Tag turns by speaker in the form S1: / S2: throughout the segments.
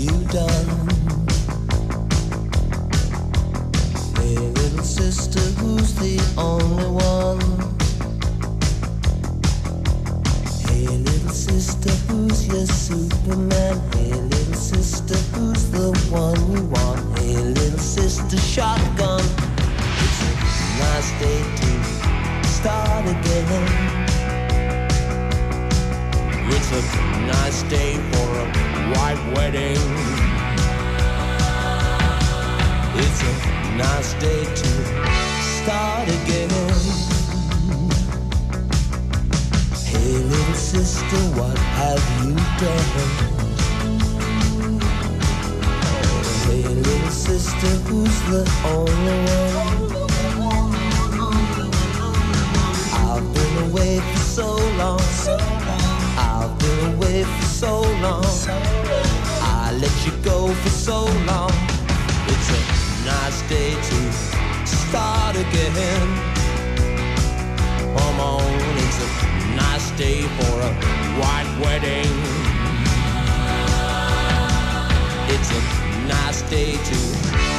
S1: you done? Hey, little sister, who's the only one? Hey, little sister, who's your Superman? Hey, little sister, who's the one you want? Hey, little sister, shotgun. It's a nice day to start again. It's a nice day for a white wedding. It's a nice day to start again. Hey, little sister, what have you done? Hey, little sister, who's the only one? I've been away for so long. I've been away for so long. I let you go for so long. It's a nice day to start again. Come on, it's a nice day for a white wedding. It's a nice day to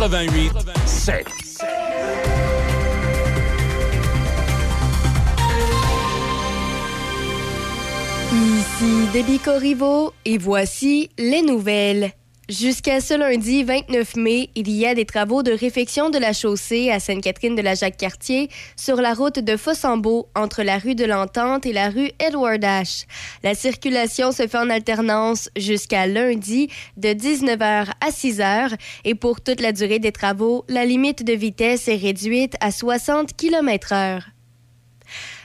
S2: 88 7.
S3: Ici Corriveau et voici les nouvelles. Jusqu'à ce lundi 29 mai, il y a des travaux de réfection de la chaussée à Sainte-Catherine de la Jacques-Cartier sur la route de Fossambeau entre la rue de l'Entente et la rue Edward H. La circulation se fait en alternance jusqu'à lundi de 19h à 6h et pour toute la durée des travaux, la limite de vitesse est réduite à 60 km/h.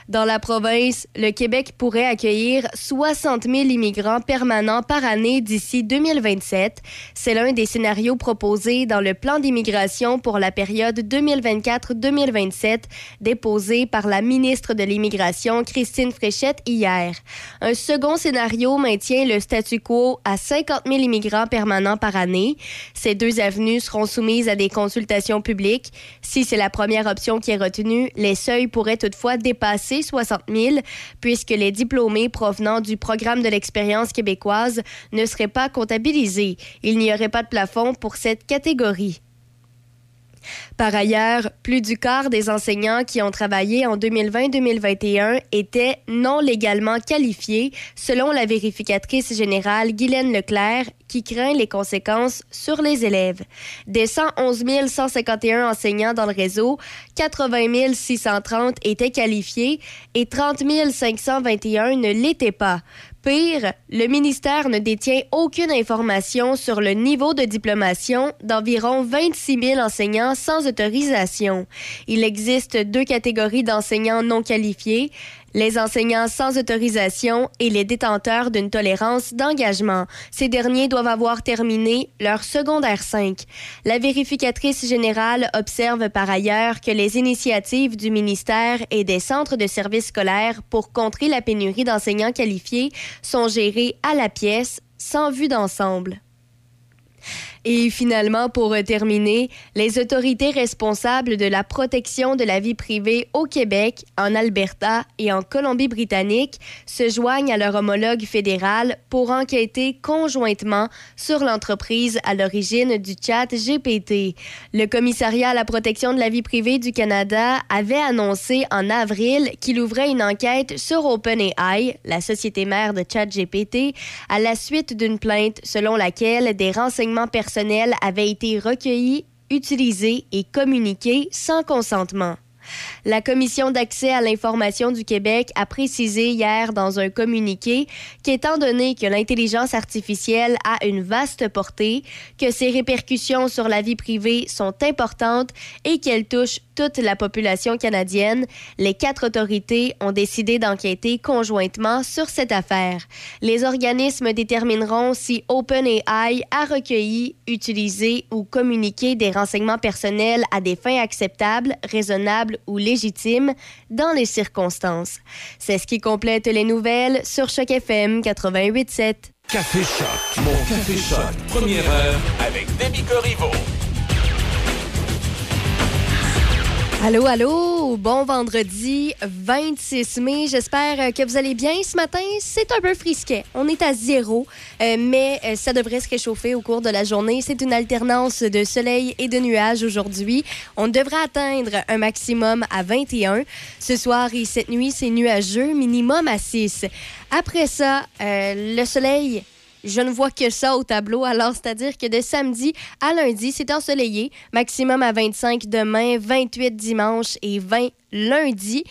S3: Dans la province, le Québec pourrait accueillir 60 000 immigrants permanents par année d'ici 2027. C'est l'un des scénarios proposés dans le plan d'immigration pour la période 2024-2027 déposé par la ministre de l'Immigration, Christine Fréchette, hier. Un second scénario maintient le statu quo à 50 000 immigrants permanents par année. Ces deux avenues seront soumises à des consultations publiques. Si c'est la première option qui est retenue, les seuils pourraient toutefois dépasser 60 000, puisque les diplômés provenant du programme de l'expérience québécoise ne seraient pas comptabilisés. Il n'y aurait pas de plafond pour cette catégorie. Par ailleurs, plus du quart des enseignants qui ont travaillé en 2020-2021 étaient non légalement qualifiés, selon la vérificatrice générale Guylaine Leclerc, qui craint les conséquences sur les élèves. Des 111 151 enseignants dans le réseau, 80 630 étaient qualifiés et 30 521 ne l'étaient pas. Pire, le ministère ne détient aucune information sur le niveau de diplomation d'environ 26 000 enseignants sans autorisation. Il existe deux catégories d'enseignants non qualifiés, les enseignants sans autorisation et les détenteurs d'une tolérance d'engagement. Ces derniers doivent avoir terminé leur secondaire 5. La vérificatrice générale observe par ailleurs que les initiatives du ministère et des centres de services scolaires pour contrer la pénurie d'enseignants qualifiés sont gérées à la pièce sans vue d'ensemble. Et finalement, pour terminer, les autorités responsables de la protection de la vie privée au Québec, en Alberta et en Colombie-Britannique se joignent à leur homologue fédéral pour enquêter conjointement sur l'entreprise à l'origine du chat GPT. Le commissariat à la protection de la vie privée du Canada avait annoncé en avril qu'il ouvrait une enquête sur OpenAI, la société mère de ChatGPT, à la suite d'une plainte selon laquelle des renseignements personnels avait été recueilli, utilisé et communiqué sans consentement. La Commission d'accès à l'information du Québec a précisé hier dans un communiqué qu'étant donné que l'intelligence artificielle a une vaste portée, que ses répercussions sur la vie privée sont importantes et qu'elle touche toute la population canadienne, les quatre autorités ont décidé d'enquêter conjointement sur cette affaire. Les organismes détermineront si OpenAI a recueilli, utilisé ou communiqué des renseignements personnels à des fins acceptables, raisonnables ou légitimes dans les circonstances. C'est ce qui complète les nouvelles sur Choc FM 88.7.
S2: Café Choc, mon Café Choc, première heure avec Demi Corriveau.
S3: Allô, allô, bon vendredi 26 mai. J'espère que vous allez bien ce matin. C'est un peu frisquet. On est à zéro, euh, mais euh, ça devrait se réchauffer au cours de la journée. C'est une alternance de soleil et de nuages aujourd'hui. On devrait atteindre un maximum à 21. Ce soir et cette nuit, c'est nuageux, minimum à 6. Après ça, euh, le soleil je ne vois que ça au tableau. Alors, c'est-à-dire que de samedi à lundi, c'est ensoleillé. Maximum à 25 demain, 28 dimanche et 20 lundi.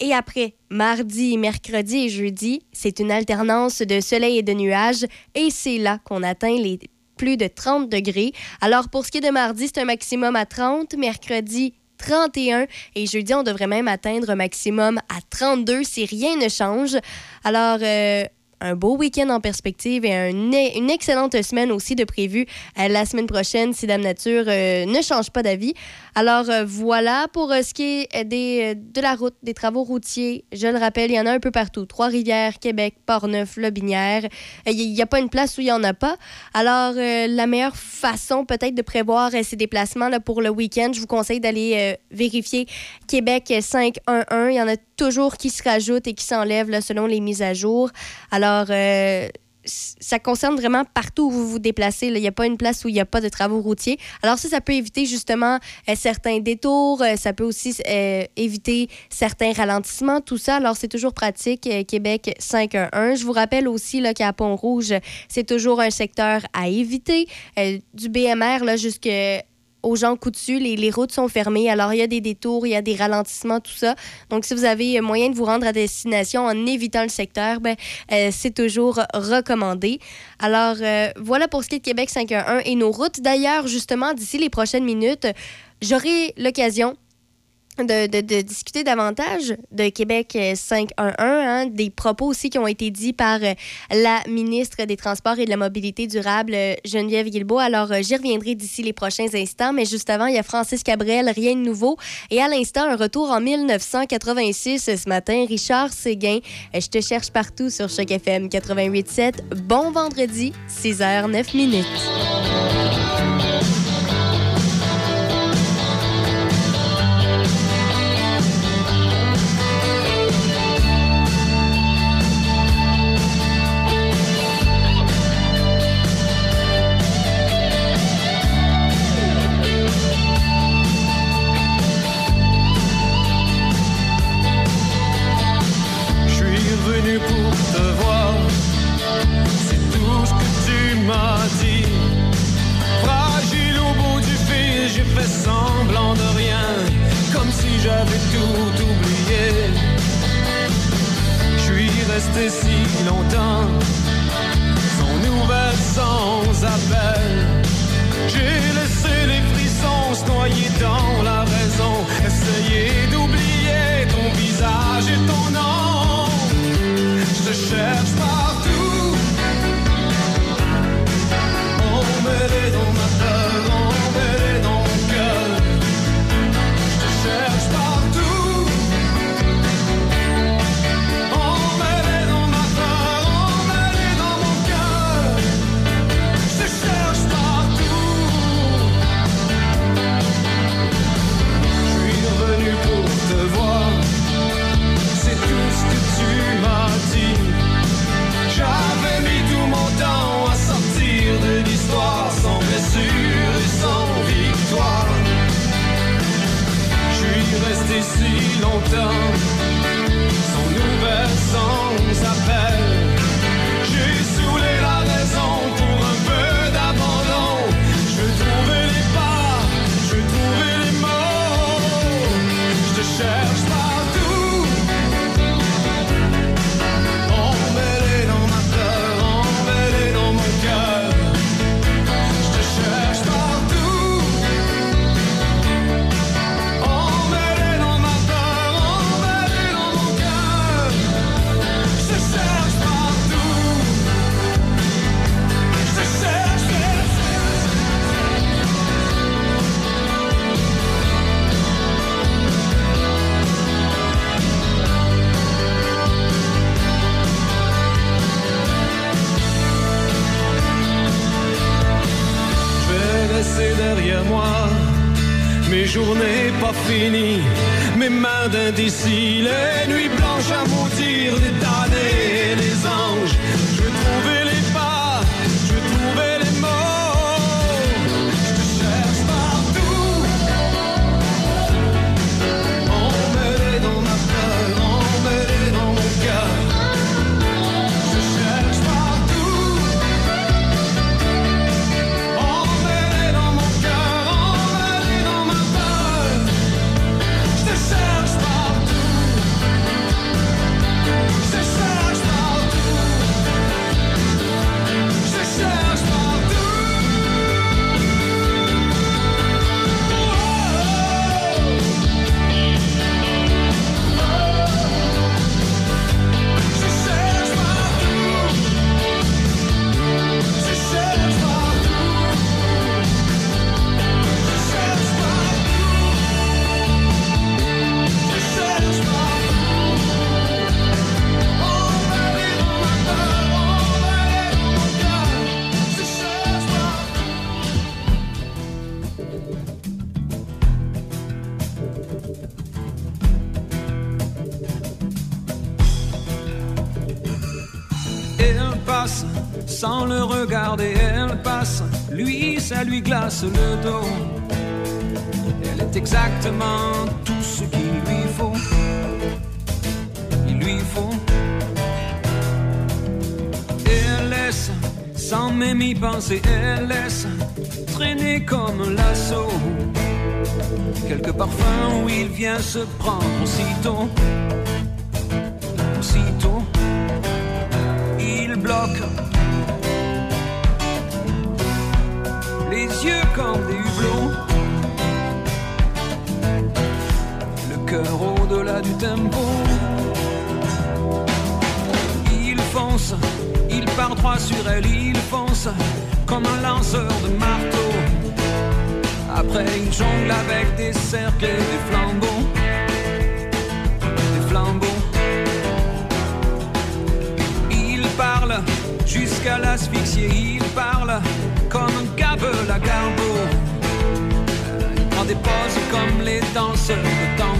S3: Et après, mardi, mercredi et jeudi, c'est une alternance de soleil et de nuages. Et c'est là qu'on atteint les plus de 30 degrés. Alors, pour ce qui est de mardi, c'est un maximum à 30. Mercredi, 31 et jeudi, on devrait même atteindre un maximum à 32 si rien ne change. Alors, euh, un beau week-end en perspective et une excellente semaine aussi de prévu euh, la semaine prochaine si Dame Nature euh, ne change pas d'avis. Alors euh, voilà pour ce qui est des, de la route, des travaux routiers. Je le rappelle, il y en a un peu partout. Trois-Rivières, Québec, Port-Neuf, Lobinière. Il n'y a pas une place où il n'y en a pas. Alors la meilleure façon peut-être de prévoir ces déplacements là, pour le week-end, je vous conseille d'aller vérifier Québec 511. Il y en a toujours qui se rajoutent et qui s'enlèvent selon les mises à jour. Alors, euh, ça concerne vraiment partout où vous vous déplacez. Il n'y a pas une place où il n'y a pas de travaux routiers. Alors ça, ça peut éviter justement euh, certains détours. Euh, ça peut aussi éviter certains ralentissements, tout ça. Alors c'est toujours pratique. Québec 511. Je vous rappelle aussi qu'à Pont-Rouge, c'est toujours un secteur à éviter. du BMR là, jusqu'à aux gens coutus. Les, les, routes sont fermées, alors il y a des détours, il y a des ralentissements, tout ça. Donc, si vous avez moyen de vous rendre à destination en évitant le secteur, ben, euh, c'est toujours recommandé. Alors, euh, voilà pour ce qui est de Québec 511 et nos routes. D'ailleurs, justement, d'ici les prochaines minutes, j'aurai l'occasion de, discuter davantage de Québec 511, hein, des propos aussi qui ont été dits par euh, la ministre des Transports et de la Mobilité durable, euh, Geneviève Guilbeault. Alors, euh, j'y reviendrai d'ici les prochains instants, mais juste avant, il y a Francis Cabrel, rien de nouveau. Et à l'instant, un retour en 1986 ce matin, Richard Séguin. Je te cherche partout sur Choc FM 88.7. Bon vendredi, 6h09 minutes.
S4: Journées pas finies, mes mains d'indécis, les nuits blanches à maudire, les damnés les anges. Lui ça lui glace le dos. Elle est exactement tout ce qu'il lui faut. Il lui faut. Elle laisse, sans même y penser, elle laisse traîner comme un lasso. Quelques parfums où il vient se prendre. Aussitôt comme des hublots, le cœur au-delà du tempo. Il fonce, il part droit sur elle, il fonce comme un lanceur de marteau. Après il jongle avec des cercles et des flambeaux, des flambeaux. Il parle jusqu'à l'asphyxier, il parle à garbo. Il prend des poses comme les danseurs de tango.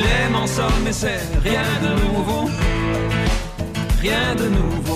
S4: Qu'il aime en somme, c'est rien de nouveau, rien de nouveau.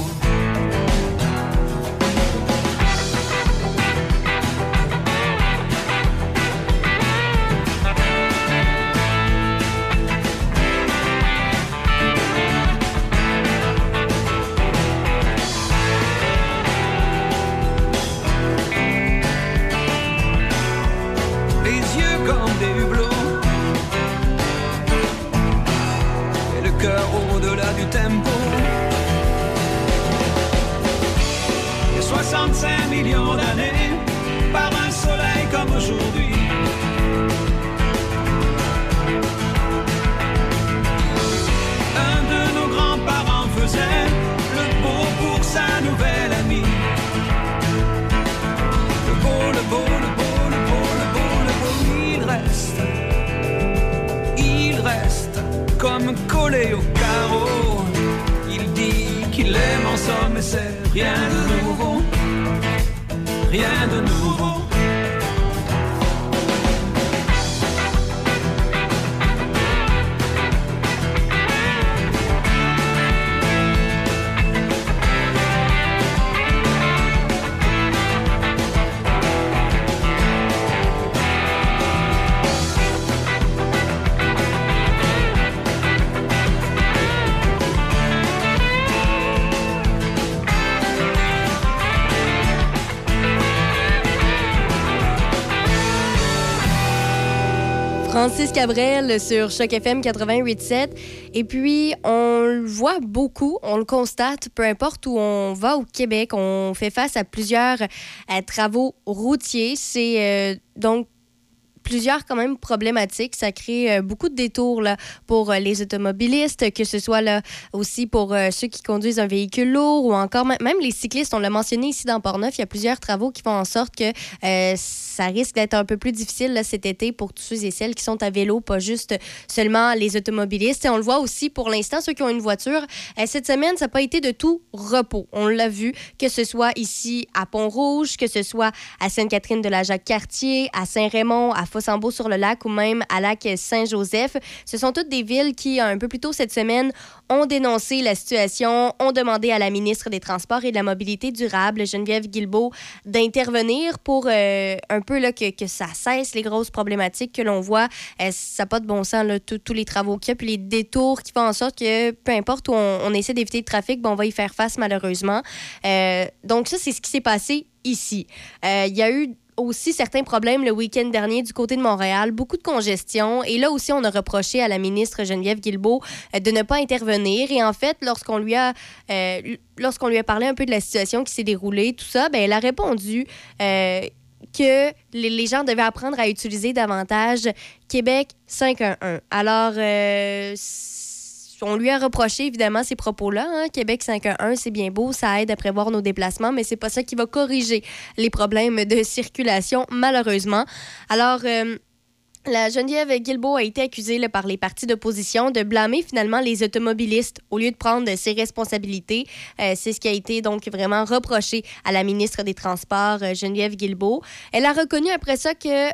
S3: Francis Cabrel sur Choc FM 88.7. Et puis, on le voit beaucoup, on le constate, peu importe où on va au Québec, on fait face à plusieurs euh, travaux routiers. C'est euh, donc plusieurs quand même problématiques. Ça crée euh, beaucoup de détours là, pour les automobilistes, que ce soit là, aussi pour ceux qui conduisent un véhicule lourd ou encore même les cyclistes. On l'a mentionné ici dans Portneuf, il y a plusieurs travaux qui font en sorte que ça risque d'être un peu plus difficile cet été pour tous ceux et celles qui sont à vélo, pas juste seulement les automobilistes. Et on le voit aussi pour l'instant, ceux qui ont une voiture. cette semaine, ça n'a pas été de tout repos. On l'a vu, que ce soit ici à Pont-Rouge, que ce soit à Sainte-Catherine de la Jacques-Cartier, à Saint-Raymond, à Fossambeau-sur-le-Lac ou même à Lac Saint-Joseph. Ce sont toutes des villes qui, un peu plus tôt cette semaine, ont dénoncé la situation, ont demandé à la ministre des Transports et de la Mobilité durable, Geneviève Guilbeault, d'intervenir pour euh, un peu là, que, que, ça cesse les grosses problématiques que l'on voit. Euh, ça n'a pas de bon sens, tous les travaux qu'il y a, puis les détours qui font en sorte que peu importe où on, essaie d'éviter le trafic, bon, on va y faire face malheureusement. Euh, donc ça, c'est ce qui s'est passé ici. Il y a eu aussi certains problèmes le week-end dernier du côté de Montréal, beaucoup de congestion. Et là aussi, on a reproché à la ministre Geneviève Guilbeault euh, de ne pas intervenir. Et en fait, lorsqu'on lui a euh, lorsqu'on lui a parlé un peu de la situation qui s'est déroulée, tout ça, ben, elle a répondu euh, que les, gens devaient apprendre à utiliser davantage Québec 511. Alors, on lui a reproché évidemment ces propos-là. Hein. Québec 511, c'est bien beau, ça aide à prévoir nos déplacements, mais c'est pas ça qui va corriger les problèmes de circulation, malheureusement. Alors, euh, la Geneviève Guilbeault a été accusée par les partis d'opposition de blâmer finalement les automobilistes au lieu de prendre ses responsabilités. Euh, c'est ce qui a été donc vraiment reproché à la ministre des Transports, euh, Geneviève Guilbeault. Elle a reconnu après ça que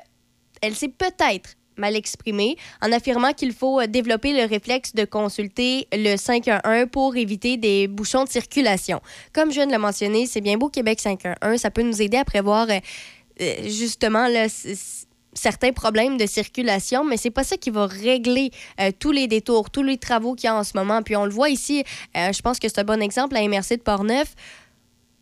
S3: elle s'est peut-être mal exprimé en affirmant qu'il faut euh, développer le réflexe de consulter le 511 pour éviter des bouchons de circulation. Comme je viens de le mentionner, c'est bien beau Québec 511, ça peut nous aider à prévoir euh, euh, justement certains problèmes de circulation, mais c'est pas ça qui va régler tous les détours, tous les travaux qu'il y a en ce moment. Puis on le voit ici, je pense que c'est un bon exemple à MRC de Portneuf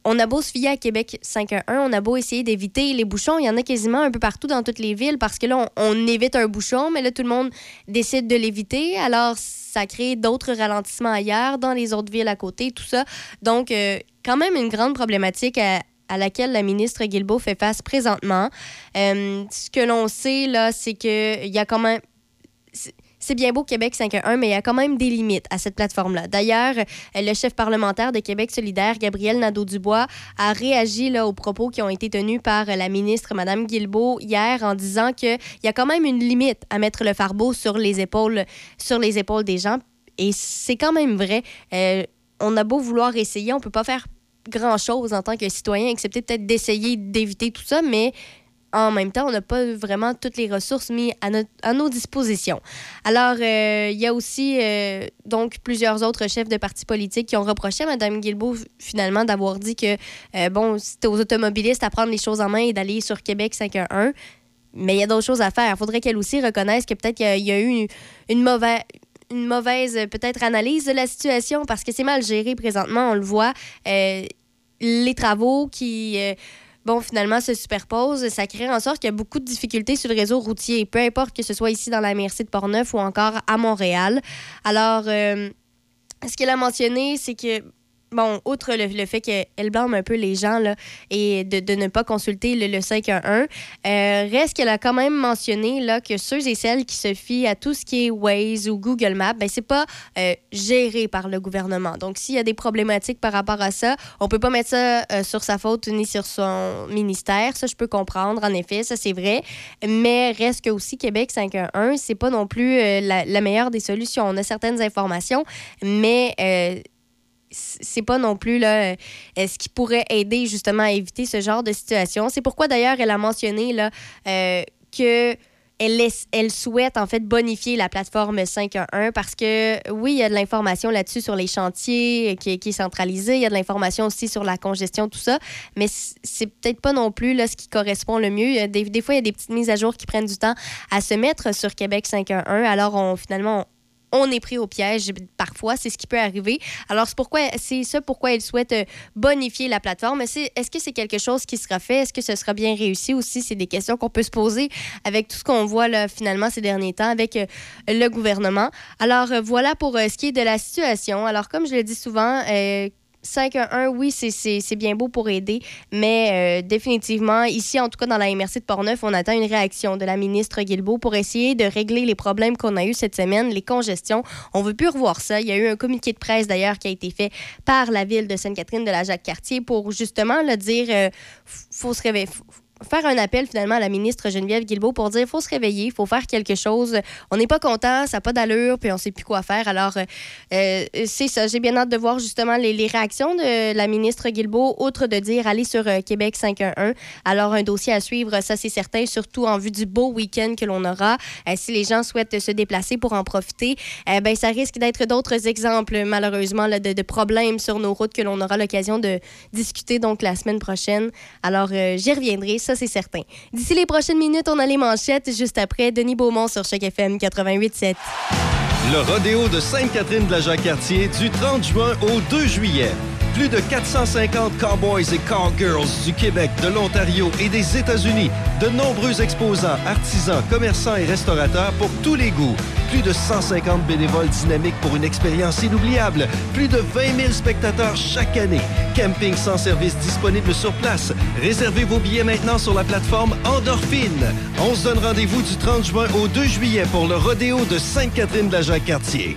S3: on a beau se fier à Québec 511, on a beau essayer d'éviter les bouchons, il y en a quasiment un peu partout dans toutes les villes parce que là, on, évite un bouchon, mais là, tout le monde décide de l'éviter. Alors, ça crée d'autres ralentissements ailleurs, dans les autres villes à côté, tout ça. Donc, euh, quand même une grande problématique à, laquelle la ministre Guilbeault fait face présentement. Euh, ce que l'on sait, là, c'est qu'il y a quand même c'est bien beau Québec 5.1, mais il y a quand même des limites à cette plateforme-là. D'ailleurs, le chef parlementaire de Québec solidaire, Gabriel Nadeau-Dubois, a réagi là, aux propos qui ont été tenus par la ministre, Mme Guilbeault, hier en disant qu'il y a quand même une limite à mettre le fardeau sur les épaules, sur les épaules des gens. Et c'est quand même vrai. Euh, on a beau vouloir essayer, on peut pas faire grand-chose en tant que citoyen, excepté peut-être d'essayer d'éviter tout ça, mais en même temps, on n'a pas vraiment toutes les ressources mises à, nos dispositions. Alors, euh, il y a aussi euh, donc plusieurs autres chefs de partis politiques qui ont reproché à Mme Guilbeault finalement d'avoir dit que euh, bon, c'était aux automobilistes à prendre les choses en main et d'aller sur Québec 511. Mais il y a d'autres choses à faire. Il faudrait qu'elle aussi reconnaisse que peut-être qu'il y, a eu une, mauvaise une mauvaise peut-être analyse de la situation parce que c'est mal géré présentement, on le voit. les travaux qui bon, finalement, se superposent, ça crée en sorte qu'il y a beaucoup de difficultés sur le réseau routier, peu importe que ce soit ici dans la MRC de Portneuf ou encore à Montréal. Alors, euh, ce qu'elle a mentionné, c'est que bon, outre le, fait qu'elle blâme un peu les gens là, et de, ne pas consulter le, le 511, euh, reste qu'elle a quand même mentionné là, que ceux et celles qui se fient à tout ce qui est Waze ou Google Maps, ben, c'est pas euh, géré par le gouvernement. Donc, s'il y a des problématiques par rapport à ça, on peut pas mettre ça euh, sur sa faute ni sur son ministère. Ça, je peux comprendre, en effet, ça c'est vrai. Mais reste que aussi Québec 511, c'est pas non plus la, la, meilleure des solutions. On a certaines informations, mais c'est pas non plus là, euh, ce qui pourrait aider justement à éviter ce genre de situation? C'est pourquoi d'ailleurs elle a mentionné là, euh, que elle, elle, souhaite en fait bonifier la plateforme 511 parce que oui, il y a de l'information là-dessus sur les chantiers qui, est centralisée, il y a de l'information aussi sur la congestion, tout ça, mais c'est peut-être pas non plus là, ce qui correspond le mieux. Des, des, fois, il y a des petites mises à jour qui prennent du temps à se mettre sur Québec 511. Alors, on, finalement, on est pris au piège parfois, c'est ce qui peut arriver. Alors c'est pourquoi c'est ça pourquoi elle souhaite euh, bonifier la plateforme. Est-ce que c'est quelque chose qui sera fait? Est-ce que ce sera bien réussi aussi? C'est des questions qu'on peut se poser avec tout ce qu'on voit finalement ces derniers temps avec euh, le gouvernement. Alors euh, voilà pour ce qui est de la situation. Alors comme je le dis souvent, 5-1, oui, c'est bien beau pour aider, mais euh, définitivement, ici, en tout cas dans la MRC de Portneuf, on attend une réaction de la ministre Guilbeault pour essayer de régler les problèmes qu'on a eu cette semaine, les congestions. On veut plus revoir ça. Il y a eu un communiqué de presse d'ailleurs qui a été fait par la ville de Sainte-Catherine de la Jacques-Cartier pour justement le dire, euh, faut se réveiller faire un appel finalement à la ministre Geneviève Guilbeault pour dire faut se réveiller, il faut faire quelque chose. On n'est pas content, ça n'a pas d'allure, puis on ne sait plus quoi faire. Alors, euh, euh, c'est ça. J'ai bien hâte de voir justement les, réactions de la ministre Guilbeault, outre de dire aller sur euh, Québec 511. Alors, un dossier à suivre, ça c'est certain, surtout en vue du beau week-end que l'on aura. si les gens souhaitent se déplacer pour en profiter, ben ça risque d'être d'autres exemples, malheureusement, de, de, problèmes sur nos routes que l'on aura l'occasion de discuter donc la semaine prochaine. Alors, j'y reviendrai ça c'est certain. D'ici les prochaines minutes, on a les manchettes. Juste après, Denis Beaumont sur Choc FM 88.7.
S5: Le rodéo de Sainte-Catherine de la Jacques-Cartier du 30 juin au 2 juillet. Plus de 450 cowboys et cowgirls du Québec, de l'Ontario et des États-Unis. De nombreux exposants, artisans, commerçants et restaurateurs pour tous les goûts. Plus de 150 bénévoles dynamiques pour une expérience inoubliable. Plus de 20 000 spectateurs chaque année. Camping sans service disponible sur place. Réservez vos billets maintenant sur la plateforme Endorphine. On se donne rendez-vous du 30 juin au 2 juillet pour le rodéo de Sainte-Catherine de la Jacques-Cartier.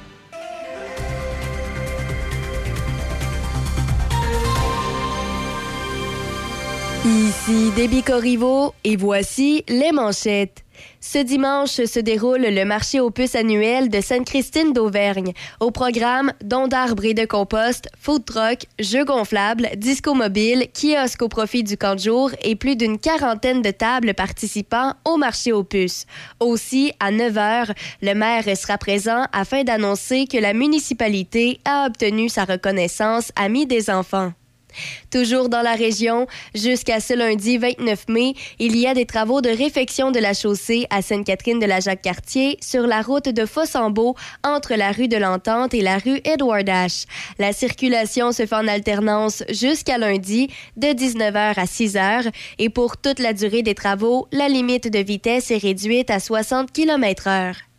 S3: Ici Déby Corriveau et voici les manchettes. Ce dimanche se déroule le marché aux puces annuel de Sainte-Christine d'Auvergne. Au programme, dons d'arbres et de compost, food truck, jeux gonflables, disco mobile, kiosque au profit du camp de jour et plus d'une quarantaine de tables participant au marché aux puces. Aussi, à 9 h, le maire sera présent afin d'annoncer que la municipalité a obtenu sa reconnaissance Ami des enfants. Toujours dans la région, jusqu'à ce lundi 29 mai, il y a des travaux de réfection de la chaussée à Sainte-Catherine de la Jacques-Cartier sur la route de Fossambeau entre la rue de l'Entente et la rue Edward H. La circulation se fait en alternance jusqu'à lundi de 19h à 6h et pour toute la durée des travaux, la limite de vitesse est réduite à 60 km/h.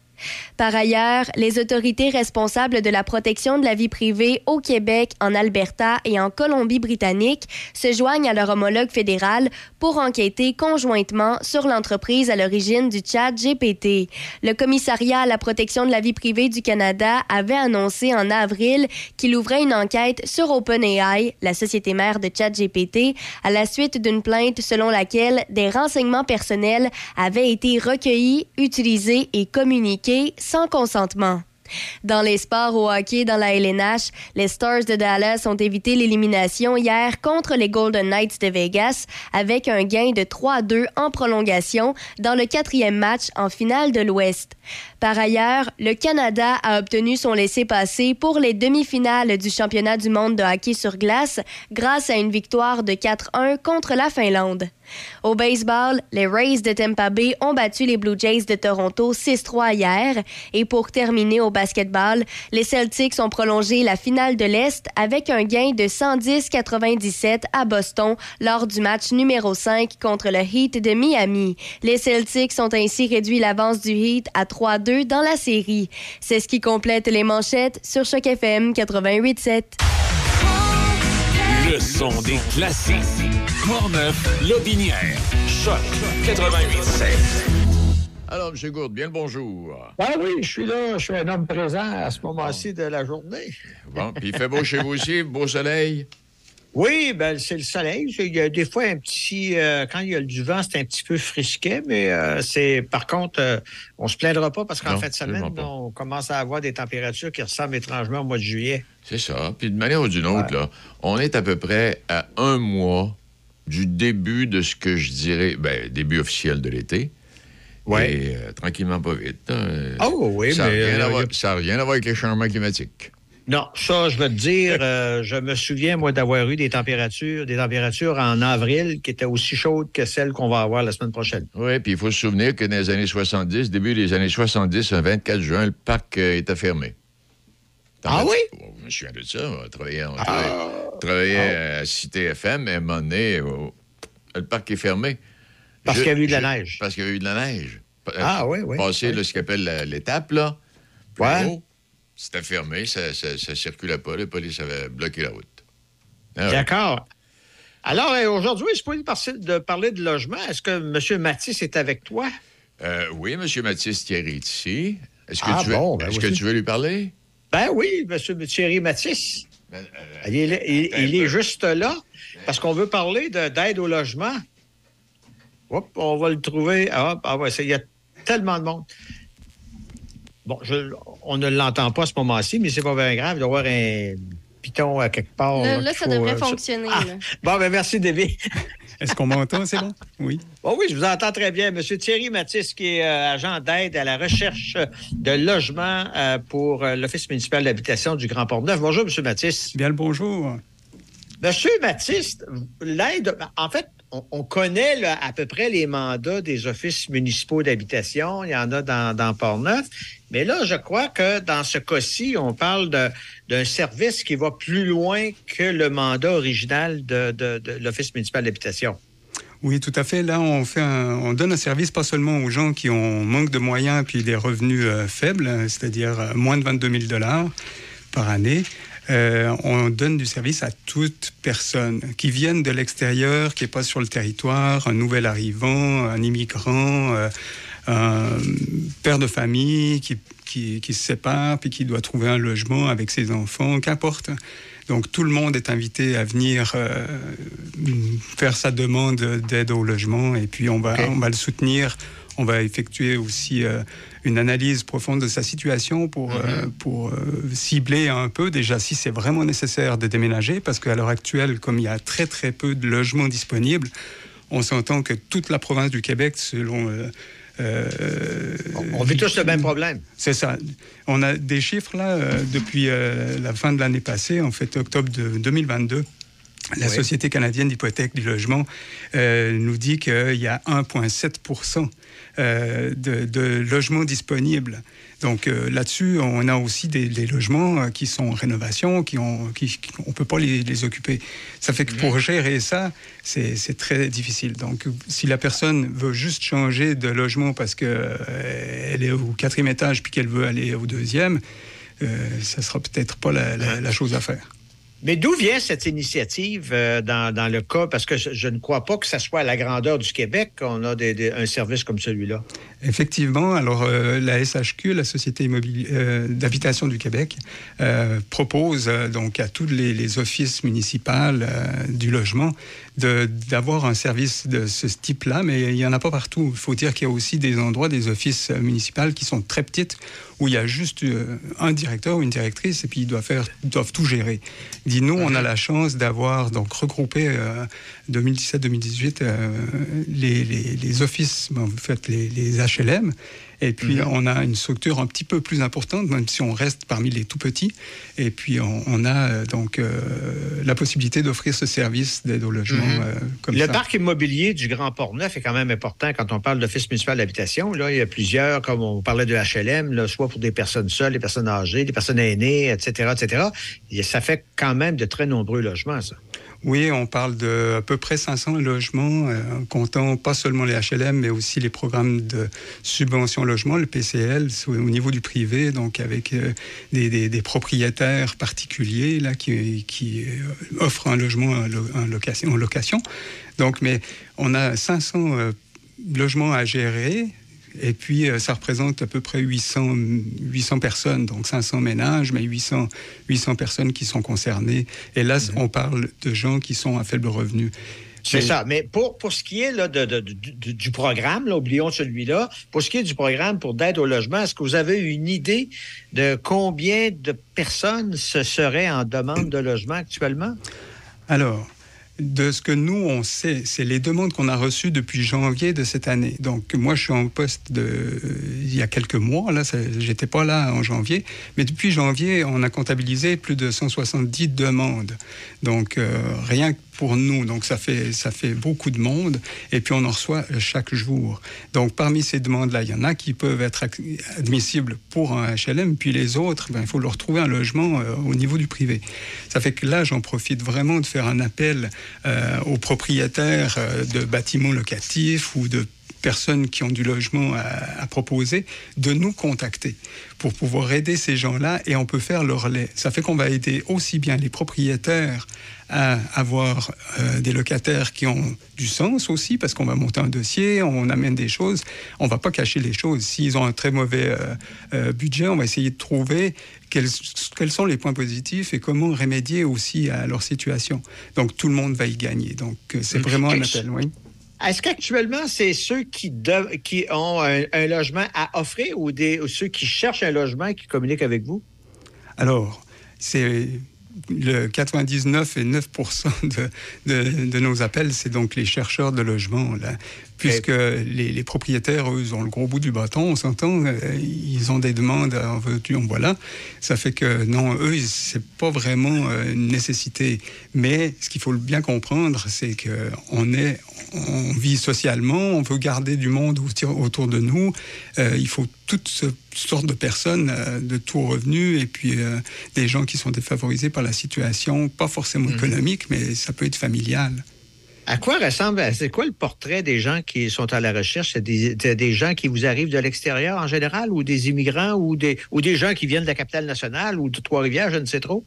S3: Par ailleurs, les autorités responsables de la protection de la vie privée au Québec, en Alberta et en Colombie-Britannique se joignent à leur homologue fédéral pour enquêter conjointement sur l'entreprise à l'origine du chat GPT. Le commissariat à la protection de la vie privée du Canada avait annoncé en avril qu'il ouvrait une enquête sur OpenAI, la société mère de ChatGPT, à la suite d'une plainte selon laquelle des renseignements personnels avaient été recueillis, utilisés et communiqués sans consentement. Dans les sports au hockey dans la LNH, les Stars de Dallas ont évité l'élimination hier contre les Golden Knights de Vegas avec un gain de 3-2 en prolongation dans le quatrième match en finale de l'Ouest. Par ailleurs, le Canada a obtenu son laissez-passer pour les demi-finales du championnat du monde de hockey sur glace grâce à une victoire de 4-1 contre la Finlande. Au baseball, les Rays de Tampa Bay ont battu les Blue Jays de Toronto 6-3 hier. Et pour terminer au basketball, les Celtics ont prolongé la finale de l'Est avec un gain de 110-97 à Boston lors du match numéro 5 contre le Heat de Miami. Les Celtics ont ainsi réduit l'avance du Heat à 3-2 dans la série. C'est ce qui complète les manchettes sur Choc FM 88.7.
S2: Le son des classiques. Portneuf, Lobinière. Choc 88.7.
S6: Alors, M. Gourde, bien le bonjour.
S7: Ah oui, je suis là. Je suis un homme présent à ce moment-ci de la journée.
S6: Bon, puis il fait beau chez vous aussi, beau soleil?
S7: Oui, ben, c'est le soleil. Il y a des fois un petit. euh, quand il y a du vent, c'est un petit peu frisquet, mais euh, c'est. Par contre, euh, on se plaindra pas parce qu'en fin de semaine, on commence à avoir des températures qui ressemblent étrangement au mois de juillet.
S6: C'est ça. Puis de manière ou d'une autre, là, on est à peu près à un mois du début de ce que je dirais, ben, début officiel de l'été. Euh, tranquillement, pas vite. hein.
S7: Oh oui,
S6: ça n'a
S7: mais,
S6: rien,
S7: a-
S6: ça a rien à voir avec les changements climatiques.
S7: Non, ça, je vais te dire, euh, je me souviens, moi, d'avoir eu des températures, des températures en avril qui étaient aussi chaudes que celles qu'on va avoir la semaine prochaine.
S6: Oui, puis il faut se souvenir que dans les années 70, début des années 70, un 24 juin, le parc euh, était fermé.
S7: Ah oui?
S6: Oh, je me souviens de ça. On travaillait, on travaillait- travaillait à Cité FM, et à un moment donné, oh, le parc est fermé.
S7: Parce qu'il y a eu de la neige.
S6: Parce qu'il y a eu de la neige.
S7: Ah oui, oui.
S6: Passer
S7: oui.
S6: ce qu'on appelle l'étape, là.
S7: Ouais.
S6: haut, C'était fermé, ça ne circulait pas. La police avait bloqué la route. Ah.
S7: D'accord. Alors, euh, aujourd'hui, je peux passer de parler de logement. Est-ce que M. Matisse est avec toi?
S6: Euh, oui, M. Mathis Thierry est ici. Est-ce que,
S7: Ah
S6: tu, veux,
S7: bon, ben
S6: est-ce que
S7: voici.
S6: tu veux lui parler?
S7: Ben oui, M. Thierry Matisse.
S6: Ben, euh,
S7: Il est, il- il juste là parce qu'on veut parler de- d'aide au logement. On va le trouver. Ah, ah ouais, il y a tellement de monde. Bon, je- on ne l'entend pas à ce moment-ci, mais c'est pas bien grave. Il doit y avoir un piton à quelque part.
S3: Là,
S7: là,
S3: là,
S7: qu'il
S3: ça
S7: faut,
S3: devrait
S7: euh,
S3: fonctionner.
S7: Ah,
S3: là.
S7: bon, ben merci, David.
S8: Est-ce qu'on m'entend? C'est bon? Oui.
S7: Oh oui, je vous entends très bien. Monsieur Thierry Matisse, qui est euh, agent d'aide à la recherche de logement euh, pour euh, l'Office municipal d'habitation du Grand Port-Neuf. Bonjour, Monsieur Matisse.
S8: Bien le bonjour.
S7: Monsieur Matisse, l'aide, en fait, on, on connaît là, à peu près les mandats des offices municipaux d'habitation. Il y en a dans, dans Port-Neuf. Mais là, je crois que dans ce cas-ci, on parle d'un service qui va plus loin que le mandat original de, l'Office municipal d'habitation.
S8: Oui, tout à fait. Là, on, donne un service pas seulement aux gens qui ont manque de moyens puis des revenus euh, faibles, euh, c'est-à-dire euh, moins de 22 000 dollars par année. Euh, on donne du service à toute personne qui vienne de l'extérieur, qui n'est pas sur le territoire, un nouvel arrivant, un immigrant, un père de famille qui, qui, qui se sépare puis qui doit trouver un logement avec ses enfants, qu'importe. Donc tout le monde est invité à venir euh, faire sa demande d'aide au logement et puis on va, on va le soutenir. On va effectuer aussi euh, une analyse profonde de sa situation pour, euh, pour euh, cibler un peu déjà si c'est vraiment nécessaire de déménager parce qu'à l'heure actuelle, comme il y a très très peu de logements disponibles, on s'entend que toute la province du Québec, selon... euh, euh,
S7: On vit tous le même problème.
S8: c'est ça. On a des chiffres là euh, depuis euh, la fin de l'année passée, en fait octobre de 2022. La
S7: Oui.
S8: Société canadienne d'hypothèque du logement euh, nous dit qu'il y a 1,7 euh, de, de logements disponibles. Donc euh, là-dessus, on a aussi des, des logements euh, qui sont en rénovation, qui ont, qui, qui- on ne peut pas les, les occuper. Ça fait que pour gérer ça, c'est très difficile. Donc si la personne veut juste changer de logement parce qu'elle est au quatrième étage puis qu'elle veut aller au deuxième, euh, ça sera peut-être pas la, la- la chose à faire.
S7: Mais d'où vient cette initiative euh, dans, le cas? Parce que je, ne crois pas que ça soit à la grandeur du Québec qu'on a un service comme celui-là.
S8: Effectivement, alors euh, la SHQ, la Société euh, d'habitation du Québec, propose donc à tous les, offices municipaux du logement d'avoir un service de ce type-là, mais il n'y en a pas partout. Il faut dire qu'il y a aussi des endroits, des offices euh, municipaux qui sont très petites, où il y a juste euh, un directeur ou une directrice, et puis ils doivent, faire, ils doivent tout gérer. Il dit, nous, on a la chance d'avoir donc regroupé euh, 2017-2018 euh, les, les- les offices, en fait les, les HLM, et puis on a une structure un petit peu plus importante, même si on reste parmi les tout petits, et puis on, on a euh, donc euh, la possibilité d'offrir ce service d'aide au logement
S7: Mhm.
S8: euh, comme
S7: le
S8: ça.
S7: parc immobilier du Grand Port-Neuf est quand même important quand on parle d'office municipal d'habitation. Là, il y a plusieurs, comme on parlait de HLM, là, soit pour des personnes seules, des personnes âgées, des personnes aînées, etc., etc. Et ça fait quand même de très nombreux logements, ça.
S8: Oui, on parle de à peu près 500 logements, euh, comptant pas seulement les HLM, mais aussi les programmes de subvention logement, le PCL, au au niveau du privé, donc avec euh, des, propriétaires particuliers qui, euh, offrent un logement en, lo- en location. Donc, mais on a 500 euh, logements à gérer Et puis, euh, ça représente à peu près 800, 800 personnes, donc 500 ménages, mais 800, 800 personnes qui sont concernées. Et là, on parle de gens qui sont à faible revenu.
S7: C'est ça. Mais pour, pour ce qui est là, de, de- du- du programme, là, oublions celui-là, pour ce qui est du programme pour d'aide au logement, est-ce que vous avez une idée de combien de personnes se seraient en demande de logement actuellement?
S8: Alors, de ce que nous, on sait, c'est les demandes qu'on a reçues depuis janvier de cette année. Donc, moi, je suis en poste il y a quelques mois, là, j'étais pas là en janvier, mais depuis janvier, on a comptabilisé plus de 170 demandes. Donc, euh, rien que pour nous, donc ça fait, ça fait beaucoup de monde, et puis on en reçoit euh, chaque jour. Donc, parmi ces demandes-là, il y en a qui peuvent être admissibles pour un HLM, puis les autres, ben, il faut leur trouver un logement euh, au niveau du privé. Ça fait que là, j'en profite vraiment de faire un appel euh, aux propriétaires de bâtiments locatifs ou de personnes qui ont du logement à, à proposer, de nous contacter pour pouvoir aider ces gens-là et on peut faire le relais. Ça fait qu'on va aider aussi bien les propriétaires à avoir euh, des locataires qui ont du sens aussi, parce qu'on va monter un dossier, on amène des choses, on va pas cacher les choses. S'ils ont un très mauvais euh, euh, budget, on va essayer de trouver quels, quels sont les points positifs et comment remédier aussi à leur situation. Donc tout le monde va y gagner. Donc c'est vraiment un appel, oui.
S7: Est-ce qu'actuellement, c'est ceux qui, ont un, logement à offrir ou ceux qui cherchent un logement qui communiquent avec vous?
S8: Alors, c'est le 99 et 9 de, de, de nos appels, c'est donc les chercheurs de logement, là, puisque les, les propriétaires, eux, ils ont le gros bout du bâton, on s'entend, euh, ils ont des demandes en veux-tu, en voilà. Ça fait que non, eux, c'est pas vraiment euh, une nécessité. Mais ce qu'il faut bien comprendre, c'est que on est, on vit socialement, on veut garder du monde autour de nous. Euh, il faut toutes sortes de personnes euh, de tout revenu et puis euh, des gens qui sont défavorisés par la situation, pas forcément économique, mais ça peut être familial.
S7: À quoi ressemble, c'est quoi le portrait des gens qui sont à la recherche? C'est des, gens qui vous arrivent de l'extérieur en général ou des immigrants ou des, ou des gens qui viennent de la capitale nationale ou de Trois-Rivières, je ne sais trop?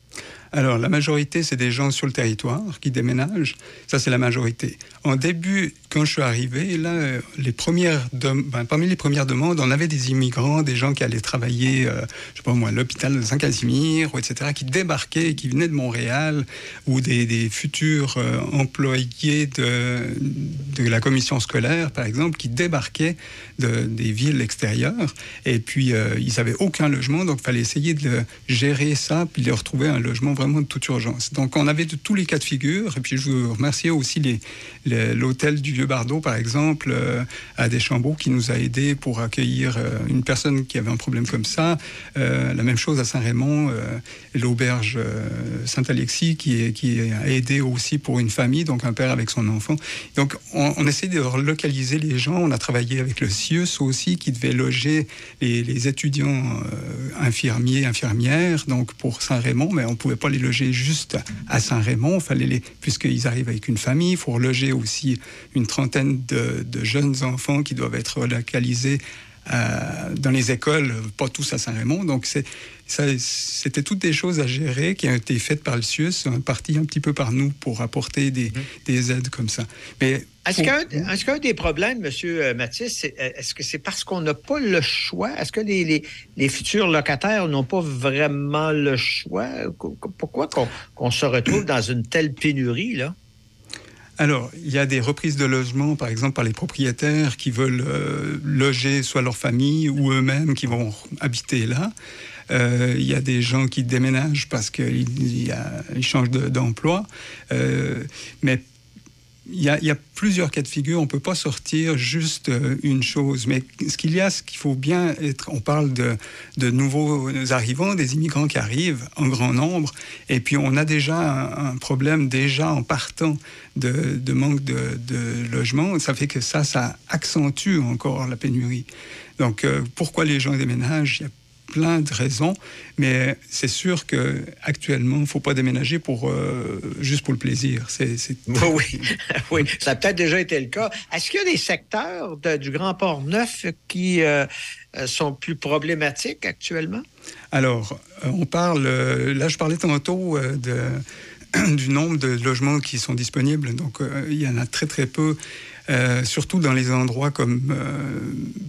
S8: Alors, la majorité, c'est des gens sur le territoire qui déménagent. Ça, c'est la majorité. En début, quand je suis arrivé, là, euh, les premières dem- ben, parmi les premières demandes, on avait des immigrants, des gens qui allaient travailler, euh, je sais pas moi, à l'hôpital de Saint-Casimir, etc., qui débarquaient, qui venaient de Montréal, ou des, futurs euh, employés de, de la commission scolaire, par exemple, qui débarquaient de, des villes extérieures. Et puis, ils n'avaient aucun logement, donc il fallait essayer de gérer ça, puis de leur trouver un logement vraiment de toute urgence. Donc, on avait de tous les cas de figure. Et puis, je veux remercier aussi l'hôtel du Vieux-Bardeau, par exemple, euh, à Deschambault, qui nous a aidés pour accueillir euh, une personne qui avait un problème comme ça. Euh, la même chose à Saint-Raymond, euh, l'auberge Saint-Alexis, qui, qui a aidé aussi pour une famille, donc un père avec son enfant. Donc, on, on essaie de relocaliser les gens. On a travaillé avec le CIUS aussi, qui devait loger les, les étudiants infirmiers, infirmières, donc pour Saint-Raymond, mais on pouvait pas les loger juste à Saint-Raymond. Fallait les, puisqu'ils arrivent avec une famille, il faut loger aussi une trentaine de, de jeunes enfants qui doivent être relocalisés dans les écoles, pas tous à Saint-Raymond. Donc, c'était toutes des choses à gérer qui ont été faites par le CIUS, en partie un petit peu par nous, pour apporter des, des aides comme ça. Mais
S7: Est-ce qu'un des problèmes, M. Mathis, c'est- euh, est-ce que c'est parce qu'on n'a pas le choix? Est-ce que les, les- les futurs locataires n'ont pas vraiment le choix? Qu- Pourquoi qu'on qu'on se retrouve dans une telle pénurie, là?
S8: Alors, il y a des reprises de logement, par exemple, par les propriétaires qui veulent euh, loger soit leur famille ou eux-mêmes qui vont habiter là. Euh, il y a des gens qui déménagent parce qu'ils changent de- d'emploi. Euh, mais il y, a, plusieurs cas de figure. On ne peut pas sortir juste euh, une chose. Mais ce qu'il y a, ce qu'il faut bien être. On parle de, nouveaux arrivants, des immigrants qui arrivent en grand nombre. Et puis, on a déjà un, problème, déjà en partant de, manque de, logement. Ça fait que ça, ça accentue encore la pénurie. Donc, euh, pourquoi les gens déménagent? Plein de raisons, mais c'est sûr que actuellement, il ne faut pas déménager pour euh, juste pour le plaisir. C'est,
S7: Oui, oui, ça a peut-être déjà été le cas. Est-ce qu'il y a des secteurs de- du Grand Port-Neuf qui euh, euh, sont plus problématiques actuellement?
S8: Alors, on parle, là je parlais tantôt de, du nombre de logements qui sont disponibles, donc euh, il y en a très très peu. euh, surtout dans les endroits comme euh,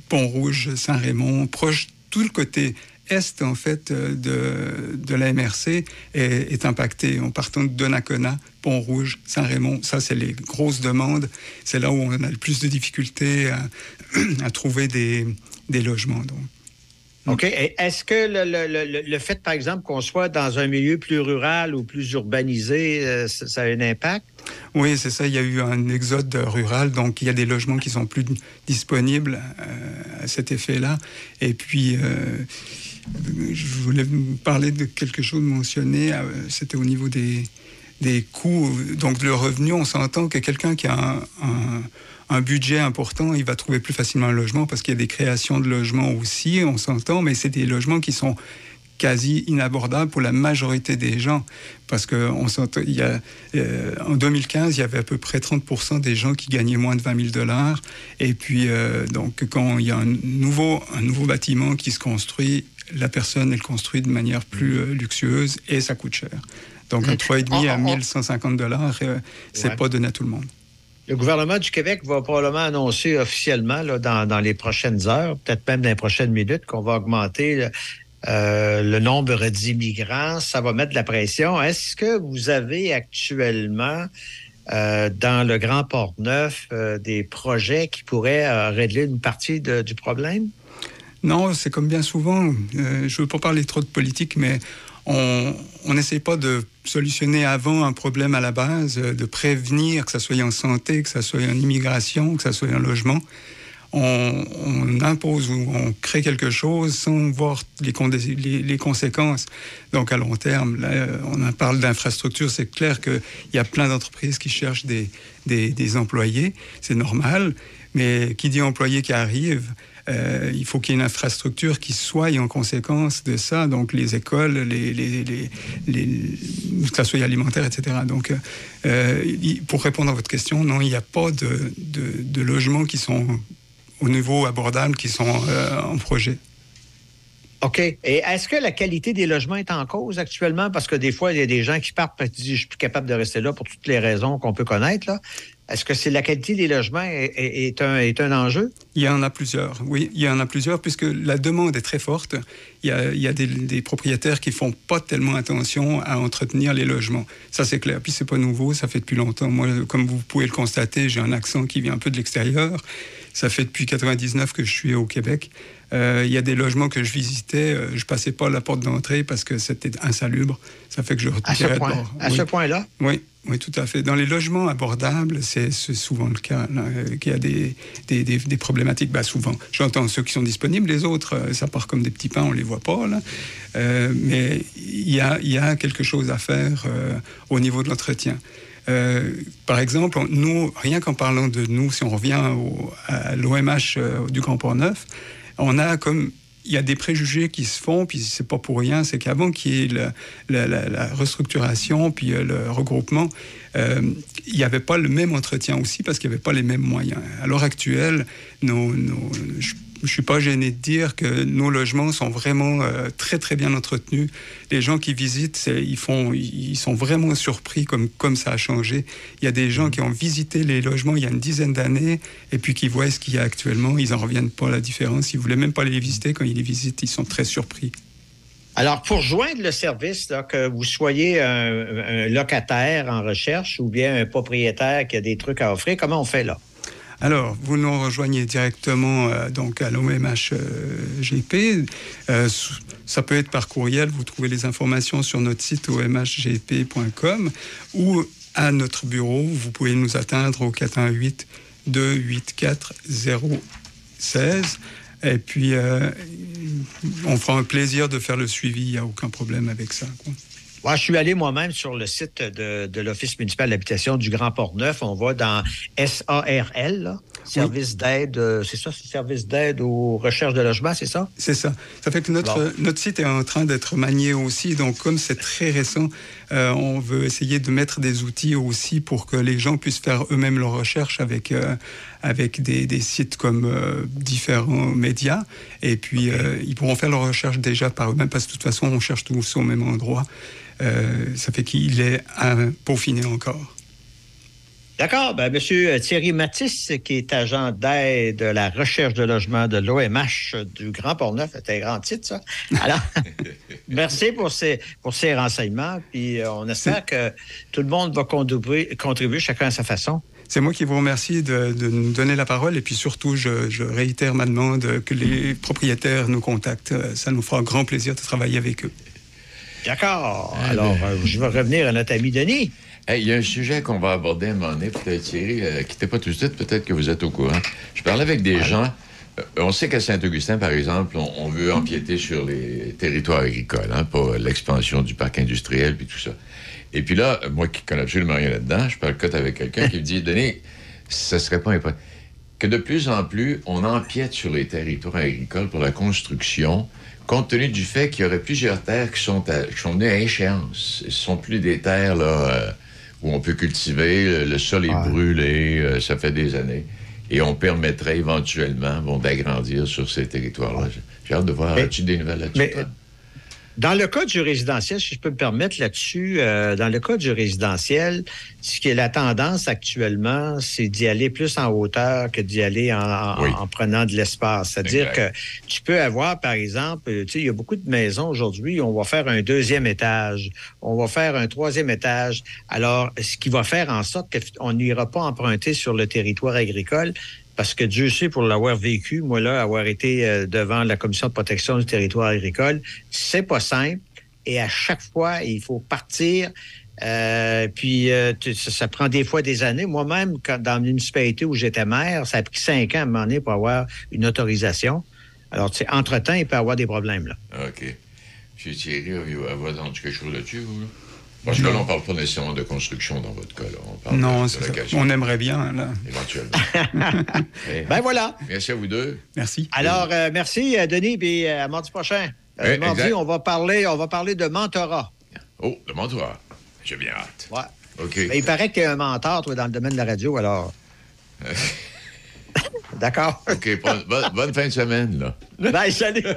S8: Pont-Rouge, Saint-Raymond, proche tout le côté est en fait euh, de, de la MRC est, est impacté. En partant de Donnacona, Pont-Rouge, Saint-Raymond, ça c'est les grosses demandes. C'est là où on a le plus de difficultés à, à trouver des, des logements. Donc.
S7: OK. Est-ce que le, le- le- le fait, par exemple, qu'on soit dans un milieu plus rural ou plus urbanisé, euh, ça, ça a un impact?
S8: Oui, c'est ça. Il y a eu un exode rural, donc il y a des logements qui sont plus disponibles euh, à cet effet-là. Et puis, euh, je voulais parler de quelque chose mentionné. euh, C'était au niveau des, des coûts. Donc, le revenu, on s'entend que quelqu'un qui a un, budget important, il va trouver plus facilement un logement parce qu'il y a des créations de logements aussi, on s'entend, mais c'est des logements qui sont quasi inabordables pour la majorité des gens. Parce euh, en 2015, il y avait à peu près 30% des gens qui gagnaient moins de 20 000 dollars. Et puis, euh, donc, quand il y a un nouveau, un nouveau bâtiment qui se construit, la personne, elle construit de manière plus euh, luxueuse et ça coûte cher. Donc, un 3,5 à 1150 dollars, euh, c'est
S7: Ouais.
S8: pas donné à tout le monde.
S7: Le gouvernement du Québec va probablement annoncer officiellement là, dans, dans les prochaines heures, peut-être même dans les prochaines minutes, qu'on va augmenter le, euh, le nombre d'immigrants. Ça va mettre de la pression. Est-ce que vous avez actuellement euh, dans le Grand Port-Neuf euh, des projets qui pourraient euh, régler une partie de- du problème?
S8: Non, c'est comme bien souvent. euh, je ne veux pas parler trop de politique, mais on n'essaie pas de solutionner avant un problème à la base, de prévenir, que ça soit en santé, que ça soit en immigration, que ça soit en logement. On, impose ou on crée quelque chose sans voir les, conséquences. Donc à long terme, là, euh, on en parle d'infrastructure, c'est clair qu'il y a plein d'entreprises qui cherchent des, des- des employés, c'est normal, mais qui dit employé qui arrive, euh, il faut qu'il y ait une infrastructure qui soit en conséquence de ça, donc les écoles, les, les, les, que ça soit alimentaire, etc. Donc, euh, pour répondre à votre question, non, il n'y a pas de, logements qui sont au niveau abordable, qui sont euh, en projet.
S7: OK. Et est-ce que la qualité des logements est en cause actuellement? Parce que des fois, il y a des gens qui partent et qui disent Je suis plus capable de rester là pour toutes les raisons qu'on peut connaître. Est-ce que c'est la qualité des logements est, est- un, est un enjeu?
S8: Il y en a plusieurs, oui, il y en a plusieurs, puisque la demande est très forte. Il y a, il y a des, des propriétaires qui font pas tellement attention à entretenir les logements. Ça, c'est clair. Puis, c'est pas nouveau, ça fait depuis longtemps. Moi, comme vous pouvez le constater, j'ai un accent qui vient un peu de l'extérieur. Ça fait depuis 99 que je suis au Québec. Euh, il y a des logements que je visitais, euh, je passais pas la porte d'entrée parce que c'était insalubre. Ça fait que je
S7: À ce à
S8: Oui.
S7: ce point-là?
S8: Oui, oui, tout à fait. Dans les logements abordables, c'est souvent le cas, euh, qu'il y a des, des, des- des problématiques. Bah, souvent, j'entends ceux qui sont disponibles, les autres, ça part comme des petits pains, on les voit pas. Là. Euh, mais il y a, il y a quelque chose à faire euh, au niveau de l'entretien. Euh, par exemple, nous, rien qu'en parlant de nous, si on revient au- à l'OMH du Grand Port-Neuf, on a comme il y a des préjugés qui se font, puis c'est pas pour rien, c'est qu'avant qu'il y ait la restructuration, puis euh, le regroupement, euh, il n'y avait pas le même entretien aussi parce qu'il n'y avait pas les mêmes moyens. À l'heure actuelle, nos, nos- je ne suis pas gêné de dire que nos logements sont vraiment euh, très très bien entretenus. Les gens qui visitent, ils, font, ils sont vraiment surpris comme, comme ça a changé. Il y a des gens qui ont visité les logements il y a une dizaine d'années et puis qui voient ce qu'il y a actuellement. Ils n'en reviennent pas à la différence. Ils voulaient même pas les visiter. Quand ils les visitent, ils sont très surpris.
S7: Alors, pour joindre le service, que vous soyez un locataire en recherche ou bien un propriétaire qui a des trucs à offrir, comment on fait là?
S8: Alors, vous nous rejoignez directement euh, donc à l'OMHGP. Euh, ça peut être par courriel. Vous trouvez les informations sur notre site omhgp.com ou à notre bureau. Vous pouvez nous atteindre au 418 284 016. Et puis, euh, on fera un plaisir de faire le suivi. Il n'y a aucun problème avec ça.
S7: Je suis allé moi-même sur le site de, de l'Office municipal d'habitation du Grand Port-Neuf. On va dans SARL, là, service d'aide, euh, c'est ça, c'est service d'aide aux recherches de logement, c'est ça?
S8: C'est ça. Ça fait que notre, notre site est en train d'être manié aussi. Donc, comme c'est très récent, euh, on veut essayer de mettre des outils aussi pour que les gens puissent faire eux-mêmes leurs recherches avec, euh, avec des, des sites comme euh, différents médias. Et puis, euh, ils pourront faire leurs recherches déjà par eux-mêmes parce que de toute façon, on cherche tous au même endroit. Euh, ça fait qu'il est à peaufiner encore.
S7: D'accord. Ben, Monsieur Thierry Matisse, qui est agent d'aide à la recherche de logement de l'OMH du Grand Port-Neuf, c'est un grand titre, ça. Alors, merci pour ces, pour ces renseignements. Puis euh, on espère que tout le monde va contribuer, contribuer chacun à sa façon.
S8: C'est moi qui vous remercie de, de nous donner la parole et puis surtout, je, je réitère ma demande que les propriétaires nous contactent. Ça nous fera grand plaisir de travailler avec eux.
S7: D'accord. Alors, euh, je vais revenir à notre ami Denis.
S6: Hey, Il y a un sujet qu'on va aborder à un moment donné, peut-être Thierry, euh, quittez pas tout de suite, peut-être que vous êtes au courant. Je parlais avec des gens, euh, on sait qu'à Saint-Augustin, par exemple, on, on veut empiéter sur les territoires agricoles, hein, pour l'expansion du parc industriel, puis tout ça. Et puis là, moi qui connais absolument rien là-dedans, je parle cote avec quelqu'un qui me dit, Denis, ça serait pas impossible que de plus en plus, on empiète sur les territoires agricoles pour la construction, compte tenu du fait qu'il y aurait plusieurs terres qui sont, à- qui sont venues à échéance. Ce sont plus des terres là, euh, où on peut cultiver, le, sol est brûlé, euh, ça fait des années. Et on permettrait éventuellement bon, d'agrandir sur ces territoires-là. J'ai- hâte de voir. As-tu des nouvelles là-dessus?
S7: Dans le cas du résidentiel, si je peux me permettre là-dessus, euh, dans le cas du résidentiel, ce qui est la tendance actuellement, c'est d'y aller plus en hauteur que d'y aller en, en-
S6: Oui.
S7: en prenant de l'espace. C'est-à-dire que tu peux avoir, par exemple, tu sais, il y a beaucoup de maisons aujourd'hui, on va faire un deuxième étage, on va faire un troisième étage. Alors, ce qui va faire en sorte qu'on n'ira pas emprunter sur le territoire agricole, parce que Dieu sait, pour l'avoir vécu, moi là, avoir été euh, devant la Commission de protection du territoire agricole, c'est pas simple. Et à chaque fois, il faut partir. euh, puis euh, ça, prend des fois des années. Moi-même, quand, dans la municipalité où j'étais maire, ça a pris cinq ans à un moment donné pour avoir une autorisation. Alors, tu sais, entre-temps, il peut y avoir des problèmes. Là.
S6: OK. M. Thierry, avez-vous quelque chose là-dessus, vous? là? Parce que là, on ne parle pas nécessairement de construction dans votre cas. Là. On parle
S8: Non,
S6: de, de location,
S8: on aimerait bien. Là.
S6: éventuellement. Eh,
S7: Ben voilà.
S6: Merci à vous deux.
S8: Merci.
S7: Alors, euh, merci, euh, Denis, puis euh, à mardi prochain. Euh,
S6: Oui,
S7: mardi,
S6: exact.
S7: on va parler, on va parler de mentorat.
S6: Oh, demande-toi. J'ai bien hâte.
S7: Ouais.
S6: OK.
S7: Mais il paraît qu'il y a un mentor, toi, dans le domaine de la radio, alors. D'accord.
S6: OK, bonne, bonne- bonne fin de semaine, là.
S7: Bye, salut.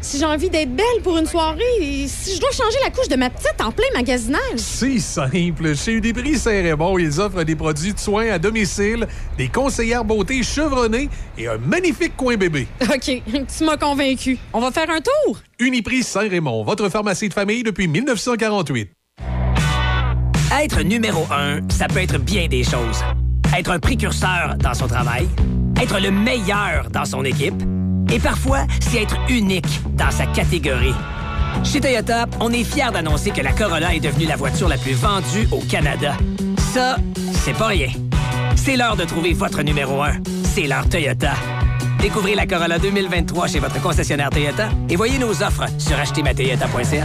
S9: si j'ai envie d'être belle pour une soirée, si je dois changer la couche de ma petite en plein magasinage.
S10: C'est simple. Chez Udépris Saint-Raymond, ils offrent des produits de soins à domicile, des conseillères beauté chevronnées et un magnifique coin bébé.
S9: OK, tu m'as convaincu. On va faire un tour?
S10: Uniprix Saint-Raymond, votre pharmacie de famille depuis 1948.
S11: Être numéro un, ça peut être bien des choses. Être un précurseur dans son travail, être le meilleur dans son équipe, et parfois, c'est être unique dans sa catégorie. Chez Toyota, on est fiers d'annoncer que la Corolla est devenue la voiture la plus vendue au Canada. Ça, c'est pas rien. C'est l'heure de trouver votre numéro un. C'est l'heure Toyota. Découvrez la Corolla 2023 chez votre concessionnaire Toyota et voyez nos offres sur achetermatoyota.ca.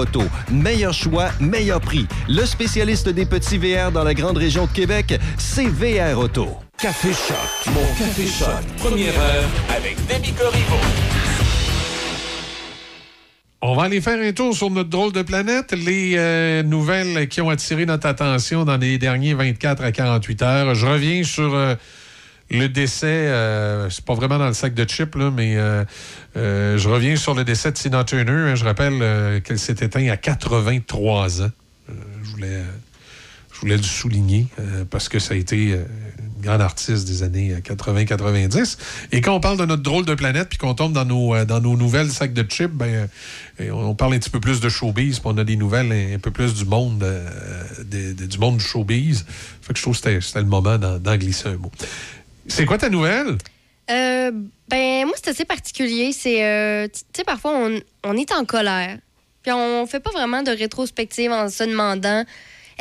S5: Meilleur choix, meilleur prix. Le spécialiste des petits VR dans la grande région de Québec, c'est VR Auto.
S2: Café Choc, mon Café Choc, première heure avec Demi Corriveau.
S10: On va aller faire un tour sur notre drôle de planète. Les euh, nouvelles qui ont attiré notre attention dans les derniers 24 à 48 heures. Je reviens sur euh, le décès. euh, c'est pas vraiment dans le sac de chips, là, mais euh, euh, je reviens sur le décès de Tina Turner. hein. Je rappelle euh, qu'elle s'est éteinte à 83 ans. Je voulais. je voulais le souligner parce que ça a été une grande artiste des années euh, 80-90. Et quand on parle de notre drôle de planète puis qu'on tombe dans nos, dans nos nouvelles sacs de chips, ben, on parle un petit peu plus de showbiz puis on a des nouvelles un, peu plus du monde, du monde showbiz. Fait que je trouve que c'était- le moment d'en glisser un mot. C'est quoi ta nouvelle?
S3: Euh, ben, moi, c'est assez particulier. C'est, euh, tu sais, parfois, on, on est en colère. Puis on fait pas vraiment de rétrospective en se demandant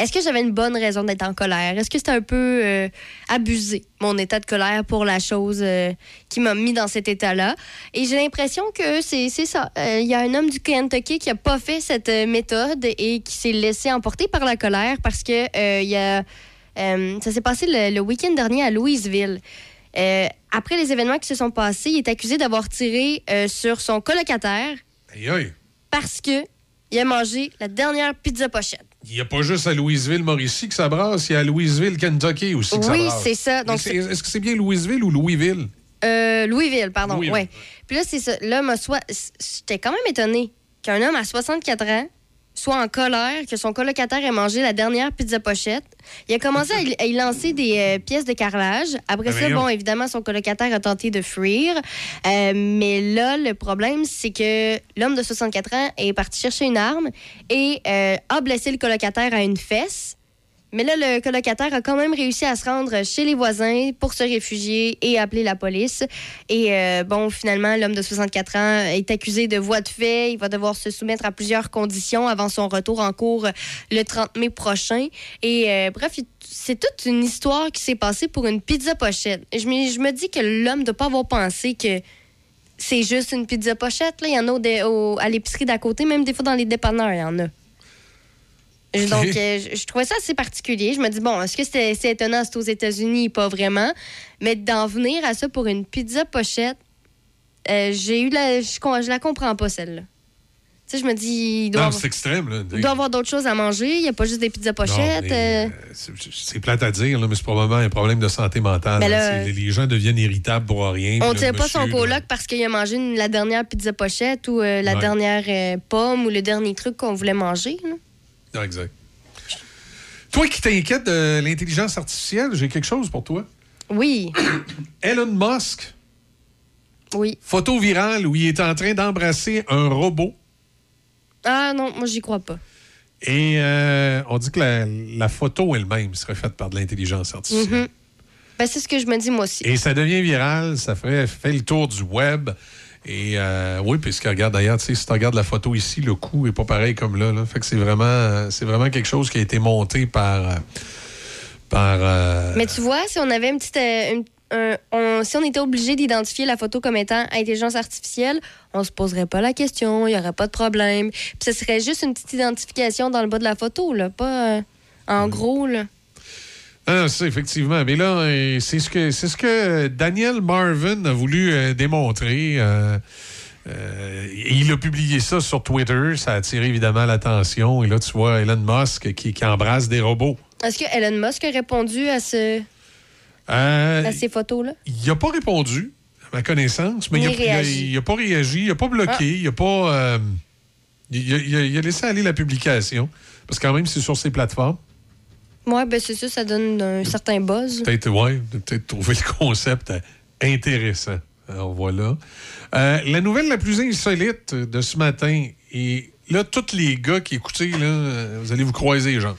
S3: est-ce que j'avais une bonne raison d'être en colère? Est-ce que c'était un peu euh, abusé, mon état de colère pour la chose euh, qui m'a mis dans cet état-là? Et j'ai l'impression que c'est ça. Il y a un homme du Kentucky qui a pas fait cette méthode et qui s'est laissé emporter par la colère parce que il y a, euh, ça s'est passé le, le week-end dernier à Louisville. Euh, après les événements qui se sont passés, il est accusé d'avoir tiré euh, sur son colocataire
S10: Aïe, aïe.
S3: parce que il a mangé la dernière pizza pochette.
S10: Il n'y a pas juste à Louisville, Mauricie que ça brasse, il y a à Louisville, Kentucky aussi que ça
S3: Oui,
S10: brasse.
S3: c'est ça. Donc,
S10: Mais c'est- Est-ce que c'est bien Louisville ou Louisville?
S3: Euh, Louisville, pardon.
S10: Louisville.
S3: Ouais. Puis là, c'est ça. L'homme a soit. J'étais quand même étonnée qu'un homme à 64 ans soit en colère que son colocataire ait mangé la dernière pizza pochette. Il a commencé à y, lancer des euh, pièces de carrelage. Après
S12: Ah,
S3: ça, bon, évidemment, son colocataire a tenté de fuir. Euh, mais là, le problème, c'est que l'homme de 64 ans est parti chercher une arme et euh, a blessé le colocataire à une fesse. Mais là, le colocataire a quand même réussi à se rendre chez les voisins pour se réfugier et appeler la police. Et euh, bon, finalement, l'homme de 64 ans est accusé de voie de fait. Il va devoir se soumettre à plusieurs conditions avant son retour en cours le 30 mai prochain. Et euh, bref, c'est toute une histoire qui s'est passée pour une pizza pochette. Et je me, dis que l'homme ne doit pas avoir pensé que c'est juste une pizza pochette. Il y en a au- à l'épicerie d'à côté, même des fois dans les dépanneurs, il y en a.
S12: Ok.
S3: Donc, euh, je, je trouvais ça assez particulier. Je me dis, bon, est-ce que c'est étonnant, c'est aux États-Unis? Pas vraiment. Mais d'en venir à ça pour une pizza pochette, euh, j'ai eu la. Je, la comprends pas, celle-là. Tu sais, je me dis, il doit,
S10: Non,
S3: avoir,
S10: extrême, là.
S3: il doit avoir d'autres choses à manger. Il n'y a pas juste des pizzas pochettes. Euh,
S10: C'est plate à dire, là, mais c'est probablement un problème de santé mentale. Là. les gens deviennent irritables pour rien.
S3: on ne tire
S10: le
S3: pas son coloc parce qu'il a mangé une- la dernière pizza pochette ou euh, la
S10: Ouais.
S3: dernière euh, pomme ou le dernier truc qu'on voulait manger. là.
S10: Ah, exact. Toi qui t'inquiètes de l'intelligence artificielle, j'ai quelque chose pour toi.
S3: Oui,
S10: Elon Musk,
S3: oui.
S10: photo virale où il est en train d'embrasser un robot.
S3: Ah non, moi, j'y crois pas.
S10: Et euh, on dit que la, la photo elle-même serait faite par de l'intelligence artificielle.
S3: Mhm. Ben, c'est ce que je me dis, moi aussi.
S10: Et ça devient viral, ça fait, fait le tour du web. Et euh, oui, puisque regarde d'ailleurs, tu sais, si tu regardes la photo ici, le coup est pas pareil comme là. là. Fait que c'est vraiment, euh, c'est vraiment quelque chose qui a été monté par. euh, par euh,
S3: Mais tu vois, si on avait une petite. une- un- on- si on était obligé d'identifier la photo comme étant intelligence artificielle, on se poserait pas la question, il y aurait pas de problème. Puis ce serait juste une petite identification dans le bas de la photo, là, pas euh, en gros, là.
S10: Ah, c'est effectivement. Mais là, euh, c'est ce que c'est ce que Daniel Marvin a voulu euh, démontrer. euh, euh, il a publié ça sur Twitter. Ça a attiré évidemment l'attention. Et là, tu vois Elon Musk qui, qui embrasse des robots.
S3: Est-ce que Elon Musk a répondu à, ce, à ces photos-là?
S10: il n'a pas répondu, à ma connaissance, mais il n'a pas réagi, il n'a pas bloqué,
S3: Ah.
S10: il n'a pas. il, a, il a- il a laissé aller la publication. Parce que quand même, c'est sur ses plateformes.
S3: Ouais, ben c'est ça, ça donne un certain buzz.
S10: Peut-être, ouais, peut-être trouver le concept euh, intéressant. Alors voilà. Euh, la nouvelle la plus insolite de ce matin, et là, tous les gars qui écoutez, là, euh, vous allez vous croiser les gens.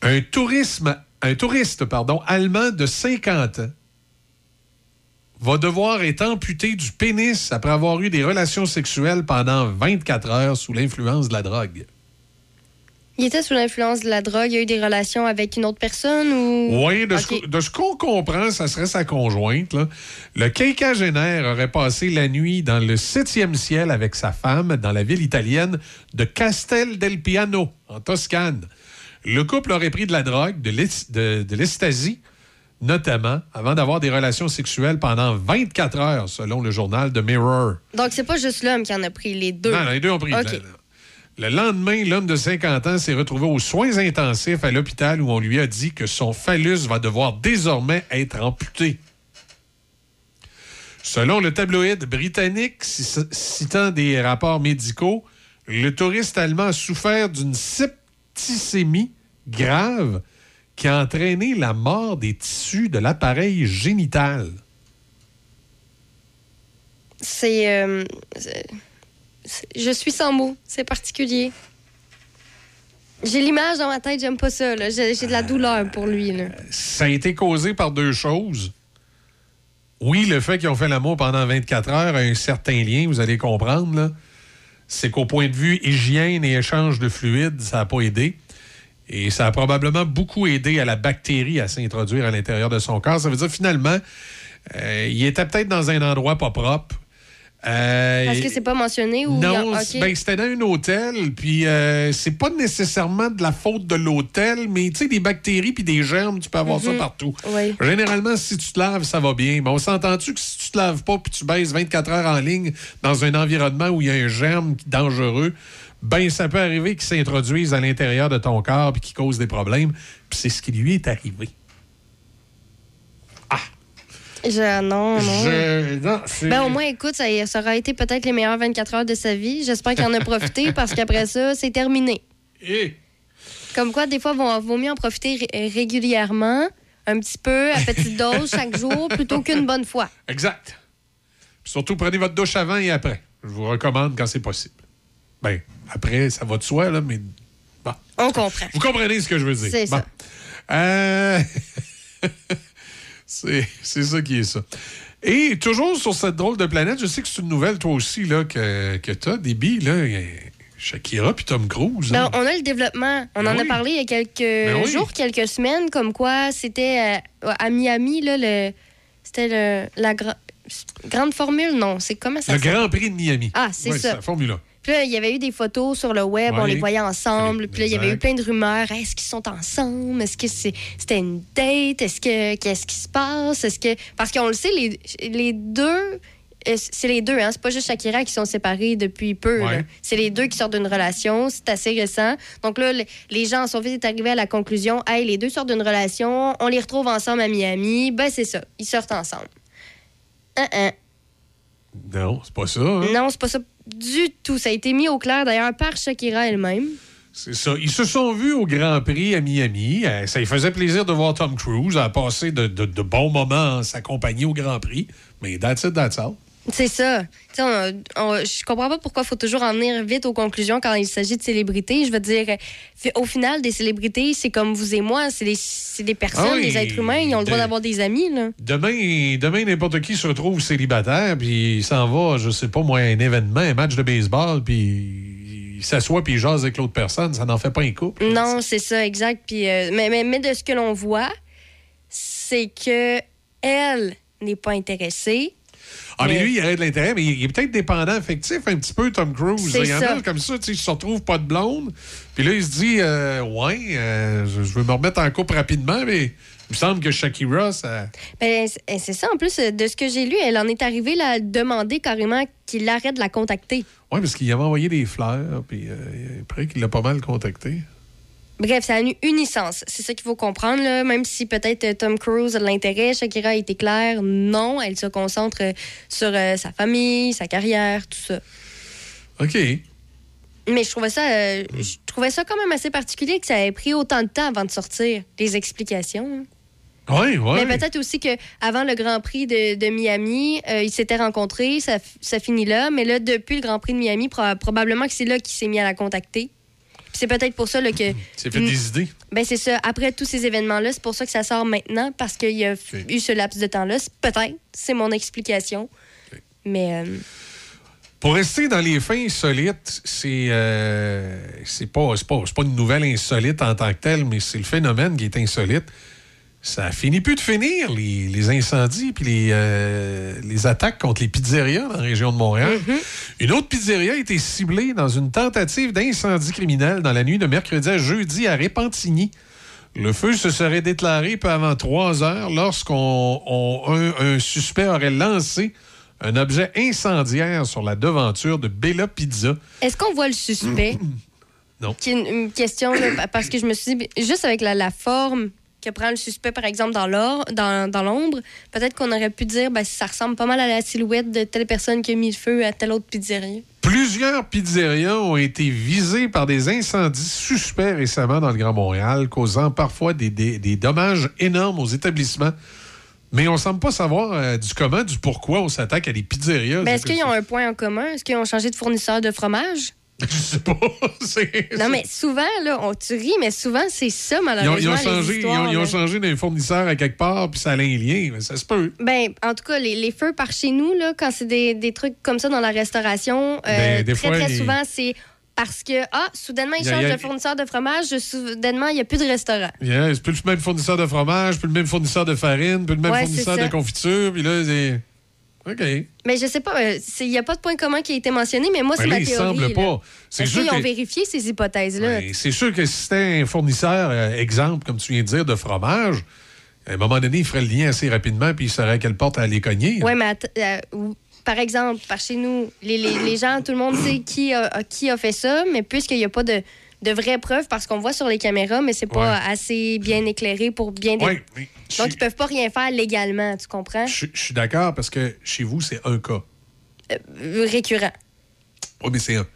S10: Un, tourisme, un touriste pardon, allemand de 50 ans va devoir être amputé du pénis après avoir eu des relations sexuelles pendant 24 heures sous l'influence de la drogue.
S3: Il était sous l'influence de la drogue, il a eu des relations avec une autre personne ou?
S10: Oui, de, ce, de ce qu'on comprend, ça serait sa conjointe. là. Le quinquagénaire aurait passé la nuit dans le septième ciel avec sa femme dans la ville italienne de Castel del Piano, en Toscane. Le couple aurait pris de la drogue, de l'es- de de l'ecstasy, notamment, avant d'avoir des relations sexuelles pendant 24 heures, selon le journal de Mirror.
S3: Donc c'est pas juste l'homme qui en a pris, les deux.
S10: Non, non, les deux ont pris. Le, le lendemain, l'homme de 50 ans s'est retrouvé aux soins intensifs à l'hôpital où on lui a dit que son phallus va devoir désormais être amputé. Selon le tabloïd britannique, ci- citant des rapports médicaux, le touriste allemand a souffert d'une septicémie grave qui a entraîné la mort des tissus de l'appareil génital.
S3: C'est. euh, c'est- je suis sans mots. C'est particulier. J'ai l'image dans ma tête, j'aime pas ça. J'ai de la douleur pour lui. Là.
S10: ça a été causé par deux choses. Oui, le fait qu'ils ont fait l'amour pendant 24 heures a un certain lien, vous allez comprendre. C'est qu'au point de vue hygiène et échange de fluides, ça n'a pas aidé. Et ça a probablement beaucoup aidé à la bactérie à s'introduire à l'intérieur de son corps. Ça veut dire finalement, euh, il était peut-être dans un endroit pas propre. Euh,
S3: Parce que c'est pas mentionné ou.
S10: non,
S3: Ok.
S10: ben, c'était dans un hôtel, puis euh, c'est pas nécessairement de la faute de l'hôtel, mais tu sais, des bactéries puis des germes, tu peux avoir ça
S3: Mhm.
S10: partout.
S3: Oui.
S10: Généralement, si tu te laves, ça va bien. Mais on s'entend-tu que si tu te laves pas puis tu baisses 24 heures en ligne dans un environnement où il y a un germe dangereux, ben ça peut arriver qu'il s'introduise à l'intérieur de ton corps puis qu'il cause des problèmes. Puis c'est ce qui lui est arrivé.
S3: Je- non, non.
S10: Je- non, c'est-
S3: Ben, au moins, écoute, ça, ça aura été peut-être les meilleures 24 heures de sa vie. J'espère qu'il en a profité parce qu'après ça, c'est terminé.
S10: Eh!
S3: Comme quoi, des fois, vaut, vaut mieux en profiter ré- régulièrement, un petit peu, à petite dose, chaque jour, plutôt qu'une bonne fois.
S10: Exact. Puis surtout, prenez votre douche avant et après. Je vous recommande quand c'est possible. Ben, après, ça va de soi, là, mais bon.
S3: On comprend.
S10: Vous comprenez ce que je veux dire.
S3: C'est
S10: Bon.
S3: ça.
S10: Euh, c'est c'est ça qui est ça. Et toujours sur cette drôle de planète, je sais que c'est une nouvelle, toi aussi, là, que, que tu as, des billes, là. Shakira puis Tom Cruise.
S3: Ben,
S10: hein.
S3: on a le développement. On
S10: Ben
S3: en a parlé il y a quelques
S10: Ben oui.
S3: jours, quelques semaines, comme quoi c'était euh, à Miami, là, le, c'était le, la gra- grande formule, non, c'est comment ça
S10: Le? Grand Prix de Miami.
S3: Ah, c'est
S10: Ouais,
S3: ça.
S10: la Formule 1.
S3: Puis là, il y avait eu des photos sur le web, on les voyait ensemble. Puis là, il y avait eu plein de rumeurs. Est-ce qu'ils sont ensemble? Est-ce que c'est- c'était une date? Est-ce que qu'est-ce qui se passe? Est-ce que parce qu'on le sait, les, les deux, euh, c'est les deux, hein. C'est pas juste Shakira qui sont séparés depuis peu.
S13: Ouais.
S3: C'est les deux qui sortent d'une relation. C'est assez récent. Donc là, le- les gens sont vite arrivés à la conclusion. Hey, les deux sortent d'une relation. On les retrouve ensemble à Miami. Ben c'est ça. Ils sortent ensemble. Hein, hein.
S10: Non, c'est pas ça. hein.
S3: Non, c'est pas ça du tout. Ça a été mis au clair d'ailleurs par Shakira elle-même.
S10: C'est ça. Ils se sont vus au Grand Prix à Miami. Euh, Ça lui faisait plaisir de voir Tom Cruise à passer de, bons moments en sa compagnie au Grand Prix. Mais that's it, that's all.
S3: C'est ça. On- on- je comprends pas pourquoi il faut toujours en venir vite aux conclusions quand il s'agit de célébrités. Je veux dire, au final, des célébrités, c'est comme vous et moi. C'est des, des personnes,
S10: Ah oui,
S3: des êtres humains. Ils ont le droit d'avoir des amis. Là.
S10: Demain, demain n'importe qui se retrouve célibataire, puis il s'en va, je sais pas moi, à un événement, un match de baseball, puis il s'assoit puis il jase avec l'autre personne. Ça n'en fait pas un couple.
S3: Non, c'est ça, exact. Puis, euh, mais, mais, mais de ce que l'on voit, c'est que elle n'est pas intéressée.
S10: Ah, mais
S3: Mais-
S10: lui, il aurait de l'intérêt, mais il est peut-être dépendant affectif un petit peu, Tom Cruise. Il y en a comme ça, tu sais, il se retrouve pas de blonde. Puis là, il se dit, euh, ouais, euh, je, veux me remettre en couple rapidement, mais il me semble que Shakira, ça.
S3: Ben, c'est c'est ça, en plus, euh, de ce que j'ai lu, elle en est arrivée là, à demander carrément qu'il arrête de la contacter.
S10: Oui, parce qu'il avait envoyé des fleurs, puis euh, après qu'il l'a pas mal contacté.
S3: Bref, ça a eu une licence. C'est ça qu'il faut comprendre. Là. Même si peut-être euh, Tom Cruise a de l'intérêt, Shakira a été claire, non, elle se concentre euh, sur euh, sa famille, sa carrière, tout ça.
S10: OK.
S3: Mais je trouvais ça, euh, je trouvais ça quand même assez particulier que ça ait pris autant de temps avant de sortir les explications.
S10: Oui, oui.
S3: Mais peut-être aussi que avant le Grand Prix de, de Miami, euh, ils s'étaient rencontrés, ça, finit là. Mais là, depuis le Grand Prix de Miami, pro- probablement que c'est là qu'il s'est mis à la contacter. C'est peut-être pour ça là, que.
S10: C'est fait des idées.
S3: Ben c'est ça. Après tous ces événements-là, c'est pour ça que ça sort maintenant, parce qu'il y a eu ce laps de temps-là. Peut-être, c'est mon explication. Mais euh,
S10: Pour rester dans les fins insolites, c'est euh, c'est pas, pas, c'est pas une nouvelle insolite en tant que telle, mais c'est le phénomène qui est insolite. Ça finit plus de finir, les, les incendies puis les, euh, les attaques contre les pizzerias dans la région de Montréal. Une autre pizzeria a été ciblée dans une tentative d'incendie criminel dans la nuit de mercredi à jeudi à Repentigny. Le feu se serait déclaré peu avant trois heures lorsqu'on on- un, un suspect aurait lancé un objet incendiaire sur la devanture de Bella Pizza.
S3: est-ce qu'on voit le suspect?
S10: Non.
S3: Une, une question, là, parce que je me suis dit, juste avec la, la forme que prend le suspect, par exemple, dans l'or- dans, dans l'ombre, peut-être qu'on aurait pu dire, ben, ça ressemble pas mal à la silhouette de telle personne qui a mis le feu à telle autre pizzeria.
S10: Plusieurs pizzerias ont été visées par des incendies suspects récemment dans le Grand Montréal, causant parfois des, des- des dommages énormes aux établissements. Mais on semble pas savoir euh, du comment, du pourquoi on s'attaque à des pizzerias.
S3: Ben, est-ce qu'ils ont un point en commun? Est-ce qu'ils ont changé de fournisseur de fromage?
S10: Je sais pas.
S3: Non, mais souvent, là, on, tu ris, mais souvent, c'est ça,
S10: Ils ont,
S3: malheureusement.
S10: ils ont changé, ils ont, ils changé d'un fournisseur à quelque part, puis ça a un lien. mais Ça se peut.
S3: Ben, en tout cas, les, les feux par chez nous, là, quand c'est des, des trucs comme ça dans la restauration, euh,
S10: Ben, des
S3: très,
S10: fois,
S3: très souvent, c'est parce que, ah, soudainement, ils changent de fournisseur de fromage, soudainement, il n'y a plus de restaurant.
S10: Yeah, c'est plus le même fournisseur de fromage, plus le même fournisseur de farine, plus le même
S3: Ouais,
S10: fournisseur de confiture, puis là, c'est. OK.
S3: Mais je sais pas, euh, il n'y a pas de point commun qui a été mentionné, mais moi,
S10: Ben
S3: c'est
S10: là,
S3: ma
S10: il
S3: théorie.
S10: semble
S3: là.
S10: pas. C'est sûr
S3: qu'ils ont vérifié ces hypothèses-là?
S10: Ben, c'est sûr que si c'était un fournisseur, euh, exemple, comme tu viens de dire, de fromage, à un moment donné, il ferait le lien assez rapidement, puis il saurait à quelle porte à aller cogner.
S3: Oui, mais euh, par exemple, par chez nous, les, les- les gens, tout le monde sait qui a, qui a fait ça, mais puisqu'il n'y a pas de, de vraies preuves, parce qu'on voit sur les caméras, mais c'est pas assez bien éclairé pour bien...
S10: Ouais, mais
S3: Donc, ils peuvent pas rien faire légalement, tu comprends?
S10: je je suis d'accord parce que chez vous, c'est un cas.
S3: Euh, récurrent.
S10: Oui, mais c'est un.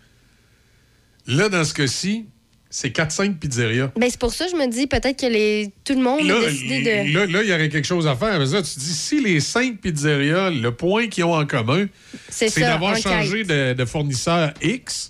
S10: Là, dans ce cas-ci, c'est 4-5 pizzerias.
S3: Ben, c'est pour ça que je me dis peut-être que les, tout le monde
S10: Là,
S3: a décidé de...
S10: là, là, il y aurait quelque chose à faire. Mais tu dis, si les cinq pizzerias, le point qu'ils ont en commun,
S3: C'est
S10: d'avoir changé de, de fournisseur X,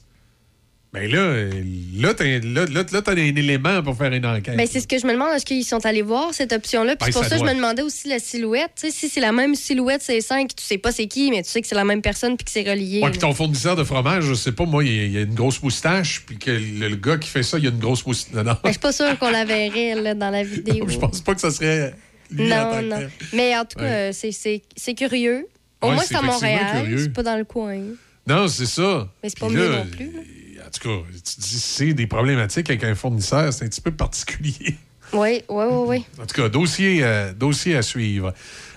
S10: ben là, euh, là, t'as là, là, là, t'as un élément pour faire une enquête.
S3: Ben, c'est ce que je me demande. Est-ce qu'ils sont allés voir cette option-là? Puis
S10: Ben,
S3: c'est pour
S10: ça
S3: ça, que je
S10: doit.
S3: me demandais aussi la silhouette. Si c'est la même silhouette, c'est cinq, tu sais pas c'est qui, mais tu sais que c'est la même personne puis que c'est relié.
S10: Ouais, puis ton fournisseur de fromage, je sais pas, moi, il y a- une grosse moustache, puis que le, le gars qui fait ça, il y a une grosse moustache. Non, non.
S3: Ben, je suis pas sûre qu'on la verrait là, dans la vidéo.
S10: je pense pas que ça serait lui en tant
S3: non,
S10: que
S3: non.
S10: tel.
S3: Mais en tout cas,
S10: Ouais.
S3: c'est- curieux. Au
S10: Ouais,
S3: moins,
S10: c'est
S3: à Montréal. C'est pas dans le coin.
S10: Non, c'est ça.
S3: Mais c'est pas mieux non plus. là.
S10: En tout cas, tu dis c'est des problématiques avec un fournisseur, c'est un petit peu particulier.
S3: Oui, oui, oui, oui.
S10: En tout cas, dossier, euh, dossier à suivre.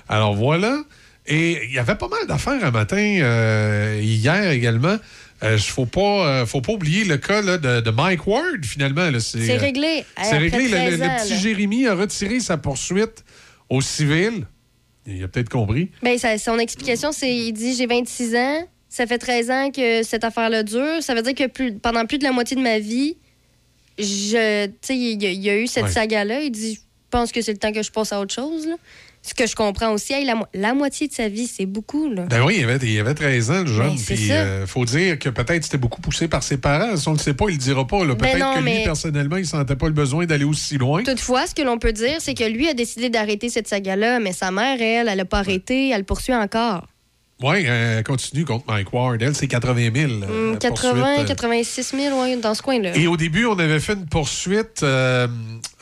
S10: Alors voilà. Et il y avait pas mal d'affaires un matin, euh, hier également. Il ne faut, pas, euh, faut pas oublier le cas là, de, de Mike Ward, finalement. là.
S3: C'est
S10: euh,
S3: réglé.
S10: C'est réglé. Le,
S3: 13
S10: le- le
S3: ans,
S10: petit
S3: là.
S10: Jérémy a retiré sa poursuite au civil. Il a peut-être compris.
S3: Ben, ça- son explication, c'est il dit j'ai 26 ans, ça fait 13 ans que cette affaire-là dure. Ça veut dire que plus- pendant plus de la moitié de ma vie, je, il y, a- il y a eu cette
S10: Ouais.
S3: saga-là. Il dit je pense que c'est le temps que je passe à autre chose. là. Ce que je comprends aussi, hey, la, mo- la moitié de sa vie, c'est beaucoup. Là.
S10: Ben oui, il avait, il avait 13 ans, le jeune.
S3: Ben, ça.
S10: euh, faut dire que peut-être c'était beaucoup poussé par ses parents. Si on ne le sait pas, il le dira pas.
S3: Ben
S10: Peut-être que lui,
S3: mais-
S10: personnellement, il sentait pas le besoin d'aller aussi loin.
S3: Toutefois, ce que l'on peut dire, c'est que lui a décidé d'arrêter cette saga-là, mais sa mère, elle, elle n'a pas arrêté, elle poursuit encore.
S10: Oui, elle continue contre Mike Ward. Elle, c'est 80 000. euh,
S3: Hum, 80,
S10: poursuite, euh.
S3: 86 000, ouais, dans ce coin-là.
S10: Et au début, on avait fait une poursuite. Euh,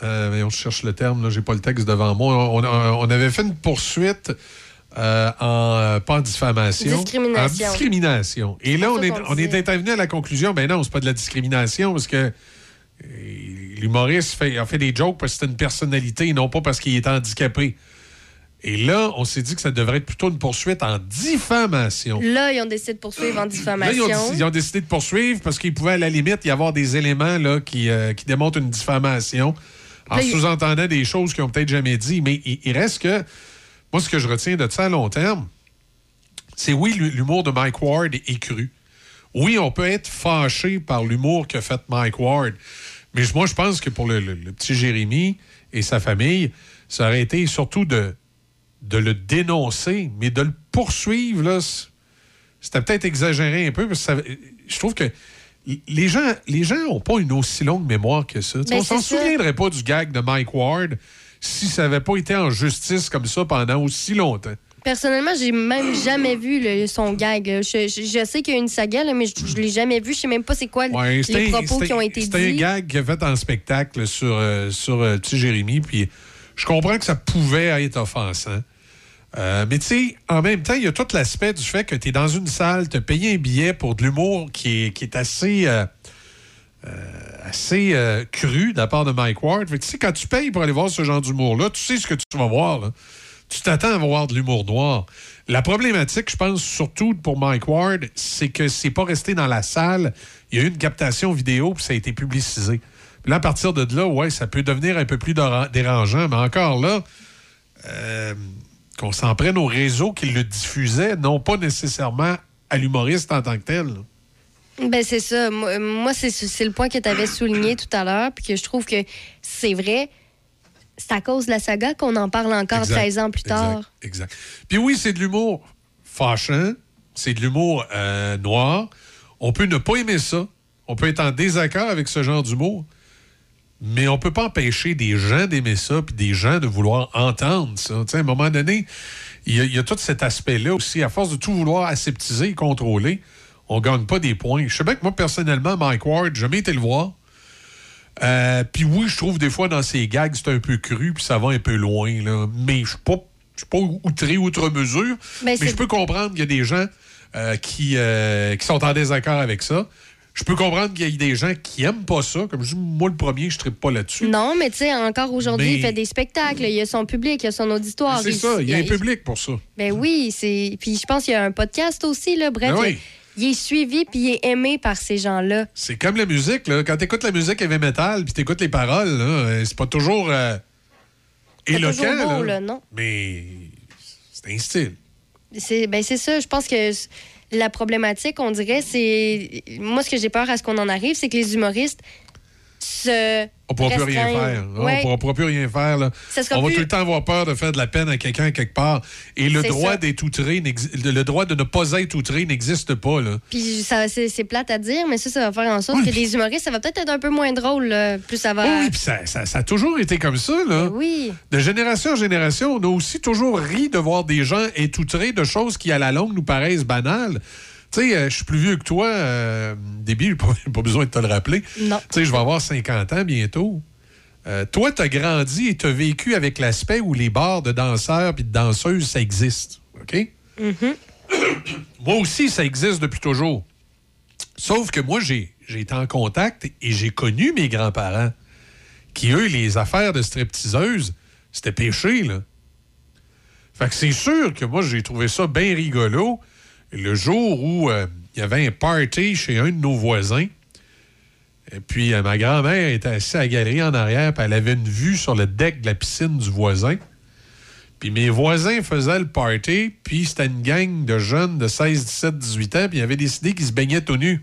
S10: euh, on cherche le terme, là, j'ai pas le texte devant moi. On, avait fait une poursuite euh, en euh, pas en diffamation.
S3: Discrimination.
S10: En discrimination. Et là, on est, on est intervenu à la conclusion, ben non, c'est pas de la discrimination parce que euh, l'humoriste fait, a fait des jokes parce que c'est une personnalité non pas parce qu'il est handicapé. Et là, on s'est dit que ça devrait être plutôt une poursuite en diffamation.
S3: Là, ils ont décidé de poursuivre en
S10: Là,
S3: diffamation.
S10: ils, ont, ils ont décidé de poursuivre parce qu'il pouvait à la limite y avoir des éléments là, qui, euh, qui démontrent une diffamation en
S3: Là, il-
S10: sous-entendant des choses qu'ils ont peut-être jamais dit. Mais il, il reste que, moi, ce que je retiens de ça à long terme, c'est oui, l'humour de Mike Ward est cru. Oui, on peut être fâché par l'humour que fait Mike Ward. Mais moi, je pense que pour le, le- le petit Jérémy et sa famille, ça aurait été surtout de, de le dénoncer, mais de le poursuivre, là, c'était peut-être exagéré un peu, parce que ça- je trouve que les gens les gens n'ont pas une aussi longue mémoire que ça.
S3: Ben,
S10: on s'en souviendrait pas du gag de Mike Ward si ça n'avait pas été en justice comme ça pendant aussi longtemps.
S3: Personnellement, j'ai même jamais vu le- son gag. Je, je- je sais qu'il y a une saga, là, mais je, je l'ai jamais vu. Je sais même pas c'est quoi
S10: Ouais,
S3: les propos qui ont été
S10: C'était un
S3: dits.
S10: gag qu'il a fait en spectacle sur, euh, sur euh, Petit Jérémy, puis je comprends que ça pouvait être offensant. Euh, mais tu sais, en même temps, il y a tout l'aspect du fait que tu es dans une salle, tu as payé un billet pour de l'humour qui est, qui est assez, euh, euh, assez cru de la part de Mike Ward. Tu sais, quand tu payes pour aller voir ce genre d'humour-là, tu sais ce que tu vas voir. Tu t'attends à voir de l'humour noir. La problématique, je pense, surtout pour Mike Ward, c'est que c'est pas resté dans la salle. Il y a eu une captation vidéo, puis ça a été publicisé. Puis là, à partir de là, ouais, ça peut devenir un peu plus déra- dérangeant. Mais encore là, qu'on s'en prenne au réseau qui le diffusait, non pas nécessairement à l'humoriste en tant que tel.
S3: Ben, c'est ça. Moi, c'est le point que tu avais souligné tout à l'heure, puis que je trouve que c'est vrai. C'est à cause de la saga qu'on en parle encore
S10: Exact,
S3: 13 ans plus tard.
S10: Exact. Puis oui, c'est de l'humour fâchant, c'est de l'humour euh, noir. On peut ne pas aimer ça. On peut être en désaccord avec ce genre d'humour, mais on peut pas empêcher des gens d'aimer ça puis des gens de vouloir entendre ça. Tu sais, à un moment donné, il y, a- il y a tout cet aspect-là aussi. À force de tout vouloir aseptiser et contrôler, on gagne pas des points. Je sais bien que moi, personnellement, Mike Ward, jamais été le voir. Euh, puis oui, je trouve des fois dans ses gags, c'est un peu cru, puis ça va un peu loin. Là. Mais je suis pas, je suis pas outré outre mesure.
S3: Ben,
S10: mais je peux comprendre qu'il y a des gens euh, qui, euh, qui sont en désaccord avec ça. Je peux comprendre qu'il y a des gens qui aiment pas ça. Comme je dis, moi, le premier, je ne pas là-dessus.
S3: Non, mais tu sais, encore aujourd'hui,
S10: Mais-
S3: il fait des spectacles. Il y a son public, il y a son auditoire.
S10: C'est ça, il y a un public pour ça.
S3: Ben oui, c'est. Puis je pense qu'il y a un podcast aussi, là. Bref,
S10: Ben oui.
S3: il est suivi puis il est aimé par ces gens-là.
S10: C'est comme la musique. Là. Quand tu écoutes la musique heavy metal puis tu écoutes les paroles, là, euh, c'est pas toujours euh,
S3: C'est
S10: éloquent.
S3: toujours beau,
S10: là.
S3: là, non?
S10: Mais c'est un style.
S3: C'est ben c'est ça. Je pense que la problématique, on dirait, c'est. Moi, ce que j'ai peur à ce qu'on en arrive, c'est que les humoristes se.
S10: On pourra plus rien faire.
S3: Ouais.
S10: On pourra, pourra plus rien faire. Là. On va
S3: plus-
S10: tout le temps avoir peur de faire de la peine à quelqu'un quelque part. Et le droit d'être outré, le droit de ne pas être outré n'existe pas. Là.
S3: Puis ça, c'est plate à dire, mais ça, ça va faire en sorte que les humoristes, ça va peut-être être un peu moins drôle, là. Plus ça va.
S10: Oui, oui, puis ça, ça- ça a toujours été comme ça. Là.
S3: Ben oui.
S10: De génération en génération, on a aussi toujours ri de voir des gens être outrés de choses qui, à la longue, nous paraissent banales. Tu sais, euh, je suis plus vieux que toi, euh, début, pas, pas besoin de te le rappeler.
S3: Non.
S10: Tu sais, je vais avoir 50 ans bientôt. Euh, toi, tu as grandi et tu as vécu avec l'aspect où les bars de danseurs et de danseuses, ça existe. OK? Moi aussi, ça existe depuis toujours. Sauf que moi, j'ai j'ai été en contact et j'ai connu mes grands-parents qui, eux, les affaires de stripteaseuses, c'était péché, là. Fait que c'est sûr que moi, j'ai trouvé ça bien rigolo le jour où euh, il y avait un party chez un de nos voisins. Puis, euh, ma grand-mère était assise à galerie en arrière, puis elle avait une vue sur le deck de la piscine du voisin. Puis mes voisins faisaient le party, puis c'était une gang de jeunes de 16, 17, 18 ans, puis ils avaient décidé qu'ils se baignaient tout nus.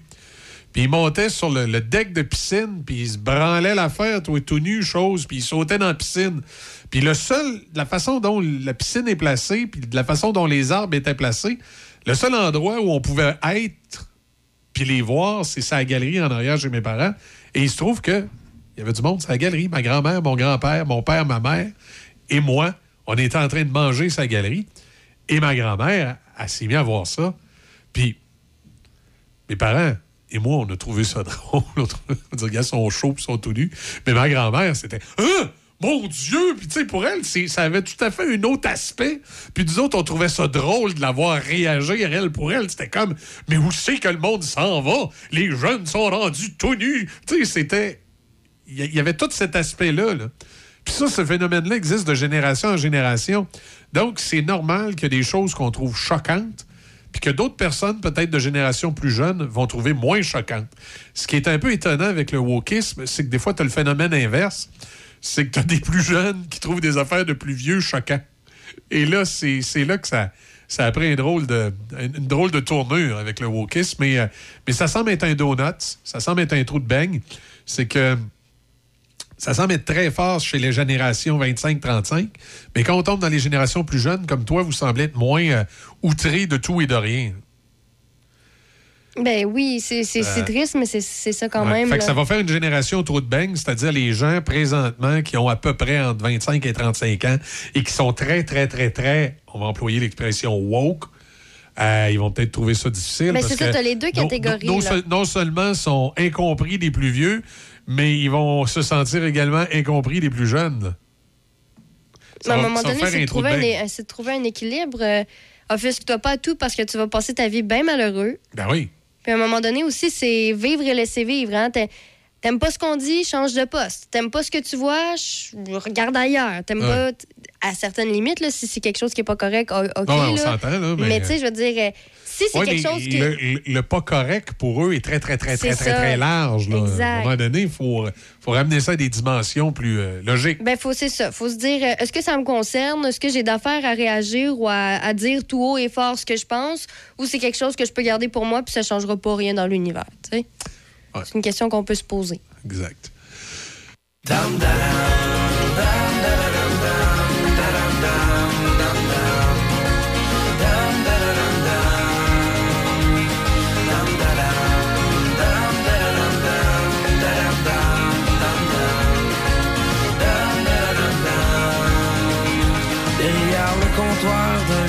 S10: Puis ils montaient sur le, le deck de piscine, puis ils se branlaient l'affaire, tout, tout nu, chose, puis ils sautaient dans la piscine. Puis le seul, la façon dont la piscine est placée, puis de la façon dont les arbres étaient placés, le seul endroit où on pouvait être, puis les voir, c'est sa galerie en arrière chez mes parents. Et il se trouve que il y avait du monde, sa galerie. Ma grand-mère, mon grand-père, mon père, ma mère et moi, on était en train de manger sa galerie. Et ma grand-mère, elle s'est mise à voir ça. Puis mes parents et moi, on a trouvé ça drôle. On a dit, ils sont chauds, ils sont tout nus. Mais ma grand-mère, c'était Hein? Mon Dieu! Puis, tu sais, pour elle, ça avait tout à fait un autre aspect. Puis, nous autres, on trouvait ça drôle de la voir réagir. Elle, pour elle, c'était comme Mais où c'est que le monde s'en va? Les jeunes sont rendus tout nus. Tu sais, c'était. Il y, avait tout cet aspect-là. là. Puis ça, ce phénomène-là existe de génération en génération. Donc, c'est normal ait des choses qu'on trouve choquantes, puis que d'autres personnes, peut-être de génération plus jeune, vont trouver moins choquantes. Ce qui est un peu étonnant avec le wokisme, c'est que des fois, tu as le phénomène inverse. C'est que tu as des plus jeunes qui trouvent des affaires de plus vieux choquants. Et là, c'est là que ça, ça a pris un drôle de, une drôle de tournure avec le wokisme. Mais, euh, mais ça semble être un donut, ça semble être un trou de beigne. C'est que ça semble être très fort chez les générations 25-35, mais quand on tombe dans les générations plus jeunes, comme toi, vous semblez être moins euh, outré de tout et de rien.
S3: Ben oui, c'est
S10: Euh,
S3: triste, mais c'est ça quand
S10: Ouais.
S3: même.
S10: Fait que ça va faire une génération trou de beigne, c'est-à-dire les gens présentement qui ont à peu près entre 25 et 35 ans et qui sont très, très, très, très, on va employer l'expression woke. euh, ils vont peut-être trouver ça difficile.
S3: Mais
S10: parce
S3: c'est ça,
S10: que
S3: t'as les deux catégories,
S10: Non, non
S3: là.
S10: seul- non seulement sont incompris des plus vieux, mais ils vont se sentir également incompris des plus jeunes. Ça
S3: Mais à un moment donné, c'est de, trouver un, de trouver un équilibre. Euh, Offusque-toi pas à tout parce que tu vas passer ta vie bien malheureux.
S10: Ben oui.
S3: Puis à un moment donné aussi, c'est vivre et laisser vivre. Hein? T'a- T'aimes pas ce qu'on dit, change de poste. T'aimes pas ce que tu vois, regarde ailleurs. T'aimes
S10: Ouais.
S3: pas, à certaines limites, là, si c'est quelque chose qui est pas correct, o- OK.
S10: On
S3: là.
S10: s'entend, là, mais-
S3: Mais tu sais, je veux dire, euh, si c'est
S10: Ouais,
S3: quelque
S10: mais
S3: chose qui.
S10: le, le- le pas correct pour eux est très, très, très, très, très, très large. là.
S3: Exact.
S10: À un moment donné, il faut, faut ramener ça à des dimensions plus euh, logiques.
S3: Ben, faut, c'est ça. Faut se dire, euh, est-ce que ça me concerne? Est-ce que j'ai d'affaires à réagir ou à, à dire tout haut et fort ce que je pense? Ou c'est quelque chose que je peux garder pour moi puis ça changera pas rien dans l'univers? C'est une question qu'on peut se poser.
S10: Exact.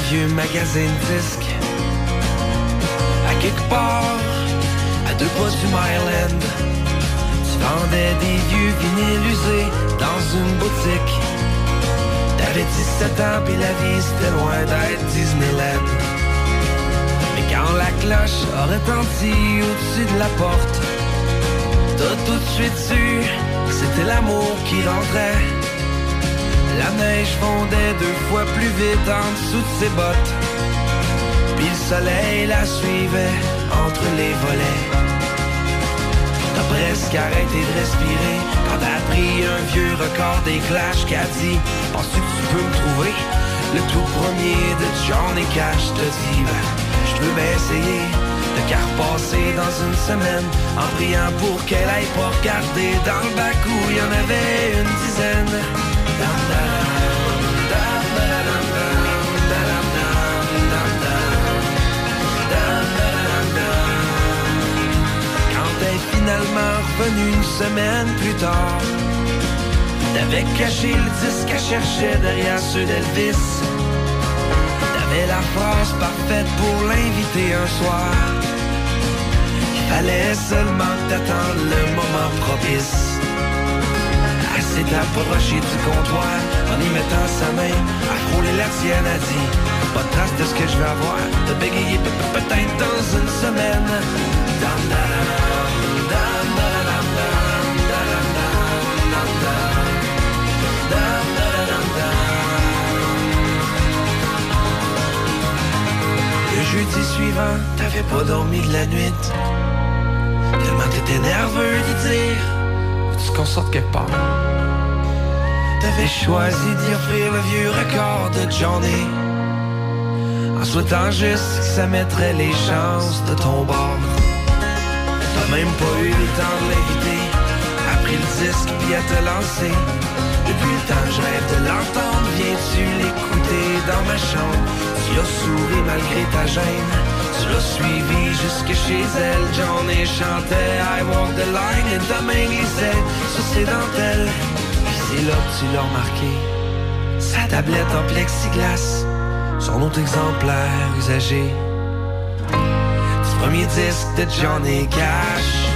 S13: Vieux magasin de disques. À quelque part, à deux pas du Myland, tu vendais des vieux vinyles usés dans une boutique. T'avais 17 ans pis la vie c'était loin d'être Disneyland. Mais quand la cloche a retenti au-dessus de la porte, t'as tout de suite su que c'était l'amour qui rentrait. La neige fondait deux fois plus vite en dessous de ses bottes. Puis le soleil la suivait entre les volets. T'as presque arrêté de respirer quand t'as pris un vieux record des clashs qui a dit Penses-tu que tu peux me trouver? Le tout premier de Johnny Cash te dit Ben, je peux bien essayer de car passer dans une semaine en priant pour qu'elle aille pas regarder dans le bac où il y en avait une dizaine finalement revenu une semaine plus tard. T'avais caché le disque qu'elle cherchait derrière ceux d'Elvis. T'avais la phrase parfaite pour l'inviter un soir. Il fallait seulement t'attendre le moment propice s'est approchée du comptoir en y mettant sa main, a frôlé la sienne, a dit Pas de trace de ce que je vais avoir, de bégayer peut-être dans une semaine. Le jeudi suivant, t'avais pas dormi de la nuit. Tellement t'étais nerveux d'y dire faut-tu qu'on sorte quelque part. T'avais choisi d'y offrir le vieux record de Johnny. En souhaitant juste que ça mettrait les chances de ton bord. T'as même pas eu le temps de l'inviter. A pris le disque puis à te lancer. Depuis le temps je rêve de l'entendre. Viens-tu l'écouter dans ma chambre? Tu as souri malgré ta gêne Tu l'as suivi jusque chez elle. Johnny chantait I walk the line Et ta main glissait sur ses dentelles. Puis c'est là que tu l'as remarqué. Sa tablette en plexiglas. Son autre exemplaire usagé. Du premier disque de Johnny Cash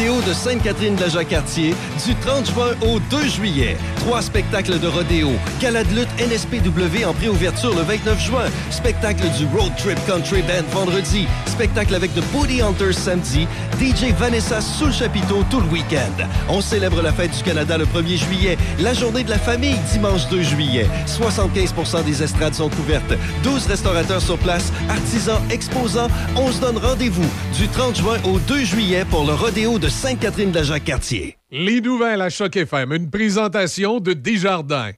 S5: the de Sainte-Catherine de la Jacques-Cartier du 30 juin au 2 juillet. Trois spectacles de rodéo. Gala de lutte NSPW en préouverture le 29 juin. Spectacle du Road Trip Country Band vendredi. Spectacle avec The Booty Hunters samedi. DJ Vanessa sous le chapiteau tout le week-end. On célèbre la fête du Canada le 1er juillet. La journée de la famille dimanche 2 juillet. 75 des estrades sont couvertes. 12 restaurateurs sur place, artisans, exposants. On se donne rendez-vous du 30 juin au 2 juillet pour le rodéo de Sainte-Catherine de la Jacques-Cartier.
S10: Les nouvelles à Choc FM, une présentation de Desjardins.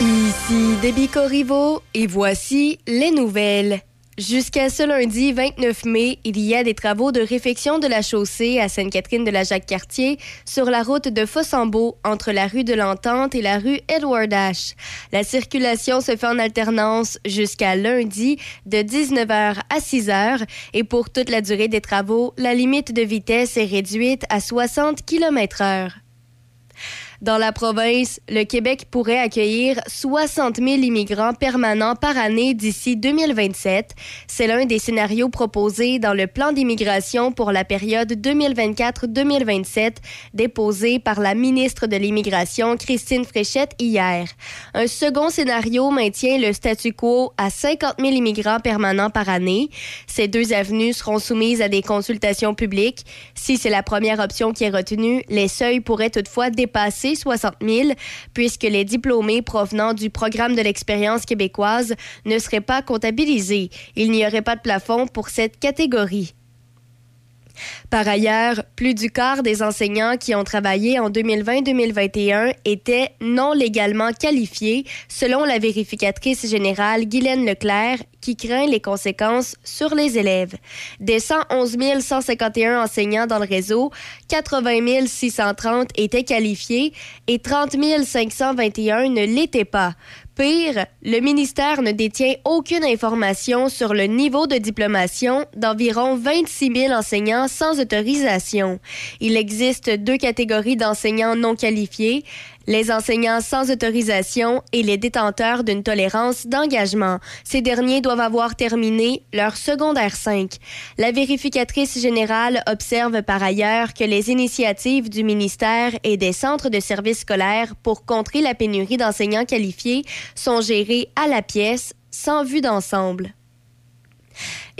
S3: Ici Debbie Corriveau et voici les nouvelles. Jusqu'à ce lundi 29 mai, il y a des travaux de réfection de la chaussée à Sainte-Catherine de la Jacques-Cartier sur la route de Fossambeau entre la rue de l'Entente et la rue Edward H. La circulation se fait en alternance jusqu'à lundi de 19h à 6h et pour toute la durée des travaux, la limite de vitesse est réduite à 60 km h dans la province, le Québec pourrait accueillir 60 000 immigrants permanents par année d'ici 2027. C'est l'un des scénarios proposés dans le plan d'immigration pour la période 2024-2027 déposé par la ministre de l'Immigration, Christine Fréchette, hier. Un second scénario maintient le statu quo à 50 000 immigrants permanents par année. Ces deux avenues seront soumises à des consultations publiques. Si c'est la première option qui est retenue, les seuils pourraient toutefois dépasser 60 000, puisque les diplômés provenant du programme de l'expérience québécoise ne seraient pas comptabilisés. Il n'y aurait pas de plafond pour cette catégorie. Par ailleurs, plus du quart des enseignants qui ont travaillé en 2020-2021 étaient non légalement qualifiés, selon la vérificatrice générale Guylaine Leclerc, qui craint les conséquences sur les élèves. Des 111 151 enseignants dans le réseau, 80 630 étaient qualifiés et 30 521 ne l'étaient pas. Pire, le ministère ne détient aucune information sur le niveau de diplomation d'environ 26 000 enseignants sans autorisation. Il existe deux catégories d'enseignants non qualifiés, les enseignants sans autorisation et les détenteurs d'une tolérance d'engagement. Ces derniers doivent avoir terminé leur secondaire 5. La vérificatrice générale observe par ailleurs que les initiatives du ministère et des centres de services scolaires pour contrer la pénurie d'enseignants qualifiés sont gérées à la pièce sans vue d'ensemble.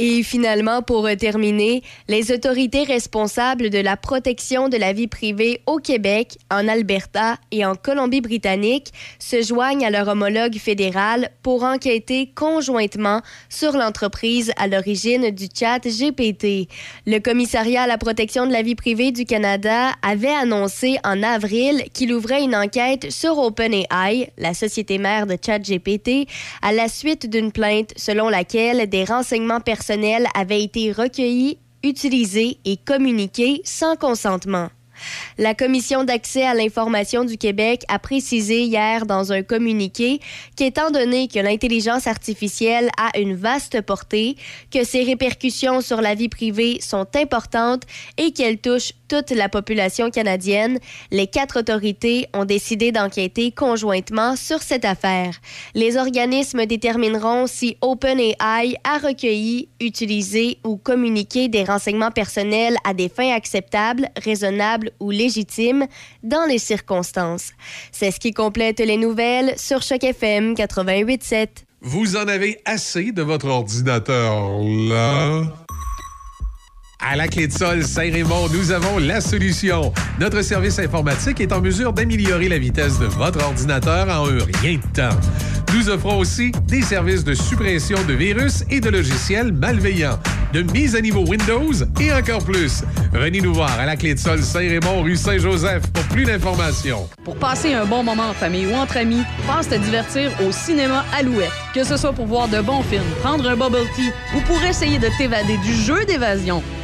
S3: Et finalement, pour terminer, les autorités responsables de la protection de la vie privée au Québec, en Alberta et en Colombie-Britannique se joignent à leur homologue fédéral pour enquêter conjointement sur l'entreprise à l'origine du chat GPT. Le commissariat à la protection de la vie privée du Canada avait annoncé en avril qu'il ouvrait une enquête sur OpenAI, la société mère de ChatGPT, à la suite d'une plainte selon laquelle des renseignements personnels avaient été recueillis, utilisés et communiqués sans consentement. La Commission d'accès à l'information du Québec a précisé hier dans un communiqué qu'étant donné que l'intelligence artificielle a une vaste portée, que ses répercussions sur la vie privée sont importantes et qu'elle touche toute la population canadienne, les quatre autorités ont décidé d'enquêter conjointement sur cette affaire. Les organismes détermineront si OpenAI a recueilli, utilisé ou communiqué des renseignements personnels à des fins acceptables, raisonnables ou légitimes dans les circonstances. C'est ce qui complète les nouvelles sur Choc FM 88.7.
S10: Vous en avez assez de votre ordinateur là? À la clé de sol Saint-Raymond, nous avons la solution. Notre service informatique est en mesure d'améliorer la vitesse de votre ordinateur en un rien de temps. Nous offrons aussi des services de suppression de virus et de logiciels malveillants, de mise à niveau Windows et encore plus. Venez nous voir à la clé de sol Saint-Raymond, rue Saint-Joseph pour plus d'informations.
S14: Pour passer un bon moment en famille ou entre amis, pense te divertir au cinéma Alouette. Que ce soit pour voir de bons films, prendre un bubble tea ou pour essayer de t'évader du jeu d'évasion.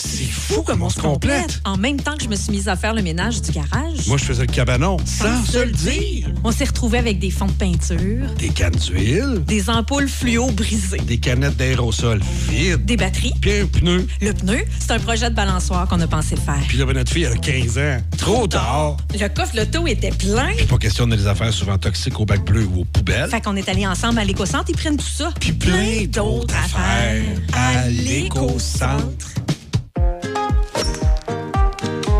S15: C'est fou comme on se complète.
S16: En même temps que je me suis mise à faire le ménage du garage.
S15: Moi, je faisais le cabanon sans se le dire.
S16: On s'est retrouvés avec des fonds de peinture,
S15: Des cannes d'huile,
S16: des ampoules fluo brisées,
S15: des canettes d'aérosol vides,
S16: des batteries.
S15: puis un pneu.
S16: Le pneu, c'est un projet de balançoire qu'on a pensé faire.
S15: Puis là, ben, notre fille a 15 ans. Trop tard.
S16: Le coffre l'auto était plein.
S15: Pas question de les affaires souvent toxiques au bac bleu ou aux poubelles.
S16: Fait qu'on est allés ensemble à l'éco-centre, ils prennent tout ça. Puis
S15: plein d'autres affaires à l'éco-centre.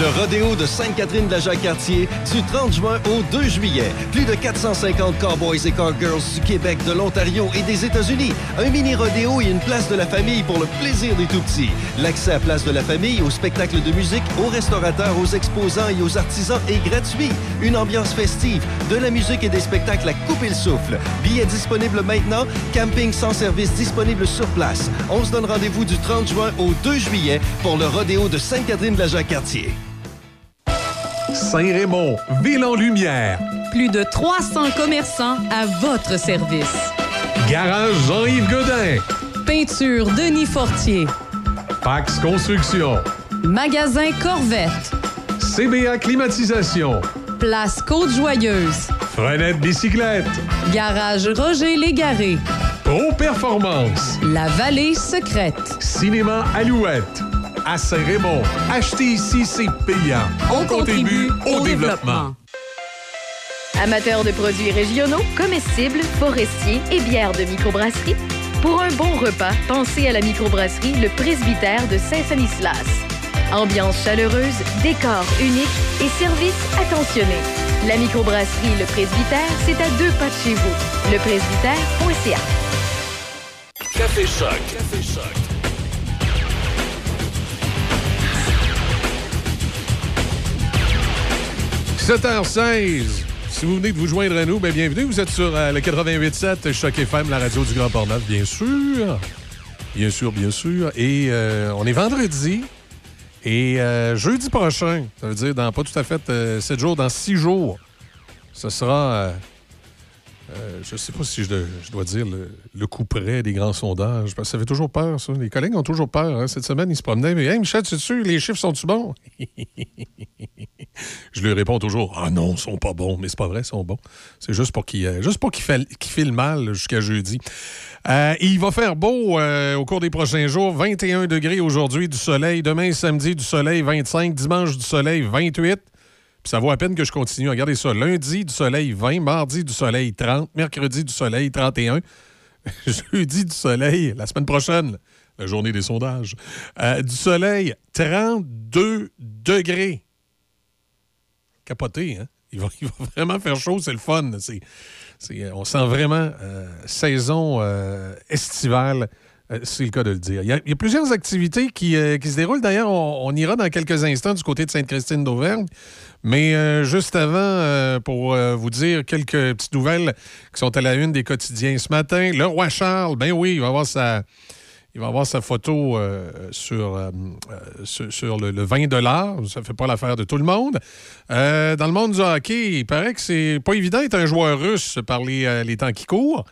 S5: Le rodéo de Sainte-Catherine de la Jacques-Cartier du 30 juin au 2 juillet. Plus de 450 cowboys et cowgirls du Québec, de l'Ontario et des États-Unis. Un mini rodéo et une place de la famille pour le plaisir des tout-petits. L'accès à place de la famille, aux spectacles de musique, aux restaurateurs, aux exposants et aux artisans est gratuit. Une ambiance festive, de la musique et des spectacles à couper le souffle. Billets disponibles maintenant, camping sans service disponible sur place. On se donne rendez-vous du 30 juin au 2 juillet pour le rodéo de Sainte-Catherine de la Jacques-Cartier.
S10: Saint-Raymond, ville en lumière.
S14: Plus de 300 commerçants à votre service.
S10: Garage Jean-Yves Godin.
S14: Peinture Denis Fortier.
S10: Pax Construction.
S14: Magasin Corvette.
S10: CBA Climatisation.
S14: Place Côte-Joyeuse.
S10: Frenette Bicyclette.
S14: Garage Roger Légaré.
S10: Pro Performance.
S14: La Vallée Secrète.
S10: Cinéma Alouette. À Saint-Raymond. Acheter ici, c'est payant. On, contribue au développement.
S17: Amateurs de produits régionaux, comestibles, forestiers et bières de microbrasserie, pour un bon repas, pensez à la microbrasserie Le Presbytère de Saint-Sanislas. Ambiance chaleureuse, décor unique et service attentionné. La microbrasserie Le Presbytère, c'est à deux pas de chez vous. Lepresbytère.ca.
S2: Café Choc. Café Choc.
S10: – 7h16. Si vous venez de vous joindre à nous, ben bienvenue. Vous êtes sur euh, le 88.7 Choc FM, la radio du Grand Port-Neuf, bien sûr. Bien sûr, bien sûr. Et euh, on est vendredi. Et euh, jeudi prochain, ça veut dire dans pas tout à fait 7 jours, dans 6 jours, ce sera... Euh, je ne sais pas si je, dois- dire le, coup près des grands sondages, parce que ça fait toujours peur, ça. Les collègues ont toujours peur. hein. Cette semaine, ils se promenaient. Mais, hey, Michel, tu sais, les chiffres sont-tu bons? je lui réponds toujours Ah non, ils sont pas bons. Mais c'est pas vrai, ils sont bons. C'est juste pour qu'ils euh, mal jusqu'à jeudi. Euh, il va faire beau euh, au cours des prochains jours. 21 degrés aujourd'hui, du soleil. Demain, samedi, du soleil, 25. Dimanche, du soleil, 28. Puis ça vaut à peine que je continue. Regardez ça. Lundi, du soleil, 20. Mardi, du soleil, 30. Mercredi, du soleil, 31. Jeudi, du soleil, la semaine prochaine, la journée des sondages. Euh, du soleil, 32 degrés. Capoté, hein? Il va, il va vraiment faire chaud, c'est le fun. C'est- on sent vraiment euh, saison euh, estivale. euh, c'est le cas de le dire. Il y a, plusieurs activités qui, euh, qui se déroulent. D'ailleurs, on, on ira dans quelques instants du côté de Sainte-Christine d'Auvergne. Mais euh, juste avant, euh, pour euh, vous dire quelques petites nouvelles qui sont à la une des quotidiens ce matin, le roi Charles, ben oui, il va avoir sa, il va avoir sa photo sur, sur, le, le 20 Ça fait pas l'affaire de tout le monde. Dans le monde du hockey, il paraît que c'est pas évident d'être un joueur russe par les, les temps qui courent.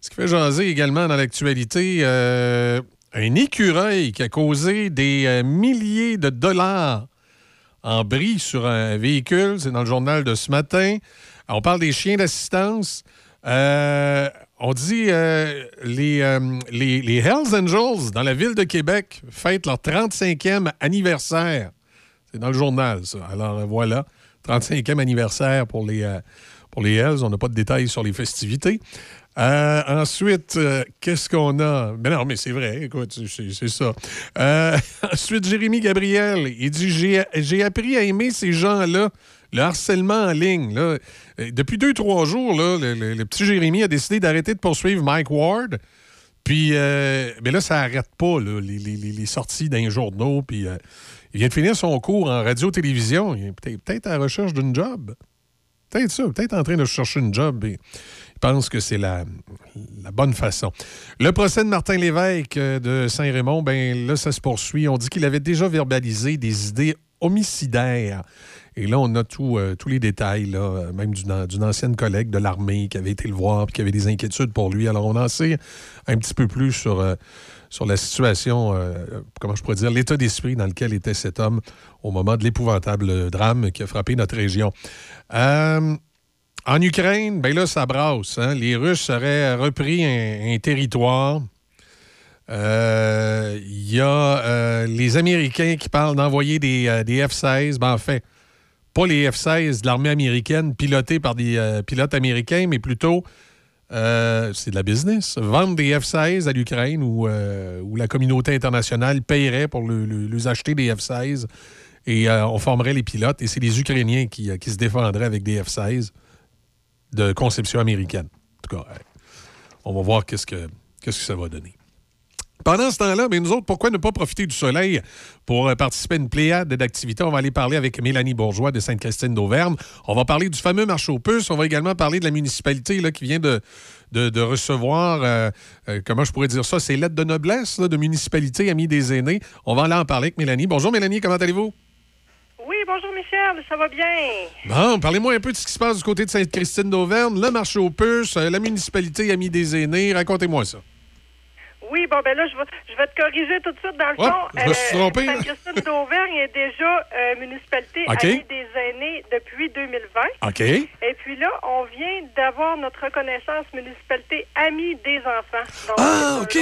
S10: Ce qui fait jaser également dans l'actualité un écureuil qui a causé des milliers de dollars en bris sur un véhicule. C'est dans le journal de ce matin. On parle des chiens d'assistance. Euh, on dit euh, les, euh, les, Hells Angels dans la ville de Québec fêtent leur 35e anniversaire. C'est dans le journal, ça. Alors voilà, 35e anniversaire pour les, pour les Hells. On n'a pas de détails sur les festivités. Euh, ensuite, euh, qu'est-ce qu'on a? Mais non, mais c'est vrai, c'est ça. Euh, ensuite, Jérémy Gabriel, il dit J'ai appris à aimer ces gens-là, le harcèlement en ligne. Là. Depuis deux, trois jours, là, le, petit Jérémy a décidé d'arrêter de poursuivre Mike Ward. Puis, mais là, ça n'arrête pas, là, les, les- sorties d'un journaux. Puis, il vient de finir son cours en radio-télévision. Il est peut-être à la recherche d'une job. Peut-être ça, peut-être en train de chercher une job. Pense que c'est la, bonne façon. Le procès de Martin Lévesque euh, de Saint-Raymond, ben là, ça se poursuit. On dit qu'il avait déjà verbalisé des idées homicidaires. Et là, on a euh, tous les détails, là, euh, même d'une ancienne collègue de l'armée qui avait été le voir et qui avait des inquiétudes pour lui. Alors, on en sait un petit peu plus sur, sur la situation, comment je pourrais dire, l'état d'esprit dans lequel était cet homme au moment de l'épouvantable drame qui a frappé notre région. En Ukraine, ben là, ça brasse. hein. Les Russes auraient repris un, territoire. Euh, Il y a euh, les Américains qui parlent d'envoyer des, euh, des F-16. Ben, en fait, pas les F-16 de l'armée américaine pilotés par des pilotes américains, mais plutôt, c'est de la business. Vendre des F-16 à l'Ukraine où, où la communauté internationale paierait pour le- le- les acheter des F-16 et on formerait les pilotes et c'est les Ukrainiens qui, qui se défendraient avec des F-16 de conception américaine. En tout cas, euh, on va voir qu'est-ce que, ça va donner. Pendant ce temps-là, mais nous autres, pourquoi ne pas profiter du soleil pour euh, participer à une pléiade d'activités? On va aller parler avec Mélanie Bourgeois de Sainte-Christine d'Auvergne. On va parler du fameux marché aux puces. On va également parler de la municipalité là, qui vient de, recevoir, euh, comment je pourrais dire ça, ces lettres de noblesse de municipalité amis des aînés. On va aller en parler avec Mélanie. Bonjour Mélanie, comment allez-vous?
S18: Bonjour Michel, ça va bien?
S10: Bon, parlez-moi un peu de ce qui se passe du côté de Sainte-Christine d'Auvergne, le marché aux puces, euh, la municipalité amis des aînés. Racontez-moi ça.
S18: Oui, bon, ben là, je vais, je vais te corriger tout de suite. Dans le fond,
S10: je me suis trompé,
S18: d'Auvergne est déjà euh, municipalité
S10: OK.
S18: amie des aînés depuis 2020.
S10: OK.
S18: Et puis là, on vient d'avoir notre reconnaissance municipalité amie des enfants. Donc,
S10: Ah, OK.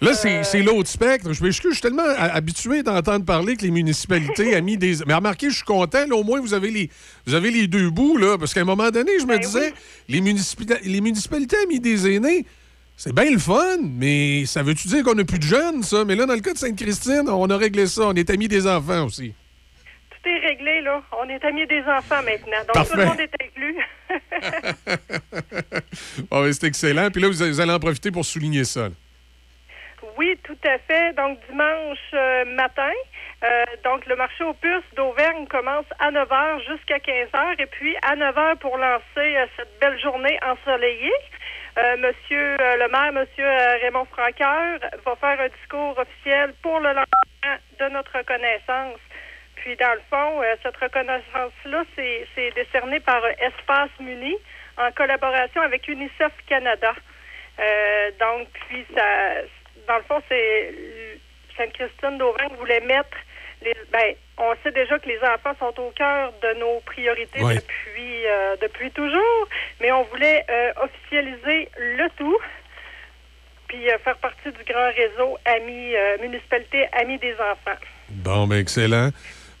S10: Là, c'est c'est l'autre spectre. Je m'excuse, je suis tellement habitué d'entendre parler que les municipalités amis des. Mais remarquez, je suis content, là, au moins, vous avez les, vous avez les deux bouts, là, parce qu'à un moment donné, je me disais, les, les municipalités amis des aînés, c'est bien le fun, mais ça veut-tu dire qu'on n'a plus de jeunes, ça? Mais là, dans le cas de Sainte-Christine, on a réglé ça. On est amis des enfants aussi.
S18: Tout est réglé, là. On est amis des enfants maintenant. Donc,
S10: Parfait.
S18: tout le monde est inclus.
S10: Ah ouais, c'est excellent. Puis là, vous allez en profiter pour souligner ça. là.
S18: Oui, tout à fait. Donc, dimanche euh, matin, euh, donc le marché aux puces d'Auvergne commence à 9 h jusqu'à 15 h. Et puis, à 9 h pour lancer euh, cette belle journée ensoleillée, euh, Monsieur euh, le maire, Monsieur euh, Raymond Franqueur, va faire un discours officiel pour le lancement de notre reconnaissance. Puis, dans le fond, cette reconnaissance-là, c'est décerné par Espace Muni en collaboration avec UNICEF Canada. Donc, puis, ça, dans le fond, c'est Sainte-Christine d'Auvergne voulait mettre les. Ben, on sait déjà que les enfants sont au cœur de nos priorités depuis euh, depuis toujours, mais on voulait euh, officialiser le tout, puis euh, faire partie du grand réseau Amis municipalité Amis des enfants.
S10: Bon, ben excellent.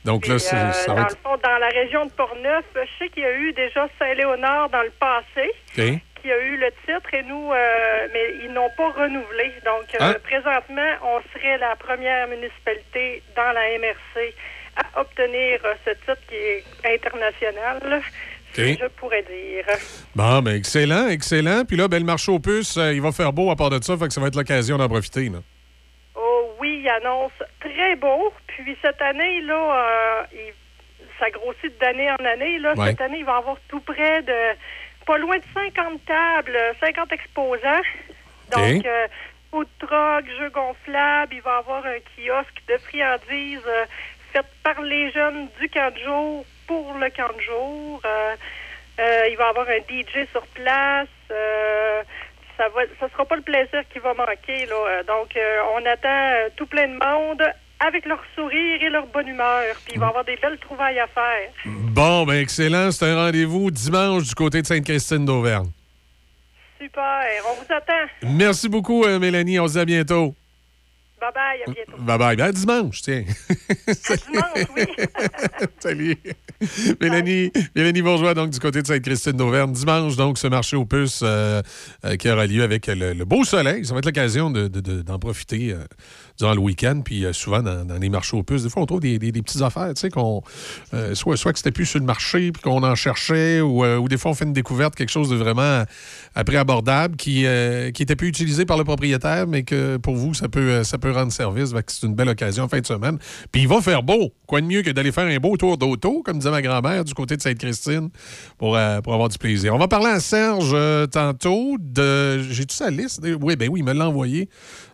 S10: Donc là,
S18: Puis,
S10: c'est-
S18: euh,
S10: ça
S18: dans
S10: va
S18: le fond, dans la région de Portneuf, je sais qu'il y a eu déjà Saint-Léonard dans le passé. Qui a eu le titre et nous, euh, mais ils n'ont pas renouvelé. Donc, euh,
S10: Hein?
S18: présentement, on serait la première municipalité dans la MRC à obtenir euh, ce titre qui est international, je pourrais dire.
S10: Bon, ben excellent, excellent. Puis là, ben, le marché aux puces, il va faire beau à part de ça, fait que ça va être l'occasion d'en profiter. Là.
S18: Oh oui, il annonce très beau. Puis cette année, là, euh, il- ça grossit d'année en année. Là.
S19: Ouais.
S18: Cette année, il va avoir tout près de pas loin de 50 tables, 50 exposants. Donc, euh, food truck, jeux gonflables, il va y avoir un kiosque de friandises euh, fait par les jeunes du camp de jour pour le camp de jour. Euh, euh, il va y avoir un DJ sur place. Euh, ça va, ça sera pas le plaisir qui va manquer. Là. Euh, Donc, euh, on attend euh, tout plein de monde avec leur sourire et leur bonne humeur. Puis, il va y avoir des belles trouvailles à faire.
S10: Bon, ben excellent. C'est un rendez-vous dimanche du côté de Sainte-Christine d'Auvergne.
S18: Super. On vous attend.
S10: Merci beaucoup, euh, Mélanie. On se dit à bientôt.
S18: Bye bye. À bientôt.
S10: Bye bye. Ben, à dimanche, tiens.
S18: Dimanche, oui.
S10: Salut. Mélanie, Mélanie Bourgeois, donc, du côté de Sainte-Christine d'Auvergne. Dimanche, donc, ce marché aux puces euh, euh, qui aura lieu avec le, le beau soleil. Ça va être l'occasion de- de- de- d'en profiter durant le week-end. Puis euh, souvent, dans, les marchés aux puces, des fois, on trouve des, des- petites affaires, tu sais, qu'on. euh, soit, soit que c'était plus sur le marché, puis qu'on en cherchait, ou, euh, ou des fois, on fait une découverte, quelque chose de vraiment prix abordable qui, euh, qui était plus utilisé par le propriétaire, mais que pour vous, ça peut, ça peut rendre service. C'est une belle occasion fin de semaine. Puis il va faire beau. Quoi de mieux que d'aller faire un beau tour d'auto, comme disait ma grand-mère, du côté de Sainte-Christine, pour, pour avoir du plaisir. On va parler à Serge tantôt. de J'ai-tu sa liste? Oui, ben oui, il me l'a envoyé.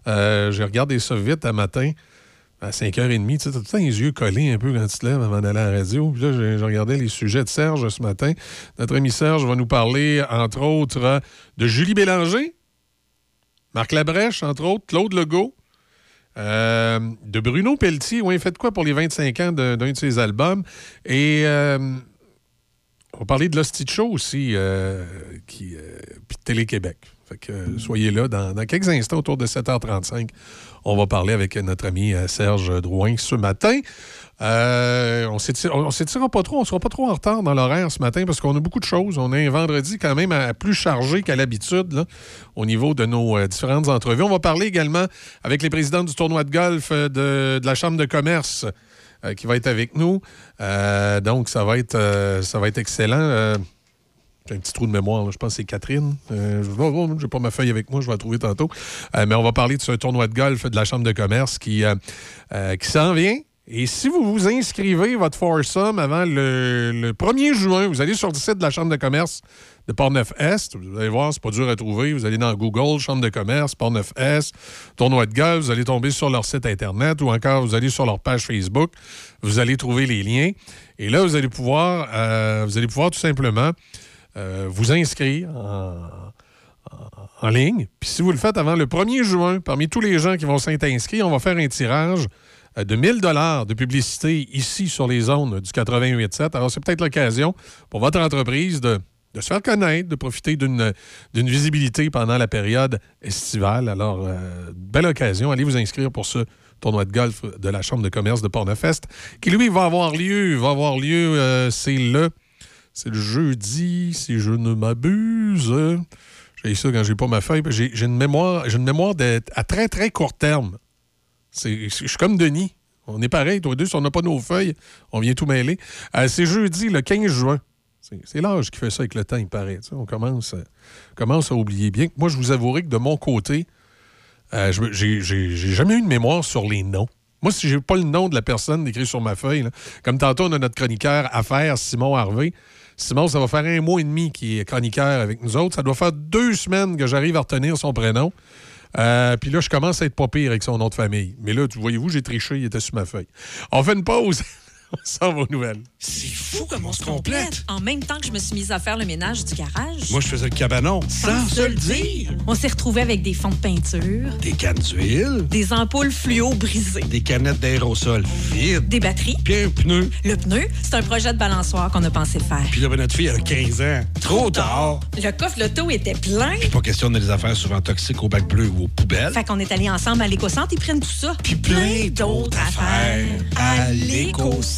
S10: Euh, J'ai regardé ça vite un matin. À 5h30, tu sais, tout le temps les yeux collés un peu quand tu te lèves avant d'aller à la radio. Puis là, j'ai regardé les sujets de Serge ce matin. Notre ami Serge va nous parler, entre autres, de Julie Bélanger, Marc Labrèche, entre autres, Claude Legault, euh, de Bruno Pelletier. Oui, il fait de quoi pour les 25 ans d'un de ses albums? Et euh, on va parler de Show aussi, euh, qui, puis Télé-Québec. Fait que euh, soyez là dans, quelques instants, autour de 7h35. On va parler avec notre ami euh, Serge Drouin ce matin. Euh, on on s'étirera pas trop, on sera pas trop en retard dans l'horaire ce matin parce qu'on a beaucoup de choses. On a un vendredi quand même à- plus chargé qu'à l'habitude au niveau de nos différentes entrevues. On va parler également avec les présidents du tournoi de golf de, de la Chambre de commerce qui va être avec nous. Donc, ça va être, ça va être excellent. J'ai un petit trou de mémoire, je pense que c'est Catherine. Euh, je n'ai pas ma feuille avec moi, je vais la trouver tantôt. Euh, mais on va parler de ce tournoi de golf de la Chambre de commerce qui, euh, euh, qui s'en vient. Et si vous vous inscrivez votre foursome avant le, le 1er juin, vous allez sur le site de la Chambre de commerce de Port-Neuf-Est. Vous allez voir, c'est pas dur à trouver. Vous allez dans Google, Chambre de commerce, Port-Neuf-Est, tournoi de golf. Vous allez tomber sur leur site Internet ou encore vous allez sur leur page Facebook. Vous allez trouver les liens. Et là, vous allez pouvoir, vous allez pouvoir tout simplement vous inscrire en, ligne. Puis si vous le faites avant le 1er juin, parmi tous les gens qui vont s'être on va faire un tirage euh, de 1000 dollars de publicité ici sur les zones du 88.7. Alors, c'est peut-être l'occasion pour votre entreprise de, se faire connaître, de profiter d'une visibilité pendant la période estivale. Alors, euh, belle occasion. Allez vous inscrire pour ce tournoi de golf de la Chambre de commerce de Pornefest, qui, lui, va avoir lieu. Va avoir lieu, euh, c'est le... C'est le jeudi, si je ne m'abuse. J'ai ça quand j'ai pas ma feuille. J'ai une mémoire, une mémoire d'être à très, très court terme. Je suis comme Denis. On est pareil, tous les deux, si on n'a pas nos feuilles, on vient tout mêler. Euh, c'est jeudi, le 15 juin. C'est- l'âge qui fait ça avec le temps, il paraît. On commence, euh, commence à oublier bien. Moi, je vous avouerai que de mon côté, euh, j'ai jamais eu de mémoire sur les noms. Moi, si j'ai pas le nom de la personne écrit sur ma feuille, comme tantôt, on a notre chroniqueur affaires, Simon Harvey. Simon, ça va faire un mois et demi qu'il est chroniqueur avec nous autres. Ça doit faire deux semaines que j'arrive à retenir son prénom. Euh, Puis là, je commence à être pas pire avec son nom de famille. Mais là, voyez-vous, j'ai triché, il était sur ma feuille. On fait une pause. on s'en va aux nouvelles.
S16: C'est fou comme on se complète. En même temps que je me suis mise à faire le ménage du garage.
S15: Moi, je faisais le cabanon sans se le dire.
S16: On s'est retrouvés avec des fonds de peinture,
S15: Des cannes d'huile,
S16: des ampoules fluo brisées,
S15: des canettes d'aérosol vides,
S16: des batteries.
S15: puis un pneu.
S16: Le pneu, c'est un projet de balançoire qu'on a pensé faire.
S15: Puis là, ben, notre fille, elle a 15 ans. Trop tard.
S16: Le coffre loto était plein.
S15: Pas question de les affaires souvent toxiques au bac bleu ou aux poubelles.
S16: Fait qu'on est allés ensemble à l'éco-centre, ils prennent tout ça. Puis
S15: plein d'autres affaires à l'éco-centre.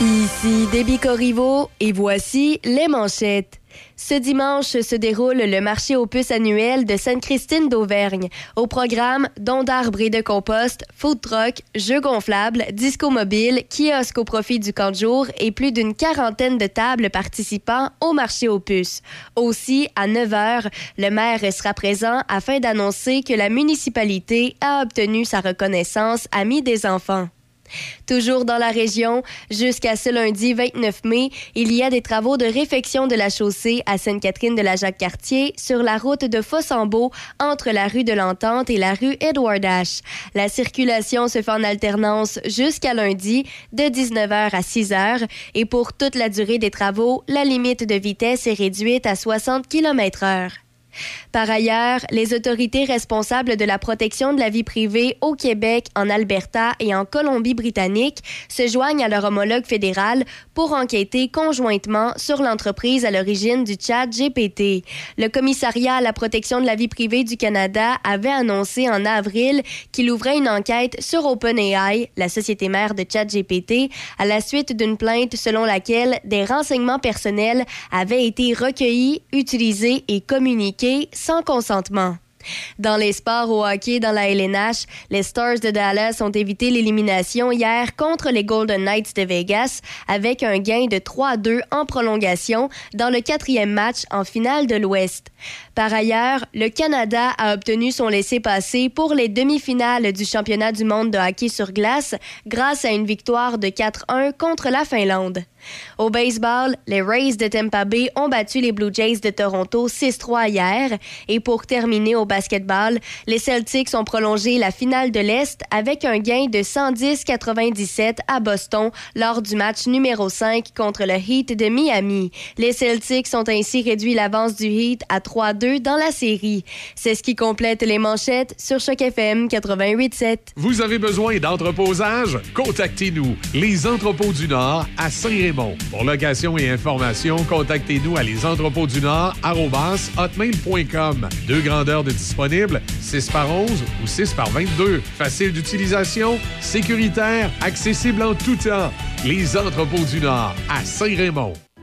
S3: Ici Déby Corriveau et voici les manchettes. Ce dimanche se déroule le marché aux puces annuel de Sainte-Christine d'Auvergne. Au programme, dons d'arbres et de compost, food truck, jeux gonflables, disco mobile, kiosque au profit du camp de jour et plus d'une quarantaine de tables participant au marché aux puces. Aussi, à 9 h, le maire sera présent afin d'annoncer que la municipalité a obtenu sa reconnaissance Ami des enfants. Toujours dans la région, jusqu'à ce lundi 29 mai, il y a des travaux de réfection de la chaussée à Sainte-Catherine de la Jacques-Cartier sur la route de Fossambeau entre la rue de l'Entente et la rue Edward H. La circulation se fait en alternance jusqu'à lundi de 19h à 6h et pour toute la durée des travaux, la limite de vitesse est réduite à 60 km/h. Par ailleurs, les autorités responsables de la protection de la vie privée au Québec, en Alberta et en Colombie-Britannique se joignent à leur homologue fédéral pour enquêter conjointement sur l'entreprise à l'origine du chat GPT. Le commissariat à la protection de la vie privée du Canada avait annoncé en avril qu'il ouvrait une enquête sur OpenAI, la société mère de ChatGPT, à la suite d'une plainte selon laquelle des renseignements personnels avaient été recueillis, utilisés et communiqués sans consentement. Dans les sports au hockey dans la LNH, les Stars de Dallas ont évité l'élimination hier contre les Golden Knights de Vegas avec un gain de 3-2 en prolongation dans le quatrième match en finale de l'Ouest. Par ailleurs, le Canada a obtenu son laissez-passer pour les demi-finales du championnat du monde de hockey sur glace grâce à une victoire de 4-1 contre la Finlande. Au baseball, les Rays de Tampa Bay ont battu les Blue Jays de Toronto 6-3 hier. Et pour terminer au basketball, les Celtics ont prolongé la finale de l'Est avec un gain de 110-97 à Boston lors du match numéro 5 contre le Heat de Miami. Les Celtics ont ainsi réduit l'avance du Heat à 3-2 dans la série. C'est ce qui complète les manchettes sur Choc FM 88.7.
S10: Vous avez besoin d'entreposage? Contactez-nous, Les Entrepôts du Nord à Saint-Raymond. Pour location et information, contactez-nous à lesentrepôtsdunord@hotmail.com. Deux grandeurs de disponibles, 6 par 11 ou 6 par 22. Facile d'utilisation, sécuritaire, accessible en tout temps. Les Entrepôts du Nord à Saint-Raymond.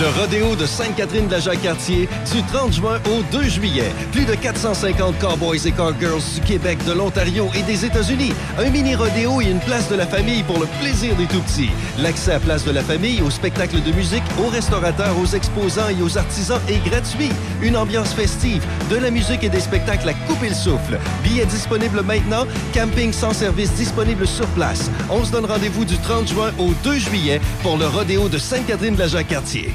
S5: Le rodéo de Sainte-Catherine de la Jacques-Cartier du 30 juin au 2 juillet. Plus de 450 cowboys et cowgirls du Québec, de l'Ontario et des États-Unis. Un mini rodéo et une place de la famille pour le plaisir des tout-petits. L'accès à place de la famille, aux spectacles de musique, aux restaurateurs, aux exposants et aux artisans est gratuit. Une ambiance festive, de la musique et des spectacles à couper le souffle. Billets disponibles maintenant, camping sans service disponible sur place. On se donne rendez-vous du 30 juin au 2 juillet pour le rodéo de Sainte-Catherine de la Jacques-Cartier.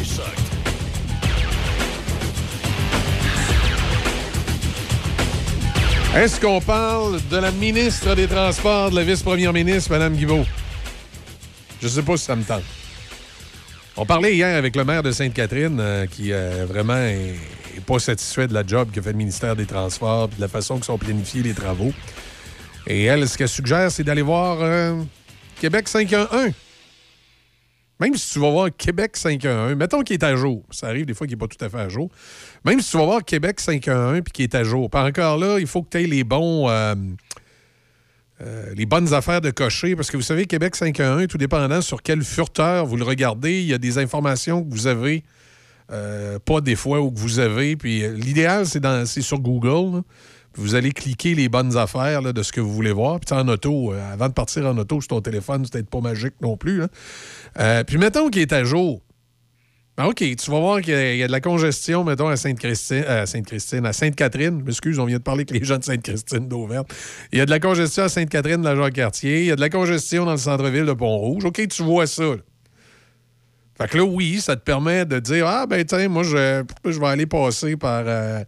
S10: Est-ce qu'on parle de la ministre des Transports, de la vice-première ministre, Mme Guibault? Je sais pas si ça me tente. On parlait hier avec le maire de Sainte-Catherine euh, qui euh, vraiment pas satisfait de la job que fait le ministère des Transports de la façon que sont planifiés les travaux. Et elle, ce qu'elle suggère, c'est d'aller voir euh, Québec 511. Même si tu vas voir Québec 511, mettons qu'il est à jour. Ça arrive des fois qu'il n'est pas tout à fait à jour. Même si tu vas voir Québec 511 puis qu'il est à jour. Pas encore là, il faut que tu aies les bons. euh, euh, les bonnes affaires de cocher, parce que vous savez, Québec 511, tout dépendant sur quel furteur vous le regardez, il y a des informations que vous avez euh, pas des fois ou que vous avez. Puis l'idéal, c'est sur Google. Vous allez cliquer les bonnes affaires là, de ce que vous voulez voir. Puis en auto, euh, avant de partir en auto sur ton téléphone, c'est peut-être pas magique non plus. là. Euh, puis mettons qu'il est à jour. Ben, OK, tu vas voir qu'il y, a- de la congestion, mettons, à Sainte-Christine, à Sainte-Christine, à Sainte-Catherine. M'excuse, on vient de parler avec les gens de Sainte-Christine d'Auvergne. Il y a de la congestion à Sainte-Catherine, de la Jacques-Cartier. Il y a de la congestion dans le centre-ville de Pont-Rouge. OK, tu vois ça. Fait que là, oui, ça te permet de dire Ah, ben, tiens, moi, je, je vais aller passer par. euh,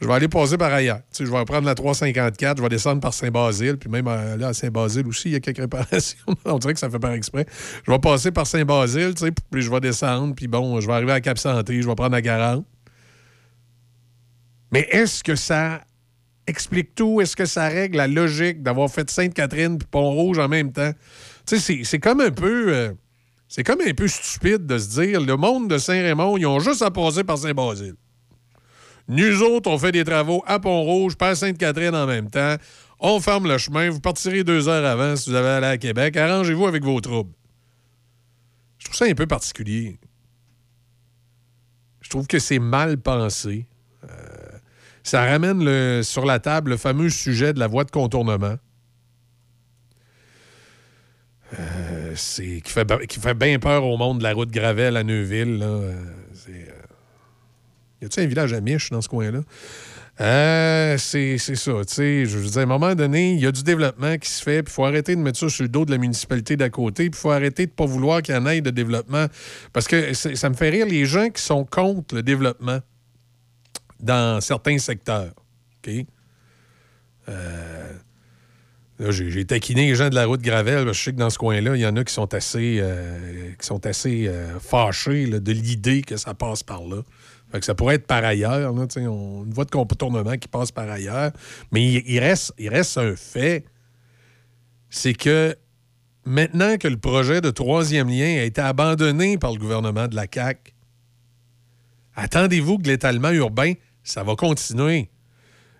S10: je vais aller passer par ailleurs. Tu je vais prendre la 354, je vais descendre par Saint-Basile, puis même euh, là, à Saint-Basile aussi, il y a quelques réparations. On dirait que ça fait par exprès. Je vais passer par Saint-Basile, puis je vais descendre, puis bon, je vais arriver à Cap-Santé, je vais prendre la 40. Mais est-ce que ça explique tout? Est-ce que ça règle la logique d'avoir fait Sainte-Catherine puis Pont-Rouge en même temps? Tu sais, c'est- c'est comme un peu... euh, c'est comme un peu stupide de se dire, le monde de Saint-Raymond, ils ont juste à passer par Saint-Basile. Nous autres, on fait des travaux à Pont-Rouge, pas Sainte-Catherine en même temps. On ferme le chemin. Vous partirez deux heures avant si vous avez aller à Québec. Arrangez-vous avec vos troubles. Je trouve ça un peu particulier. Je trouve que c'est mal pensé. Euh, ça ramène sur la table le fameux sujet de la voie de contournement. Euh, c'est qui fait, bien peur au monde de la route Gravel à Neuville. Là. Y a-tu un village à Mich dans ce coin-là? Euh, c'est ça. Je veux dire, à un moment donné, il y a du développement qui se fait, puis il faut arrêter de mettre ça sur le dos de la municipalité d'à côté, puis il faut arrêter de ne pas vouloir qu'il y en ait de développement. Parce que ça me fait rire les gens qui sont contre le développement dans certains secteurs. OK? Euh, j'ai taquiné les gens de la route Gravel, parce que je sais que dans ce coin-là, il y en a qui sont assez, euh, qui sont assez euh, fâchés de l'idée que ça passe par là. Fait que ça pourrait être par ailleurs, on, une voie de contournement qui passe par ailleurs. Mais il, reste, un fait, c'est que maintenant que le projet de troisième lien a été abandonné par le gouvernement de la CAQ, attendez-vous que l'étalement urbain, ça va continuer.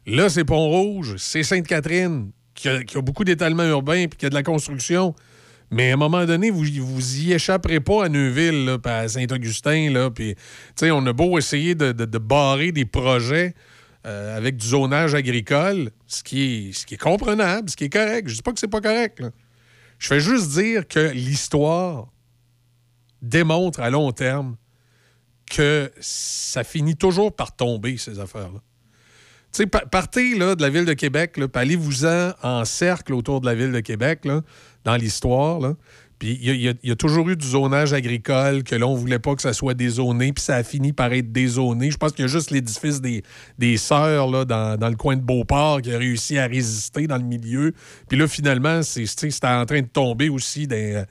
S10: Là, c'est Pont-Rouge, c'est Sainte-Catherine, qui a, beaucoup d'étalement urbain puis qui a de la construction. Mais à un moment donné, vous, vous y échapperez pas à Neuville, là, à Saint-Augustin. on a beau essayer de, de- barrer des projets euh, avec du zonage agricole, ce qui, est, ce qui est comprenable, ce qui est correct. Je dis pas que c'est pas correct. Je fais juste dire que l'histoire démontre à long terme que ça finit toujours par tomber, ces affaires-là. Tu sais, pa- partez là, de la ville de Québec, allez-vous-en en cercle autour de la ville de Québec, là, dans l'histoire. Puis il y, a- toujours eu du zonage agricole, que là, on voulait pas que ça soit dézoné, puis ça a fini par être dézoné. Je pense qu'il y a juste l'édifice des, des Sœurs là, dans, dans le coin de Beauport qui a réussi à résister dans le milieu. Puis là, finalement, c'est- c'était en train de tomber aussi dans,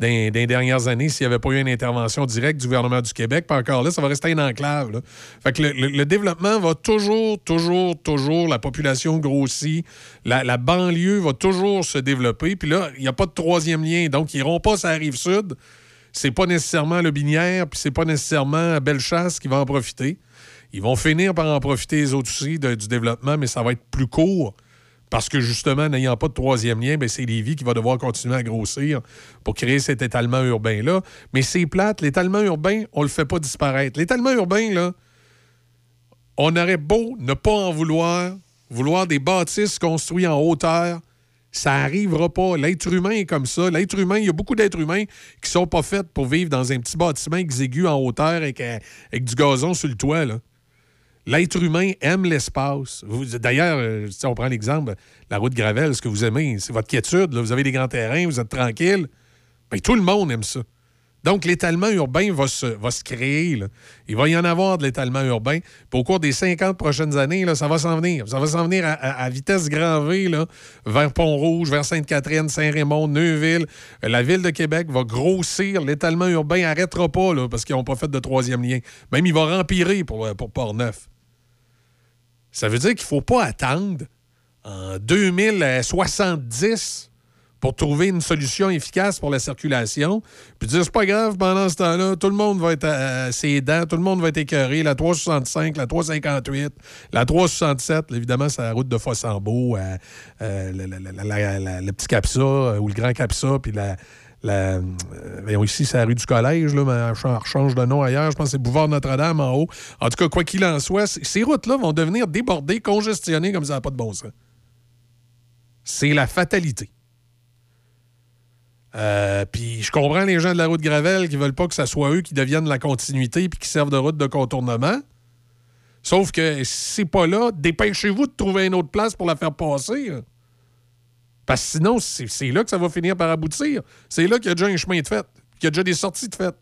S10: les dernières années s'il n'y avait pas eu une intervention directe du gouvernement du Québec. Puis encore là, ça va rester une enclave. Fait le, développement va toujours, toujours, toujours, la population grossit, la, banlieue va toujours se développer. Puis là, il n'y a pas de troisième lien. Donc, ils n'iront pas sur la rive sud. C'est pas nécessairement le Binière, puis c'est pas nécessairement Bellechasse qui va en profiter. Ils vont finir par en profiter les autres aussi du développement, mais ça va être plus court. Parce que justement, n'ayant pas de troisième lien, ben, c'est Lévis qui va devoir continuer à grossir pour créer cet étalement urbain-là. Mais c'est plate, l'étalement urbain, on le fait pas disparaître. L'étalement urbain, là, on aurait beau ne pas en vouloir, vouloir des bâtisses construites en hauteur, ça n'arrivera pas. L'être humain est comme ça. L'être humain, il y a beaucoup d'êtres humains qui sont pas faits pour vivre dans un petit bâtiment exigu en hauteur avec, euh, avec du gazon sur le toit. L'être humain aime l'espace. D'ailleurs, euh, si on prend l'exemple, la route Gravel, ce que vous aimez, c'est votre quiétude. Vous avez des grands terrains, vous êtes tranquille. Ben, tout le monde aime ça. Donc, l'étalement urbain va se, va créer. Il va y en avoir de l'étalement urbain. Puis au cours des 50 prochaines années, là, ça va s'en venir. Ça va s'en venir à, vitesse grand V là, vers Pont-Rouge, vers Sainte-Catherine, Saint-Raymond, Neuville. La ville de Québec va grossir. L'étalement urbain n'arrêtera pas parce qu'ils n'ont pas fait de troisième lien. Même, il va rempirer pour, euh, pour Port-Neuf. Ça veut dire qu'il ne faut pas attendre en 2070 pour trouver une solution efficace pour la circulation. Puis dire, c'est pas grave, pendant ce temps-là, tout le monde va être à ses dents, tout le monde va être écœuré. La 365, la 358, la 367, évidemment, c'est la route de Fossambeau, euh, euh, le petit Capsa euh, ou le grand Capsa, puis la. la euh, ici, c'est la rue du Collège, là, mais elle change de nom ailleurs. Je pense que c'est Boulevard Notre-Dame en haut. En tout cas, quoi qu'il en soit, ces routes-là vont devenir débordées, congestionnées comme ça n'a pas de bon sens. C'est la fatalité. Euh, puis je comprends les gens de la route Gravel qui veulent pas que ça soit eux qui deviennent la continuité puis qui servent de route de contournement. Sauf que c'est pas là, dépêchez-vous de trouver une autre place pour la faire passer. Parce que sinon, c'est là que ça va finir par aboutir. C'est là qu'il y a déjà un chemin de fait, qu'il y a déjà des sorties de fait.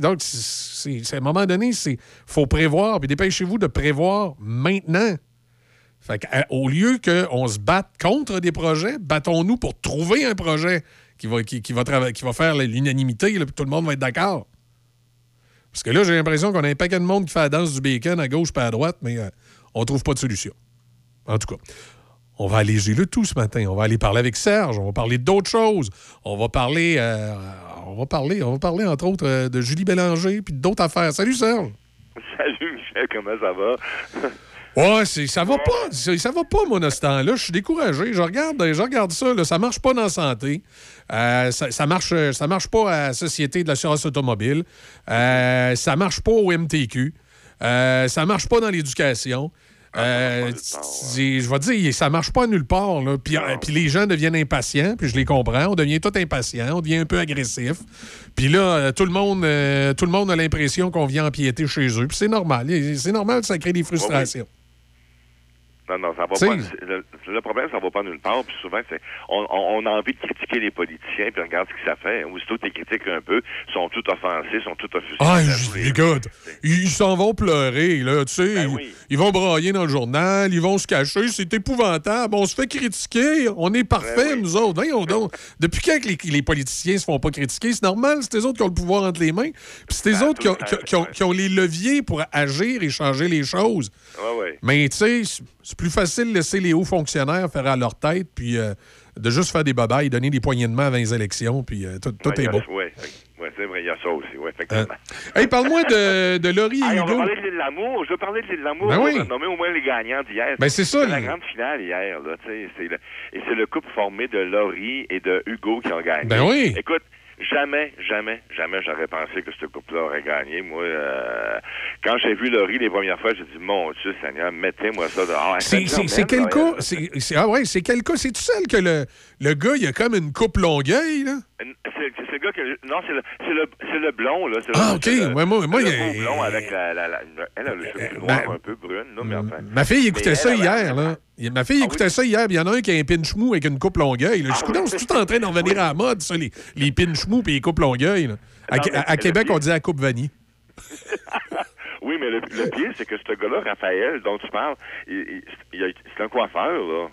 S10: Donc, c'est- à un moment donné, il faut prévoir, puis dépêchez-vous de prévoir maintenant. Fait que, euh, au lieu qu'on se batte contre des projets, battons-nous pour trouver un projet qui va, qui, qui va, qui va faire l'unanimité, puis tout le monde va être d'accord. Parce que là, j'ai l'impression qu'on a un paquet de monde qui fait la danse du bacon à gauche et à droite, mais euh, on trouve pas de solution. En tout cas, on va alléger le tout ce matin. On va aller parler avec Serge. On va parler d'autres choses. On va parler, euh, on va parler, on va parler entre autres euh, de Julie Bélanger puis d'autres affaires. Salut Serge.
S20: Salut Michel, comment ça va?
S10: Ouais, ça va pas. c'est- Ça va pas, dans ce temps-là. Je suis découragé. Je regarde, je regarde ça. Là, ça marche pas dans la santé. Euh, ça, ça marche, ça marche pas à la Société de l'assurance automobile. Euh, ça marche pas au MTQ. Euh, ça marche pas dans l'éducation. Euh, c'est- je vais dire, ça marche pas nulle part. Là. Puis, puis les gens deviennent impatients, puis je les comprends. On devient tout impatient, on devient un peu agressif. Puis là, tout le monde, euh, tout le monde a l'impression qu'on vient empiéter chez eux. Puis c'est normal. C'est normal, ça crée des frustrations.
S20: Non, non, ça va
S10: T'sais-
S20: pas. Le, le problème, ça va pas nulle part. Puis souvent, c'est on, on, on a envie de critiquer les politiciens, puis regarde ce que ça fait. Aussitôt que tu critiques un peu, ils sont tous offensés, sont tous offusqués.
S10: Ah,
S20: Ben
S10: écoute, ils s'en vont pleurer, là, tu sais. ils, ils vont brailler dans le journal, ils vont se cacher, c'est épouvantable. On se fait critiquer, on est parfaits, nous autres. Donc. Depuis quand que les, les politiciens se font pas critiquer? C'est normal, c'est eux autres qui ont le pouvoir entre les mains. Puis c'est eux autres qui ont, qui ont- qui ont- qui ont les leviers pour agir et changer les choses. Mais tu sais, c'est- plus facile de laisser les hauts fonctionnaires faire à leur tête, puis euh, de juste faire des babayes, donner des poignées de main avant les élections, puis euh, tout, tout
S20: Ouais,
S10: est
S20: a-
S10: beau.
S20: Ouais, c'est vrai, il y a ça aussi, ouais, effectivement.
S10: Hey, parle-moi de, de Laurie et
S20: Hey, on va
S10: Hugo.
S20: parler de l'amour. Je veux parler de l'amour.
S10: Ben oui.
S20: nommer au moins les gagnants d'hier.
S10: Ben, c'est ça,
S20: la grande finale hier, là, tu sais. Et c'est le couple formé de Laurie et de Hugo qui ont gagné.
S10: Ben oui.
S20: Écoute, jamais, jamais, jamais j'aurais pensé que ce couple-là aurait gagné. Moi, euh, quand j'ai vu Laurie les premières fois, j'ai dit, mon Dieu Seigneur, mettez-moi ça dehors.
S10: C'est- quel cas? Ah ouais, c'est quel cas? C'est-tu celle que le, le gars, il a comme une coupe longueuil, là?
S20: C'est le gars que. Non, c'est le, le, le blond, là. Le-
S10: Ah, OK.
S20: le-
S10: Ouais, moi- moi, il y a-
S20: blond avec la. la, la- elle a le cheveu noir un peu brune, là, mais enfin.
S10: Ma fille écoutait ça
S20: elle,
S10: hier, là. Ma fille écoutait ça hier, il y en a un qui a un pinch mou avec une coupe longueuil. là. Je dis, Coudonc, c'est tout en train d'en revenir à la mode, ça, les, les pinch mous et les coupes longueuil. là. À,
S20: Non, mais-
S10: à- à
S20: mais
S10: Québec, on dit la coupe vanille.
S20: Oui, mais le, le pire, c'est que ce gars-là, Raphaël, dont tu parles, c'est un coiffeur, là.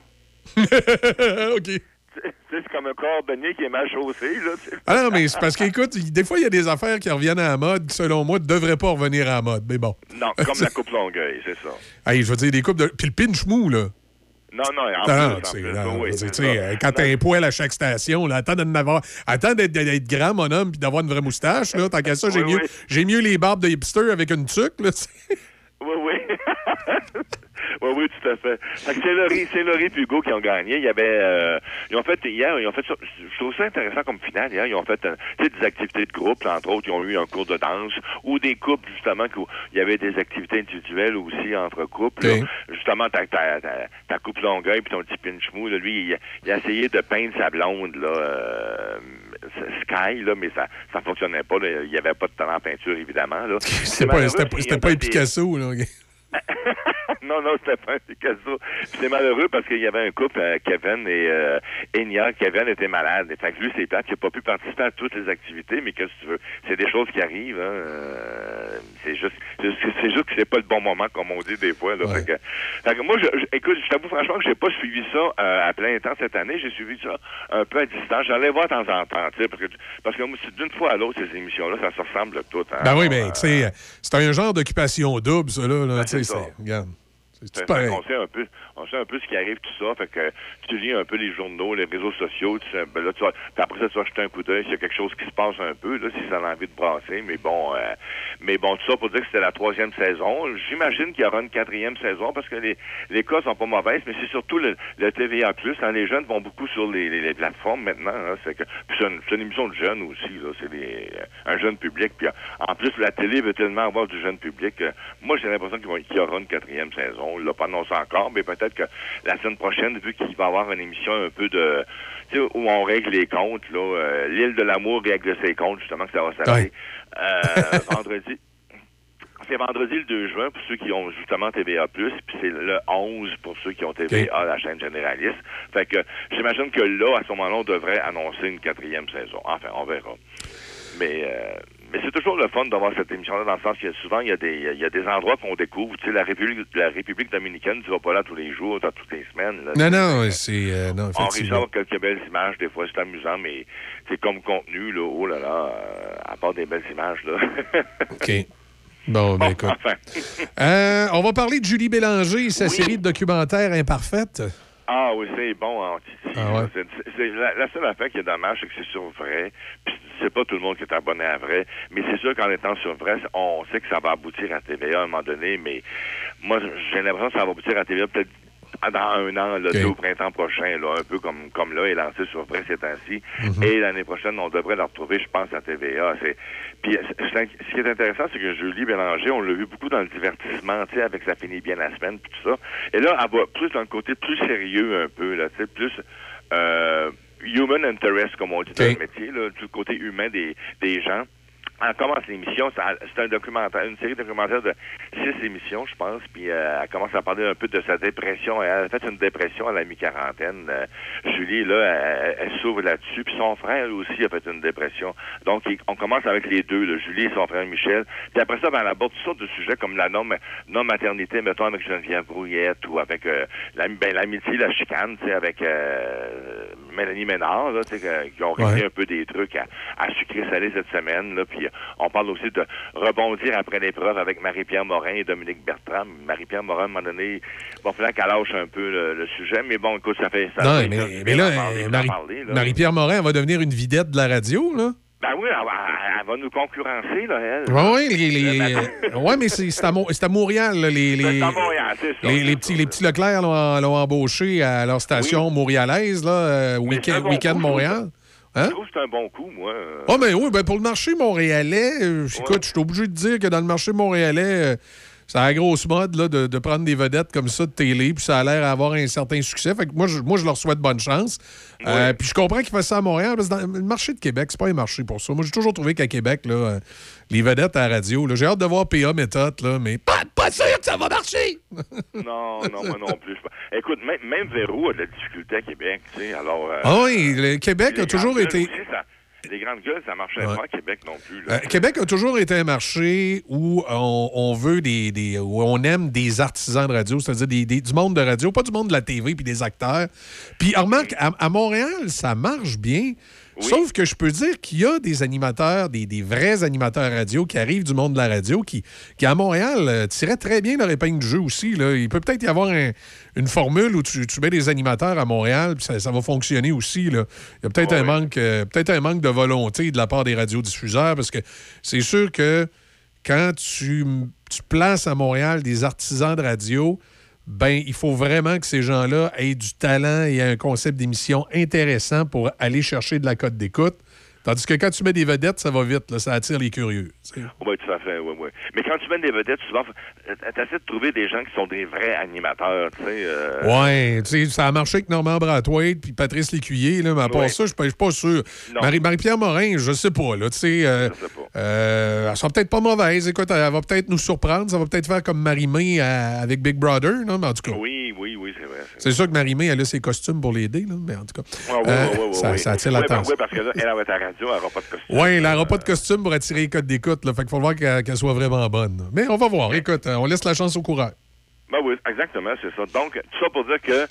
S10: OK.
S20: C'est comme un cordonnier qui est mal chaussé, là.
S10: Ah non, mais c'est parce qu'écoute, des fois, il y a des affaires qui reviennent à la mode, qui, selon moi, ne devraient pas revenir à la mode. Mais bon.
S20: Non, comme la coupe longueuil, c'est ça.
S10: Hey, je veux dire, des coupes de. Puis le pinch mou, là.
S20: Non, non, en
S10: Non,
S20: plus, en
S10: non,
S20: oui,
S10: dire,
S20: ça.
S10: euh, quand t'as un poil à chaque station, là, attends d'en avoir, attends d'être, d'être grand, mon homme, puis d'avoir une vraie moustache, là, tant qu'à ça, j'ai
S20: Oui,
S10: mieux,
S20: oui.
S10: j'ai mieux les barbes de hipster avec une tuque, là.
S20: Oui, oui. oui, oui, tout à fait. C'est Laurie, c'est Laurie Hugo qui ont gagné. Il y avait, euh, ils ont fait hier, ils ont fait. Je trouve ça intéressant comme finale. Hier, ils ont fait, euh, tu sais, des activités de groupe. Entre autres, ils ont eu un cours de danse ou des couples justement où il y avait des activités individuelles aussi entre couples. Justement, ta, ta, ta, ta coupe longueuil puis ton petit pinch mou, là, lui, il, il a essayé de peindre sa blonde là. euh, Sky, là, mais ça ça fonctionnait pas. là. Il n'y avait pas de talent en peinture, évidemment. Là.
S10: C'était pas, pas, pas un Picasso, là.
S20: non, non, c'était pas un Picasso. Puis c'est malheureux parce qu'il y avait un couple, euh, Kevin et euh, Enya. Kevin était malade. Et fait que lui, c'est plate qu'il n'a pas pu participer à toutes les activités, mais qu'est-ce que tu veux? C'est des choses qui arrivent. Hein. Euh, c'est juste c'est juste que c'est pas le bon moment, comme on dit des fois. Là. Fait, que, fait que moi, je, je- écoute, je t'avoue franchement que j'ai pas suivi ça euh, à plein temps cette année. J'ai suivi ça un peu à distance. J'allais voir de temps en temps, parce que, parce que d'une fois à l'autre, ces émissions-là, ça se ressemble tout. Hein.
S10: Ben oui, mais tu sais, c'est un genre d'occupation double, ça, là. là, tu sais,
S20: Ben, c'est ça.
S10: c'est- Regarde. C'est pareil.
S20: qu'on sait un peu, on sait un peu ce qui arrive tout ça. Fait que tu lis un peu les journaux, les réseaux sociaux. Tu sais, ben là, tu après ça, tu vas jeter un coup d'œil s'il y a quelque chose qui se passe un peu, là, si ça a envie de brasser. Mais bon, euh, mais bon, tout ça pour dire que c'était la troisième saison. J'imagine qu'il y aura une quatrième saison parce que les, les cas sont pas mauvaises, mais c'est surtout le, le TVA+. Hein, les jeunes vont beaucoup sur les, les- les plateformes maintenant. Hein, c'est que, c'est une, une émission de jeunes aussi. Là, c'est des- un jeune public. Puis en plus, la télé veut tellement avoir du jeune public. euh, moi, j'ai l'impression qu'il y aura une quatrième saison. Il l'a pas annoncé encore, mais peut-être que la semaine prochaine, vu qu'il va y avoir une émission un peu de... Tu sais, où on règle les comptes, là. euh, L'île de l'amour règle ses comptes, justement, que ça va s'appeler. Euh, vendredi. C'est vendredi le 2 juin pour ceux qui ont justement TVA+, puis c'est le 11 pour ceux qui ont TVA, la chaîne généraliste. Fait que j'imagine que là, à ce moment-là, on devrait annoncer une quatrième saison. Enfin, on verra. Mais, euh, mais c'est toujours le fun d'avoir cette émission-là, dans le sens que souvent, il y a des, il y a des endroits qu'on découvre. Tu sais, la République, la République dominicaine, tu vas pas là tous les jours, dans toutes les semaines. là.
S10: Non, non, c'est. euh, non,
S20: On avoir quelques belles images, des fois c'est amusant, mais c'est comme contenu, là, oh là là, euh, à part des belles images, là.
S10: OK. Bon, ben écoute.
S20: enfin.
S10: Euh, on va parler de Julie Bélanger et sa série de documentaires imparfaite.
S20: Ah oui, c'est bon en.
S10: Ah ouais?
S20: c'est- la, la seule affaire qui est dommage, c'est que c'est sur vrai. Puis c'est pas tout le monde qui est abonné à vrai. Mais c'est sûr qu'en étant sur vrai, on sait que ça va aboutir à TVA à un moment donné. Mais moi, j'ai l'impression que ça va aboutir à TVA peut-être dans un an, deux au printemps prochain, là, un peu comme comme là, est lancé sur vrai ces temps-ci.
S10: Mhm.
S20: Et l'année prochaine, on devrait le retrouver, je pense, à TVA. C'est puis c'est- ce qui est intéressant, c'est que Julie Bélanger, on l'a vu beaucoup dans le divertissement, tu sais, avec ça finit bien la semaine, puis tout ça. Et là, elle va plus dans le côté plus sérieux un peu, là, tu sais, plus euh, human interest, comme on dit dans le métier, là, du côté humain des, des gens. Elle commence l'émission, c'est un documentaire, une série documentaire de six émissions, je pense, puis euh, elle commence à parler un peu de sa dépression. Elle a fait une dépression à la mi-quarantaine. Euh, Julie, là, elle, s'ouvre là-dessus, puis son frère aussi a fait une dépression. Donc, on commence avec les deux, là, Julie et son frère Michel. Puis après ça, ben, elle aborde toutes sortes de sujets comme la non-maternité, mettons, avec Geneviève Brouillette ou avec euh, la- ben, l'amitié, la chicane, tu sais, avec euh, Mélanie Ménard, là, tu sais, que- qui ont réglé
S10: Ouais.
S20: un peu des trucs à, à sucrer salé cette semaine. Là, puis euh, on parle aussi de rebondir après l'épreuve avec Marie-Pierre Morin et Dominique Bertrand. Marie-Pierre Morin, à un moment donné, bon, il qu'elle lâche un peu le, le sujet, mais bon, écoute, ça fait ça.
S10: Non,
S20: fait-
S10: mais,
S20: ça,
S10: Marie-
S20: là.
S10: Marie-Pierre Morin, elle va devenir une vidette de la radio, là.
S20: Ben oui, elle va, elle va nous concurrencer, là, elle.
S10: Oui, oui, les, les-
S20: Le matin.
S10: ouais, mais c'est à, Mo- c'est à Montréal, là, les, les,
S20: C'est à Montréal, c'est ça.
S10: les, les petits, les petits Leclerc l'ont embauché à leur station montréalaise, là, euh, Week-end
S20: coup,
S10: Montréal. Hein?
S20: Je trouve que c'est un bon coup, moi. euh.
S10: Ah, ben oui, ben pour le marché montréalais, euh, écoute, je suis obligé de dire que dans le marché montréalais, ça a la grosse mode là, de, de prendre des vedettes comme ça de télé, puis ça a l'air d'avoir un certain succès. Fait que moi, je, moi, je leur souhaite bonne chance. Euh, puis je comprends qu'ils fassent ça à Montréal, parce que dans le marché de Québec, c'est pas un marché pour ça. Moi, j'ai toujours trouvé qu'à Québec, là, euh, les vedettes à la radio, j'ai hâte de voir PA méthode, là, mais pas, pas sûr que ça va marcher!
S20: Non, non, moi non plus. Écoute, même, même Véro a de la difficulté à Québec, tu sais, alors... euh,
S10: Ah oui, le Québec a toujours été...
S20: gueules aussi, ça- les grandes gueules, ça marchait
S10: Ouais.
S20: pas à Québec non plus. là.
S10: Euh, Québec a toujours été un marché où on, on veut des, des- où on aime des artisans de radio, c'est-à-dire des, des- du monde de radio, pas du monde de la TV puis des acteurs. Puis remarque, à, à Montréal, ça marche bien. Sauf que je peux dire qu'il y a des animateurs, des, des vrais animateurs radio qui arrivent du monde de la radio qui, qui à Montréal, euh, tiraient très bien leur épingle du jeu aussi. Là. Il peut peut-être y avoir un- une formule où tu, tu mets des animateurs à Montréal, puis ça, ça va fonctionner aussi. Là. Il y a peut-être un, manque, euh, un manque de volonté de la part des radiodiffuseurs parce que c'est sûr que quand tu, tu places à Montréal des artisans de radio, ben il faut vraiment que ces gens-là aient du talent et un concept d'émission intéressant pour aller chercher de la cote d'écoute. Tandis que quand tu mets des vedettes, ça va vite, là, ça attire les curieux. tu sais.
S20: Oui, tout à fait, oui, oui. Mais quand tu mènes des vedettes, souvent, tu essaies de trouver des gens qui sont des vrais animateurs, tu sais. euh,
S10: Ouais, tu sais, ça a marché avec Normand Brathwaite puis Patrice Lécuyer, là, mais à part
S20: Ouais.
S10: ça, je ne suis pas sûr. Marie- Marie-Pierre Morin, je sais pas, là, tu sais. euh, euh, elle sera peut-être pas mauvaise. Écoute, elle va peut-être nous surprendre. Ça va peut-être faire comme Marie-Mé avec Big Brother, non? Mais en tout cas.
S20: Oui, oui, oui, c'est vrai.
S10: C'est sûr que Marie-Mé, elle a ses costumes pour l'aider, là, mais en tout cas.
S20: Ouais, ouais,
S10: euh,
S20: ouais, ouais,
S10: ça,
S20: ouais.
S10: ça attire
S20: Ouais,
S10: l'attention.
S20: Oui, parce que là, elle va être radio, elle n'aura pas de costume.
S10: Oui, elle n'aura pas de costume pour attirer les codes d'écoute. là. Fait qu'il faut voir qu'elle soit vraiment bonne. Mais on va voir. Écoute, on laisse la chance au coureur.
S20: Ben oui, exactement, c'est ça. Donc, tout ça pour dire que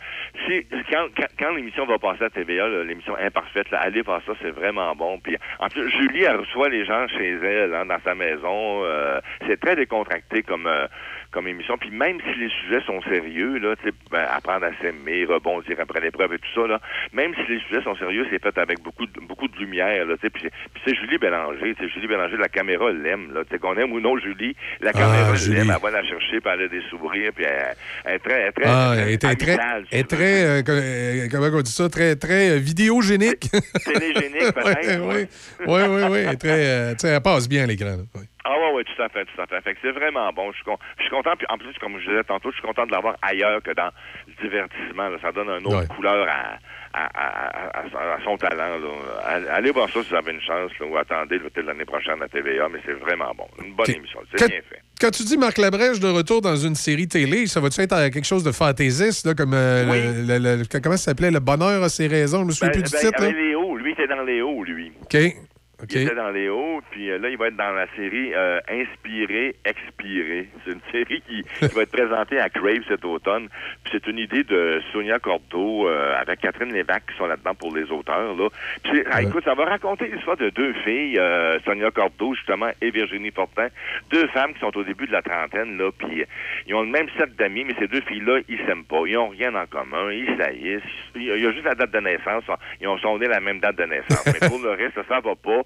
S20: si, quand, quand, quand l'émission va passer à TVA, l'émission imparfaite, là, allez voir ça, c'est vraiment bon. Puis, en plus, Julie, elle reçoit les gens chez elle, hein, dans sa maison. euh, c'est très décontracté comme, euh, comme émission. Puis même si les sujets sont sérieux, là, ben, apprendre à s'aimer, rebondir après l'épreuve et tout ça, là, même si les sujets sont sérieux, c'est fait avec beaucoup de, beaucoup de lumière, là. Puis, c'est- puis c'est Julie Bélanger, Julie Bélanger, la caméra l'aime, qu'on aime ou non Julie, la caméra elle
S10: Julie.
S20: l'aime, elle va la chercher, puis elle a des sourires, puis elle, elle est très, elle est très,
S10: Ah, elle était très,
S20: amicale,
S10: est très euh, euh, comment on dit ça, très, très euh, vidéogénique.
S20: télégénique, peut-être.
S10: oui, oui, oui, oui. Elle, est très, passe bien à l'écran. là. Oui.
S20: Ah ouais, ouais, tout à fait, tout à fait. Fait que c'est vraiment bon. Je suis, con- je suis content. Puis en plus, comme je disais tantôt, je suis content de l'avoir ailleurs que dans le divertissement. là. Ça donne une autre
S10: Ouais.
S20: couleur à, à, à, à- à- à son talent. Là. Allez- voir ça si vous avez une chance. Là, ou attendez peut-être l'année prochaine à TVA. Mais c'est vraiment bon. Une bonne émission. C'est bien fait.
S10: quand tu dis Marc Labrèche de retour dans une série télé, ça va-tu être euh, quelque chose de fantaisiste, là, comme euh, le- le- le- comment ça s'appelait, Le bonheur a ses raisons, je me souviens
S20: Ben,
S10: plus du
S20: ben,
S10: titre.
S20: Léo. Lui, il était dans Léo, lui.
S10: OK.
S20: Il était dans les hauts, puis euh, là, il va être dans la série euh, Inspiré, Expiré. C'est une série qui, qui va être présentée à Crave cet automne. Puis c'est une idée de Sonia Cordeau euh, avec Catherine Lévesque qui sont là-dedans pour les auteurs. Là. Puis ah, écoute, ça va raconter l'histoire de deux filles, euh, Sonia Cordeau justement et Virginie Fortin, deux femmes qui sont au début de la trentaine, là, puis euh, ils ont le même set d'amis, mais ces deux filles-là, ils s'aiment pas, ils ont rien en commun, ils saillissent, il y a il y a juste la date de naissance, ils ont sondé la même date de naissance, mais pour le reste, ça va pas.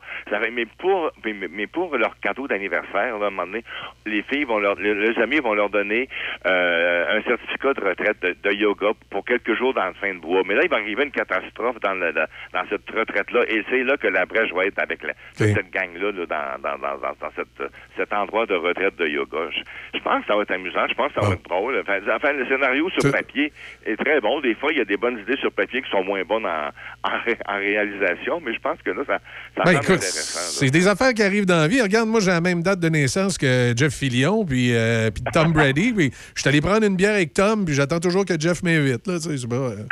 S20: Mais pour mais, pour leur cadeau d'anniversaire, là, à un moment donné, les filles vont leur, les, amis vont leur donner euh, un certificat de retraite de, de yoga pour quelques jours dans le fin de bois. Mais là, il va arriver une catastrophe dans, le, dans dans cette retraite-là, et c'est là que la brèche va être avec la- cette gang-là là, dans, dans, dans, dans, cette, cet endroit de retraite de yoga. Je, je pense que ça va être amusant, je pense que ça va être drôle. Enfin, enfin, le scénario sur papier est très bon. Des fois, il y a des bonnes idées sur papier qui sont moins bonnes en, en, ré- en réalisation, mais je pense que là, ça, ça
S10: Ben, Écoute, c'est des affaires qui arrivent dans la vie. Regarde, moi, j'ai la même date de naissance que Jeff Fillion, puis, euh, puis Tom Brady. Puis je suis allé prendre une bière avec Tom, puis j'attends toujours que Jeff m'invite. Là, tu sais, c'est pas, euh.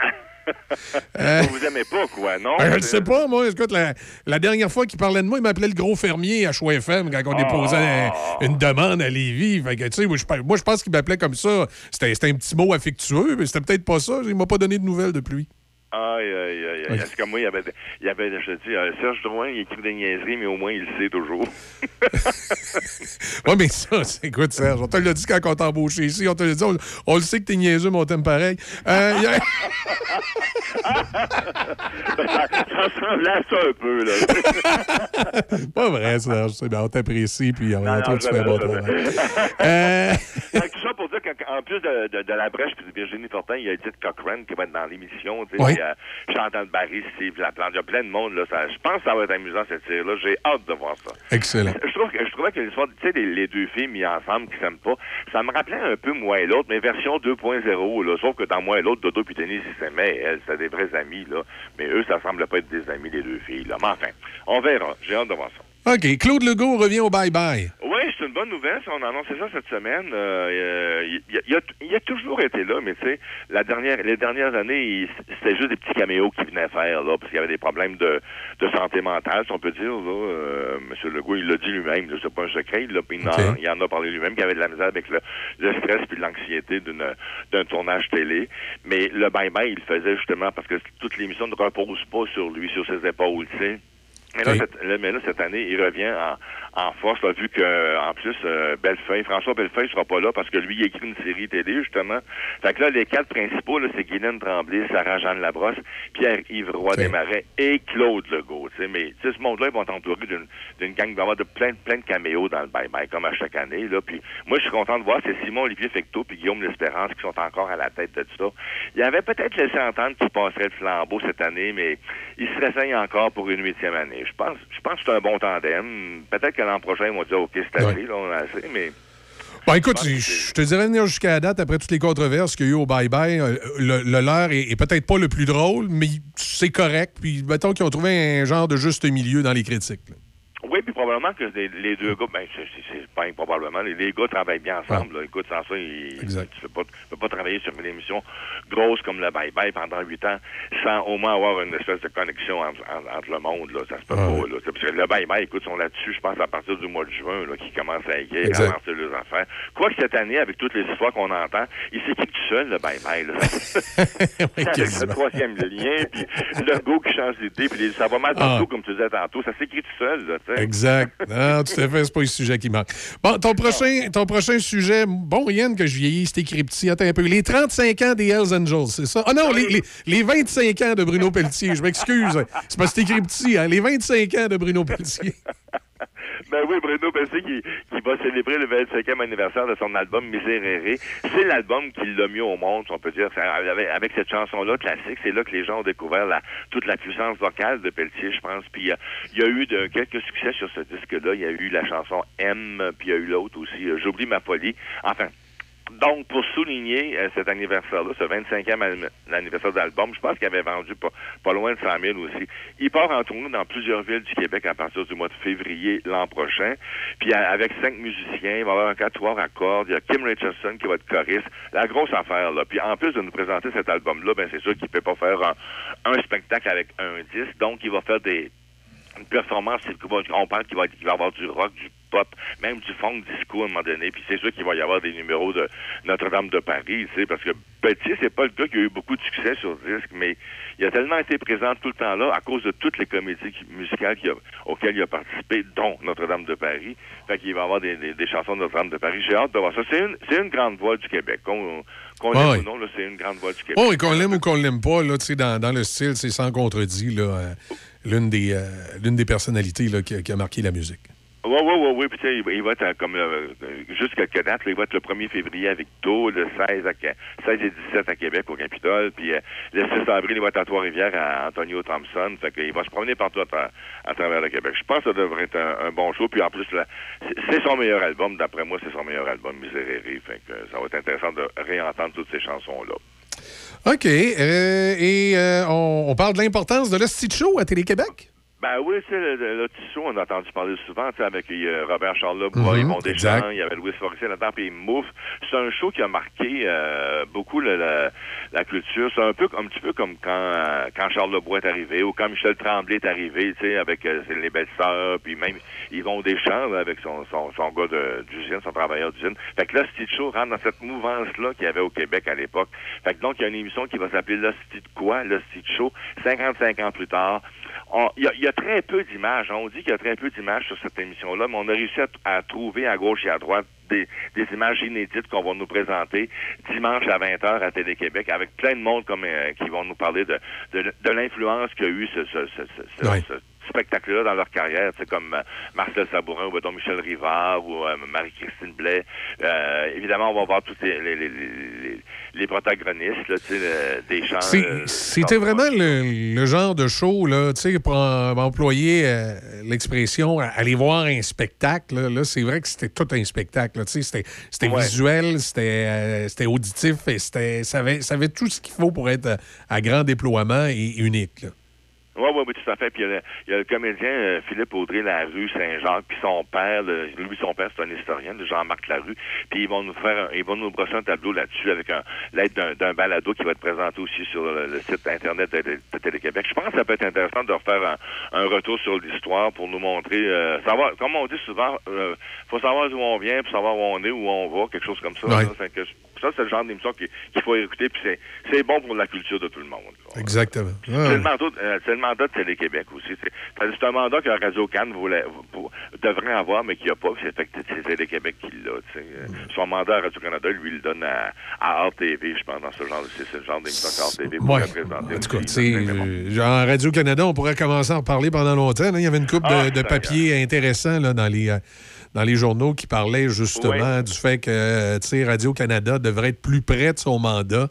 S10: Euh,
S20: Vous aimez pas, quoi, non?
S10: Ben, je ne sais pas, moi. Écoute, la, la dernière fois qu'il parlait de moi, il m'appelait le gros fermier à Choix FM quand on déposait un- une demande à Lévis. Fait que, tu sais, moi, je, moi, je pense qu'il m'appelait comme ça. C'était c'était un petit mot affectueux, mais c'était peut-être pas ça. Il m'a pas donné de nouvelles depuis.
S20: Aïe, aïe, aïe, aïe. Parce que moi, il y avait, il y avait je te dis, euh, Serge Drouin, il écrit des niaiseries, mais au moins, il le sait toujours.
S10: Oui, mais ça, c'est écoute, Serge, on te l'a dit quand on t'a embauché ici. On te l'a dit, on, on le sait que t'es niaiseux, mais on t'aime pareil. Euh, y a-
S20: ça, ça ressemble à ça un peu, là.
S10: pas vrai, Serge. C'est bien, on t'apprécie, puis on
S20: non,
S10: tu fais un bon travail. Euh,
S20: Qu'en plus de, de, de la brèche puis de Virginie Fortin, il y a Edith Cochrane qui va être dans l'émission. tu sais,
S10: Oui.
S20: euh, Chantal Barry, Steve Laplante. Il y a plein de monde. Là, ça, je pense que ça va être amusant cette série-là. J'ai hâte de voir ça.
S10: Excellent.
S20: Je, trouve que, je trouvais que l'histoire, tu sais, les, les deux filles mises ensemble qui s'aiment pas, ça me rappelait un peu moi et l'autre, mais version 2.0, là. Sauf que dans moi et l'autre, Dodo puis Denis, ils s'aimaient, elles, c'était des vrais amis, là. Mais eux, ça semble pas être des amis, les deux filles, là. Mais enfin, on verra. J'ai hâte de voir ça.
S10: OK, Claude Legault revient au bye-bye.
S20: Oui, c'est une bonne nouvelle. On a annoncé ça cette semaine. Euh, euh, il, il a, il il toujours été là, mais tu sais, la dernière, les dernières années, il- c'était juste des petits caméos qu'il venait faire, là, parce qu'il y avait des problèmes de, de santé mentale, si on peut dire. Là. Euh, Monsieur Legault, il l'a dit lui-même, c'est pas un secret. Il, il en, il en a parlé lui-même, qu'il avait de la misère avec le, le stress puis l'anxiété d'un tournage télé. Mais le bye-bye, il le faisait justement parce que toute l'émission ne repose pas sur lui, sur ses épaules, tu sais. Mais là, cette, là, mais là, cette année, il revient en, en force, là, vu que en plus, euh, Bellefeuille, François Bellefeuille sera pas là parce que lui, il écrit une série télé, justement. Fait que là, les quatre principaux, là, c'est Guylaine Tremblay, Sarah-Jeanne Labrosse, Pierre-Yves Roy Desmarais et Claude Legault. tu sais. Mais tu sais, ce monde-là, ils vont t'entourer d'une d'une gang, avoir de plein, plein de caméos dans le bye-bye, comme à chaque année. Là. Puis moi, je suis content de voir, c'est Simon-Olivier Fecteau puis Guillaume L'Espérance qui sont encore à la tête de tout ça. Il avait peut-être laissé entendre qu'il passerait le flambeau cette année, mais il se renseigne encore pour une huitième année. Je pense, je pense que c'est un bon tandem. Peut-être que l'an prochain, ils vont dire, OK, c'est assez, là, on a assez, mais...
S10: Bon, écoute, je je te dirais venir jusqu'à la date, après toutes les controverses qu'il y a eu au bye-bye, euh, le, le leur est, est peut-être pas le plus drôle, mais c'est correct. Puis mettons qu'ils ont trouvé un genre de juste milieu dans les critiques. là.
S20: Oui, puis probablement que les, les deux gars, ben, c'est- pas improbablement, les, les gars travaillent bien ensemble. là. Écoute, sans ça, ils, tu ne peux pas, tu peux pas travailler sur une émission grosse comme le Bye Bye pendant huit ans sans au moins avoir une espèce de connexion entre, entre- entre le monde. Là. Ça se peut
S10: Ah
S20: pas. Là. Parce que le Bye Bye, écoute, sont là-dessus, je pense, à partir du mois de juin, là, qui commence à écrire, à lancer leurs affaires. Quoique cette année, avec toutes les histoires qu'on entend, il s'écrit tout seul, le Bye Bye. Là. avec le troisième lien, puis le go qui change d'idée, puis les- ça va mal
S10: Ah.
S20: partout, comme tu disais tantôt. Ça s'écrit tout seul. Là, tu sais.
S10: Exact. Non, tout à fait, c'est pas le sujet qui manque. Bon, ton prochain, ton prochain sujet, bon, Yann, que je vieillis, c'était écrit petit. Attends un peu. Les 35 ans des Hells Angels, c'est ça? Ah non, les, les, les 25 ans de Bruno Pelletier. Je m'excuse. C'est parce que c'est écrit petit, hein? Les 25 ans de Bruno Pelletier.
S20: Ben oui, Bruno Bessé qui, qui va célébrer le 25e anniversaire de son album Miséréré. C'est l'album qui l'a mis au monde, on peut dire. Avec, cette chanson-là, classique, c'est là que les gens ont découvert la, toute la puissance vocale de Pelletier, je pense. Puis euh, il y a eu quelques succès sur ce disque-là. Il y a eu la chanson M, puis il y a eu l'autre aussi, euh, J'oublie ma folie. Enfin, donc, pour souligner euh, cet anniversaire-là, ce 25e an- anniversaire d'album, je pense qu'il avait vendu pas, loin de 100 000 aussi. Il part en tournée dans plusieurs villes du Québec à partir du mois de février l'an prochain. Puis avec cinq musiciens, il va avoir un quatuor à cordes, il y a Kim Richardson qui va être choriste. La grosse affaire, là. Puis en plus de nous présenter cet album-là, ben c'est sûr qu'il peut pas faire un, un spectacle avec un disque. Donc, il va faire des une performance, on parle qu'il va, va avoir du rock, du pop, même du funk disco à un moment donné. Puis c'est sûr qu'il va y avoir des numéros de Notre-Dame de Paris, tu sais, parce que Petit, c'est pas le gars qui a eu beaucoup de succès sur disque, mais il a tellement été présent tout le temps là à cause de toutes les comédies musicales a- auxquelles il a participé, dont Notre-Dame de Paris. Fait qu'il va y avoir des, des- des chansons de Notre-Dame de Paris. J'ai hâte de voir ça. C'est une, c'est une grande voix du Québec. Qu'on qu'on l'aime ou non, c'est une grande voix du Québec.
S10: Oh, et qu'on l'aime ou qu'on l'aime pas, là, tu sais, dans, dans le style, c'est sans contredit, là, euh, l'une des, euh, l'une des personnalités là, qui, a- qui a marqué la musique.
S20: Oui, oui, oui, oui. Puis, il va- être euh, comme euh, euh, juste quelques dates. là, il va être le 1er février avec Taux, le 16, à, Ca- 16 et 17 à Québec au Capitole. Puis euh, le 6 avril, il va être à Trois-Rivières à Antonio Thompson. Fait qu'il va se promener partout à, tra- à travers le Québec. Je pense que ça devrait être un, bon show. Puis en plus, c'est- son meilleur album. D'après moi, c'est son meilleur album, Miséréré. Fait que euh, ça va être intéressant de réentendre toutes ces chansons-là.
S10: OK. euh, et on, on parle de l'importance de l'Hostie Show à Télé-Québec?
S20: Ben oui, tu sais, le, le, on a entendu parler souvent, tu sais, avec euh, Robert Charles Lebois,
S10: Mhm,
S20: Yvon
S10: exact.
S20: Deschamps, il y avait Louis Forestier là-dedans, puis Mouf. C'est un show qui a marqué euh, beaucoup le- la, la culture. C'est un peu un petit peu comme quand euh, quand Charles Lebois est arrivé ou quand Michel Tremblay est arrivé, tu sais, avec euh, les belles sœurs, puis même Yvon Deschamps là, avec son, son, son gars d'usine, son travailleur d'usine. Fait que là, Steve Show rentre dans cette mouvance-là qu'il y avait au Québec à l'époque. Fait que donc, il y a une émission qui va s'appeler L'Hostie de quoi? L'Hostie de Show, 55 ans plus tard. Il y, a- il y a très peu d'images. On dit qu'il y a très peu d'images sur cette émission-là, mais on a réussi à, à trouver à gauche et à droite des, des images inédites qu'on va nous présenter dimanche à 20h à Télé-Québec avec plein de monde comme, euh, qui vont nous parler de, de, de l'influence qu'a eu ce, ce, ce, ce- ce- Spectacle-là dans leur carrière, c'est comme euh, Marcel Sabourin ou donc Michel Rivard ou euh, Marie-Christine Blais. Euh, évidemment, on va voir tous les, les, les, les, les protagonistes, là, le- des chants.
S10: C'est- C'était vraiment le, le genre de show, là, pour en- employer euh, l'expression, aller voir un spectacle. Là, Là, c'est vrai que c'était tout un spectacle. C'était
S20: Ouais.
S10: visuel, c'était auditif, et c'était ça avait, ça avait tout ce qu'il faut pour être à grand déploiement et unique. là.
S20: Oui, oui, oui, tout à fait. Puis il y a le, y a le comédien euh, Philippe Audrey Larue Saint-Jacques, puis son père, le- lui, son père, c'est un historien, Jean-Marc Larue. Puis ils vont nous faire, un- ils vont nous brosser un tableau là-dessus avec un- l'aide d'un, balado qui va être présenté aussi sur le, le site internet de, Télé-Québec. Je pense que ça peut être intéressant de refaire un, un retour sur l'histoire pour nous montrer, euh, savoir, comme on dit souvent, euh, faut savoir d'où on vient, pour savoir où on est, où on va, quelque chose comme ça.
S10: Ouais.
S20: là. Ça, c'est le genre d'émission qu'il faut écouter, puis c'est, c'est bon pour la culture de tout le monde.
S10: Exactement.
S20: C'est le mandat, euh, c'est le mandat de Télé-Québec aussi. C'est, un mandat que Radio Cannes voulait, pour- devrait avoir, mais qu'il n'y a pas. C'est, fait que c'est Télé-Québec qui l'a. Euh, Son mandat à Radio-Canada, lui, il le donne à, à RTV, je pense, dans ce genre, c'est, le genre d'émission qu'RTV pourrait présenter.
S10: En tout cas, tu sais, euh, genre Radio-Canada, on pourrait commencer à en parler pendant longtemps. là. Il y avait une coupe
S20: Ah,
S10: de, de
S20: ça,
S10: papiers intéressants là, dans les. euh, dans les journaux qui parlaient justement du fait que euh, tu sais, Radio-Canada devrait être plus près de son mandat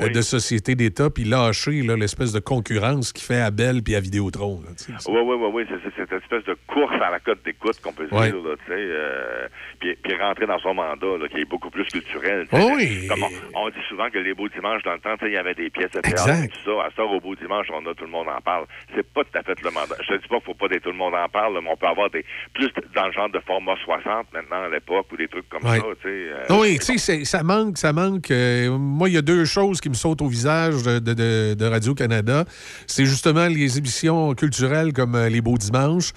S10: euh, de société d'État puis lâcher l'espèce de concurrence qui fait à Bell puis à Vidéotron. là, tu sais.
S20: Oui, oui, oui, oui, c'est, cette espèce de course à la cote d'écoute qu'on peut
S10: Ouais.
S20: dire, là, tu sais, euh, puis, puis rentrer dans son mandat, là, qui est beaucoup plus culturel. tu sais.
S10: Oui.
S20: Comme on, on dit souvent que les beaux dimanches, dans le temps, il y avait des pièces de théâtre,
S10: Exact.
S20: tout ça. À ça, au beau dimanche, on a tout le monde en parle. C'est pas tout à fait le mandat. Je te dis pas qu'il faut pas que tout le monde en parle, mais on peut avoir des plus dans le genre de format 60 maintenant à l'époque ou des trucs comme ça, tu sais. euh,
S10: Non, oui, tu sais, c'est- ça manque, ça manque. euh, moi, il y a deux choses qui me sautent au visage de, de- de- de Radio-Canada. C'est justement les émissions culturelles comme euh, Les Beaux Dimanches,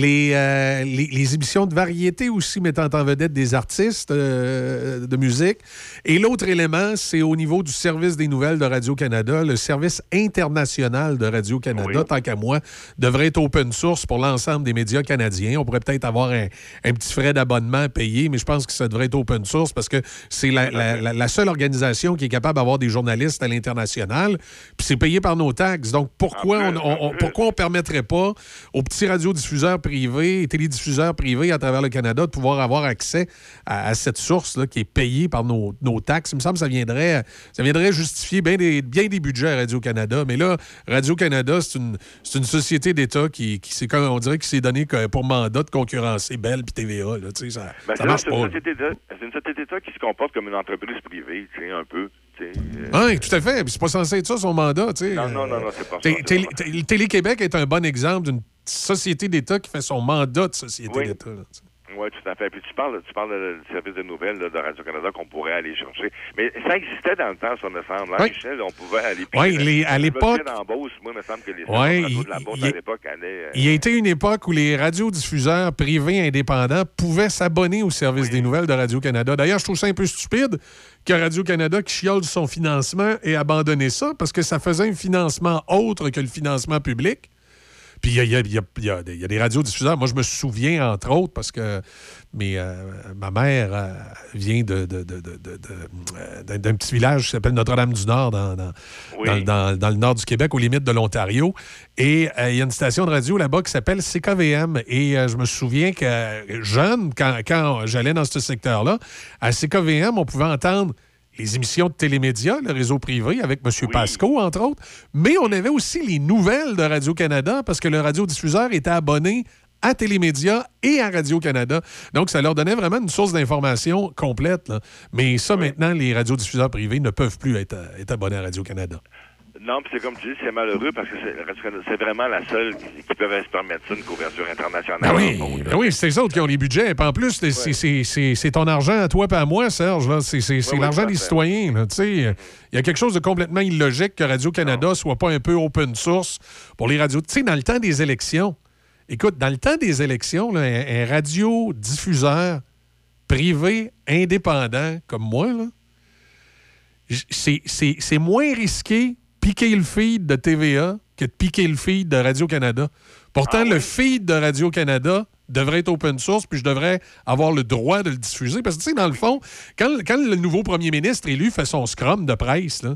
S10: les, euh, les, les émissions de variété aussi mettant en vedette des artistes euh, de musique. Et l'autre élément, c'est au niveau du service des nouvelles de Radio-Canada, le service international de Radio-Canada, tant qu'à moi, devrait être open source pour l'ensemble des médias canadiens. On pourrait peut-être avoir un, un petit frais d'abonnement payé, mais je pense que ça devrait être open source parce que c'est la, la- la- la seule organisation qui est capable d'avoir des journalistes à l'international. Puis c'est payé par nos taxes. Donc pourquoi on, on- on- pourquoi on permettrait pas aux petits radiodiffuseurs privés et télédiffuseurs privés à travers le Canada de pouvoir avoir accès à, à cette source-là qui est payée par nos, nos taxes? Il me semble que ça viendrait, ça viendrait justifier bien des, bien des budgets à Radio-Canada. Mais là, Radio-Canada, c'est une, une société d'État qui, qui comme on dirait qui s'est donné pour mandat de concurrencer Bell puis TVA. Là, tu sais, ça,
S20: ben,
S10: ça
S20: c'est,
S10: marche
S20: c'est
S10: pas.
S20: une
S10: là.
S20: société d'État- c'est une société d'État qui se comporte comme une entreprise privée, tu sais, un peu. Euh,
S10: Oui, tout à fait. Puis c'est pas censé être ça, son mandat. tu sais.
S20: Non, non, non, non, c'est pas ça.
S10: Télé-Québec est un bon exemple d'une société d'État qui fait son mandat de société
S20: Oui.
S10: d'État.
S20: Oui, tout à fait. Puis tu parles, tu parles du service de nouvelles là, de Radio-Canada qu'on pourrait aller chercher. Mais ça existait dans le temps, ça me semble. Hein,
S10: Oui.
S20: Michel, on pouvait aller...
S10: Oui, les- à l'époque-
S20: moi, il me semble que les
S10: Ouais,
S20: stations de radio
S10: il-
S20: de la Beauce,
S10: il-
S20: à l'époque, allaient... euh,
S10: Il y a été une époque où les radiodiffuseurs privés indépendants pouvaient s'abonner au service des nouvelles de Radio-Canada. D'ailleurs, je trouve ça un peu stupide que Radio-Canada, qui chiole son financement, ait abandonné ça parce que ça faisait un financement autre que le financement public. Puis il y y y a- il y a des- radiodiffuseurs. Moi, je me souviens, entre autres, parce que mais, euh, ma mère euh, vient de, de- de- de- de- euh, d'un d'un petit village qui s'appelle Notre-Dame-du-Nord, dans, dans, dans- dans- dans le nord du Québec, aux limites de l'Ontario. Et euh, il y a une station de radio là-bas qui s'appelle CKVM. Et je me souviens que jeune, quand, quand j'allais dans ce secteur-là, à CKVM, on pouvait entendre les émissions de télémédias, le réseau privé, avec M. Pasco, entre autres. Mais on avait aussi les nouvelles de Radio-Canada parce que le radiodiffuseur était abonné à Télémédia et à Radio-Canada. Donc, ça leur donnait vraiment une source d'information complète. là. Mais ça, maintenant, les radiodiffuseurs privés ne peuvent plus être, euh, être abonnés à Radio-Canada.
S20: Non, puis c'est comme tu dis, c'est malheureux parce que c'est vraiment la seule qui, qui peut se permettre ça, une couverture internationale.
S10: Ben oui, ben oui c'est les autres qui ont les budgets. Puis en plus, c'est- ton argent à toi et à moi, Serge. C'est l'argent des citoyens. Il y a quelque chose de complètement illogique que Radio-Canada soit pas un peu open source pour les radios. Tu sais, dans le temps des élections, écoute, dans le temps des élections, là, un, un radiodiffuseur privé indépendant comme moi, c'est moins risqué piquer le feed de TVA que de piquer le feed de Radio-Canada. Pourtant, le feed de Radio-Canada devrait être open source, puis je devrais avoir le droit de le diffuser. Parce que, tu sais, dans le fond, quand, quand le nouveau premier ministre élu fait son scrum de presse, là,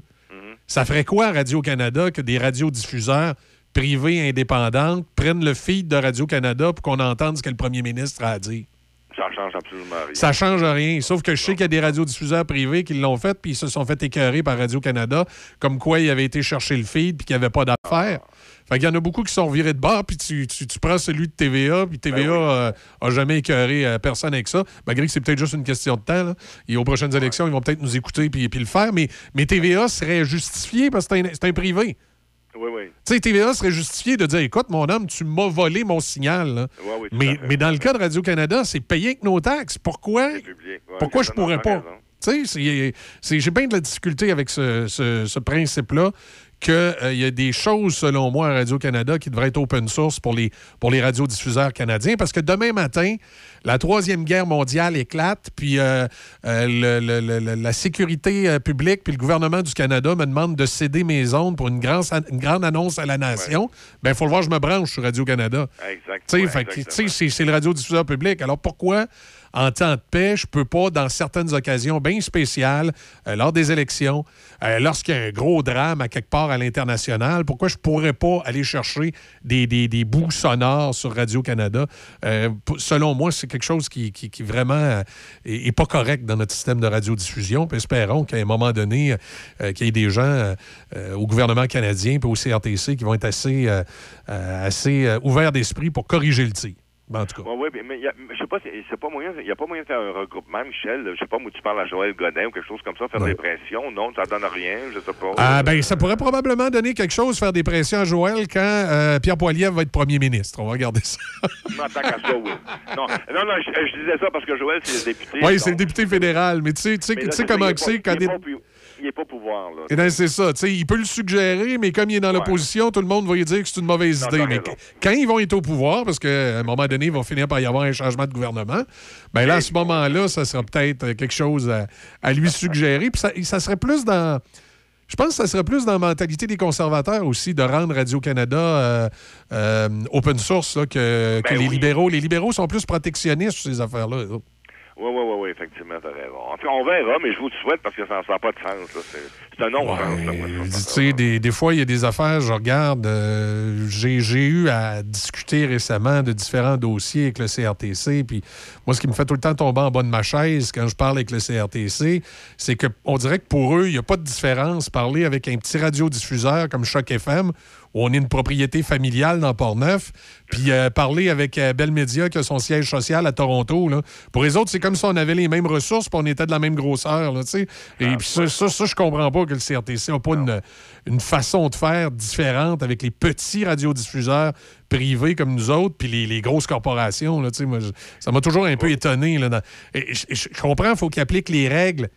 S10: ça ferait quoi à Radio-Canada que des radiodiffuseurs privés indépendants prennent le feed de Radio-Canada pour qu'on entende ce que le premier ministre a à dire?
S20: Ça change absolument rien.
S10: Ça change rien. Sauf que je sais qu'il y a des radiodiffuseurs privés qui l'ont fait, puis ils se sont fait écœurer par Radio-Canada, comme quoi ils avaient été chercher le feed, puis qu'il n'y avait pas d'affaires. Fait qu'il y en a beaucoup qui sont virés de bord, puis tu, tu- tu prends celui de TVA, puis TVA euh, a jamais écœuré euh, personne avec ça, malgré que c'est peut-être juste une question de temps. là. Et aux prochaines élections, ils vont peut-être nous écouter puis, puis le faire, mais, mais TVA serait justifié parce que c'est un, c'est un privé.
S20: Oui, oui.
S10: Tu sais, TVA serait justifié de dire Écoute, mon homme, tu m'as volé mon signal. là.
S20: Oui,
S10: mais, mais dans le cas de Radio-Canada, c'est payé avec nos taxes. Pourquoi?
S20: Ouais,
S10: pourquoi je pourrais pas? Tu sais, j'ai bien de la difficulté avec ce, ce- ce principe-là qu'il y a des choses, selon moi, à Radio-Canada qui devraient être open source pour les, pour les radiodiffuseurs canadiens. Parce que demain matin, la Troisième Guerre mondiale éclate, puis euh, euh, le- le- le- la sécurité euh, publique, puis le gouvernement du Canada me demande de céder mes ondes pour une, grande une grande annonce à la nation. Ben, il faut le voir, je me branche sur Radio-Canada.
S20: Ouais, exactement.
S10: c'est c'est le radiodiffuseur public. Alors pourquoi, en temps de paix, je peux pas, dans certaines occasions bien spéciales, euh, lors des élections, euh, lorsqu'il y a un gros drame à quelque part à l'international, pourquoi je pourrais pas aller chercher des, des- bouts sonores sur Radio-Canada? Euh, selon moi, c'est quelque chose qui, vraiment est, est pas correct dans notre système de radiodiffusion. Puis espérons qu'à un moment donné, qu'il y ait des gens au gouvernement canadien puis au CRTC qui vont être assez, assez ouverts d'esprit pour corriger le tir. Ben, en tout cas.
S20: Oui, oui, mais, mais y a- je sais pas, c'est pas moyen, il n'y a pas moyen de faire un regroupement, Michel. Je sais pas, où tu parles à Joël Godin ou quelque chose comme ça, faire des pressions. Non, ça donne rien, je sais pas.
S10: Ah, ben, ça pourrait probablement donner quelque chose, faire des pressions à Joël quand euh, Pierre Poilievre va être premier ministre. On va regarder ça.
S20: Non, tant qu'à ça, oui. Non, non, non, je, je disais ça parce que Joël, c'est le député.
S10: Oui, c'est le député fédéral, mais tu sais, tu sais, comment c'est
S20: il est
S10: quand
S20: pas- il est pas pouvoir, là.
S10: Eh ben, c'est ça. tu sais, il peut le suggérer, mais comme il est dans l'opposition, tout le monde va lui dire que c'est une mauvaise
S20: Non,
S10: idée. Mais quand ils vont être au pouvoir, parce qu'à un moment donné, il va finir par y avoir un changement de gouvernement, ben là, à ce moment-là, ça sera peut-être euh, quelque chose à, à lui suggérer. Puis ça, ça serait plus dans. Je pense que ça serait plus dans la mentalité des conservateurs aussi de rendre Radio-Canada euh, euh, open source là, que, que
S20: Ben
S10: les libéraux. Les libéraux sont plus protectionnistes sur ces affaires-là.
S20: Oui, oui, oui, oui, effectivement, t'as raison. En tout cas, on verra, mais je vous le souhaite parce que ça n'a pas de sens. là. C'est un non-sens.
S10: Tu sais, des, des fois, il y a des affaires, je regarde, euh, j'ai eu à discuter récemment de différents dossiers avec le CRTC, puis moi, ce qui me fait tout le temps tomber en bas de ma chaise quand je parle avec le CRTC, c'est qu'on dirait que pour eux, il n'y a pas de différence parler avec un petit radiodiffuseur comme Choc FM, on est une propriété familiale dans Port-Neuf, puis euh, parler avec euh, Bell Media qui a son siège social à Toronto. Là. Pour les autres, c'est comme si on avait les mêmes ressources puis on était de la même grosseur. Là. Et puis ça, ça, ça, je comprends pas que le CRTC n'a pas une, une façon de faire différente avec les petits radiodiffuseurs privés comme nous autres puis les, les grosses corporations. Là, tu sais. Moi, je- ça m'a toujours un peu étonné. Là, dans- et je, comprends, il faut qu'ils appliquent les règles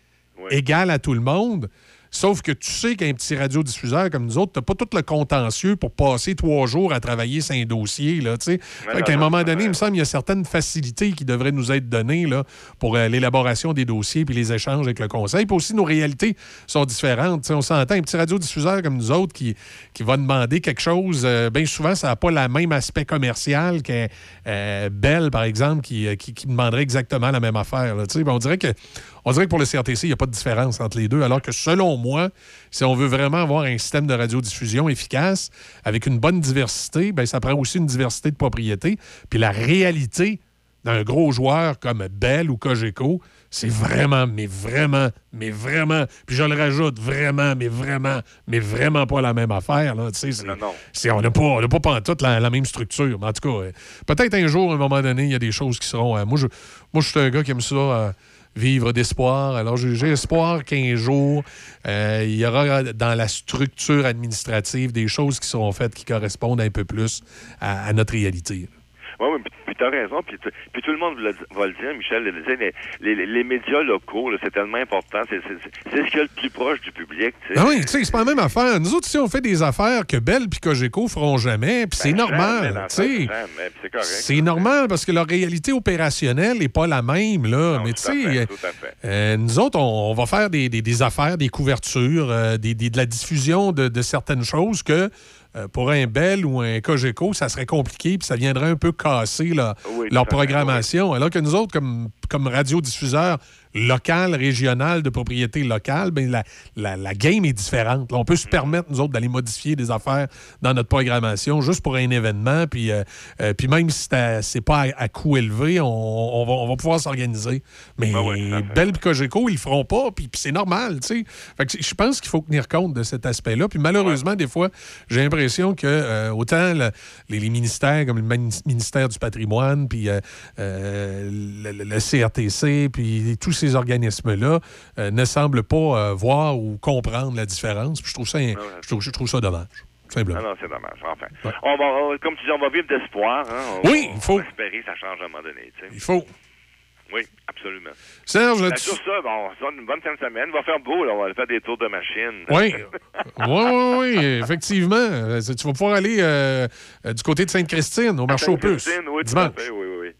S10: égales à tout le monde. Sauf que tu sais qu'un petit radiodiffuseur comme nous autres, t'as pas tout le contentieux pour passer trois jours à travailler sur un dossier. Là, Fait qu'à un moment donné, il me semble qu'il y a certaines facilités qui devraient nous être données là, pour euh, l'élaboration des dossiers puis les échanges avec le conseil. Puis aussi, nos réalités sont différentes. On s'entend, un petit radiodiffuseur comme nous autres qui, qui va demander quelque chose, euh, bien souvent, ça n'a pas le même aspect commercial qu'un euh, Bell, par exemple, qui, euh, qui, qui demanderait exactement la même affaire. là. On dirait que on dirait que pour le CRTC, il n'y a pas de différence entre les deux, alors que selon moi, si on veut vraiment avoir un système de radiodiffusion efficace, avec une bonne diversité, ben, ça prend aussi une diversité de propriétés. Puis la réalité d'un gros joueur comme Bell ou Cogeco, c'est vraiment, mais vraiment, mais vraiment, puis je le rajoute, vraiment, mais vraiment, mais vraiment pas la même affaire. Là, c'est- c'est- on n'a pas, on n'a pas pantoute la, la même structure. Mais en tout cas, euh, peut-être un jour, à un moment donné, il y a des choses qui seront... euh, moi, je, moi, je suis un gars qui aime ça... euh, vivre d'espoir. Alors, j'ai espoir qu'un jour, euh, il y aura dans la structure administrative des choses qui seront faites qui correspondent un peu plus à notre réalité.
S20: Oui, oui, puis- puis t'as raison. Puis, puis tout le monde le- va le dire, Michel, le disait, les, les, les médias locaux, c'est tellement important. C'est c'est- c'est- c'est ce qu'il y a le plus proche du public.
S10: Ah oui, tu sais, c'est pas la même affaire. Nous autres, si on fait des affaires que Bell et Cogeco feront jamais, puis c'est
S20: Ben,
S10: normal,
S20: puis C'est correct.
S10: C'est normal parce que leur réalité opérationnelle n'est pas la même, là. Mais tu sais, euh, nous autres, on, on va faire des, des- des affaires, des couvertures, euh, des, des- de la diffusion de, de certaines choses que euh, pour un Bell ou un Cogeco, ça serait compliqué puis ça viendrait un peu casser là,
S20: Oui,
S10: leur programmation. Alors que nous autres, comme, comme radiodiffuseurs local, régional, de propriété locale, ben la, la- la game est différente. Là, on peut se permettre, nous autres, d'aller modifier des affaires dans notre programmation juste pour un événement. Puis, euh, euh, puis même si c'est pas à, à coût élevé, on, on va, on va pouvoir s'organiser. Mais et Cogeco, ils le feront pas. Puis, puis c'est normal, je pense qu'il faut tenir compte de cet aspect-là. Puis malheureusement, des fois, j'ai l'impression que euh, autant le- les, les ministères comme le ministère du patrimoine, puis le, le- CRTC, puis tous ces organismes-là euh, ne semblent pas euh, voir ou comprendre la différence. Puis je trouve ça, je trouve, je trouve ça dommage. tout Simplement.
S20: Ah non, c'est dommage. Enfin, on va, on- comme tu dis, on va vivre d'espoir. Hein?
S10: Oui, il faut.
S20: On va espérer que ça change à un moment donné.
S10: Il faut.
S20: Oui, absolument.
S10: Serge,
S20: Ben,
S10: là-dessus-
S20: sur ça, bon, une bonne fin de semaine. Va faire beau, là. On va faire des tours de machine.
S10: Oui. Oui, oui, oui, effectivement. Euh, Tu vas pouvoir aller euh, euh, du côté de Sainte-Christine, au marché aux puces.
S20: Oui, tout à
S10: dimanche.
S20: fait, oui, oui.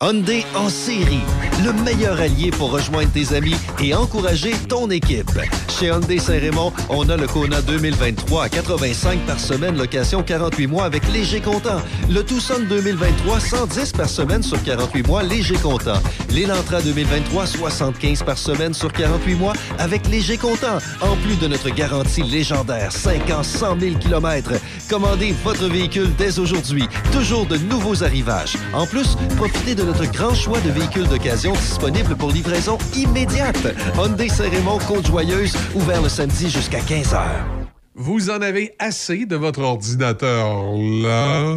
S5: Hyundai en série, le meilleur allié pour rejoindre tes amis et encourager ton équipe. Chez Hyundai Saint-Raymond, on a le Kona 2023 à 85 par semaine, location 48 mois avec léger comptant. Le Tucson 2023, 110 par semaine sur 48 mois, léger comptant. L'Elantra 2023, 75 par semaine sur 48 mois avec léger comptant. En plus de notre garantie légendaire, 5 ans, 100 000 km. Commandez votre véhicule dès aujourd'hui. Toujours de nouveaux arrivages. En plus, profitez de notre grand choix de véhicules d'occasion disponibles pour livraison immédiate. Hyundai Saint-Raymond, Côte-Joyeuse, ouvert le samedi jusqu'à 15h.
S10: Vous en avez assez de votre ordinateur là?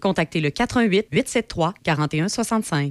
S21: contactez le 88 873 4165.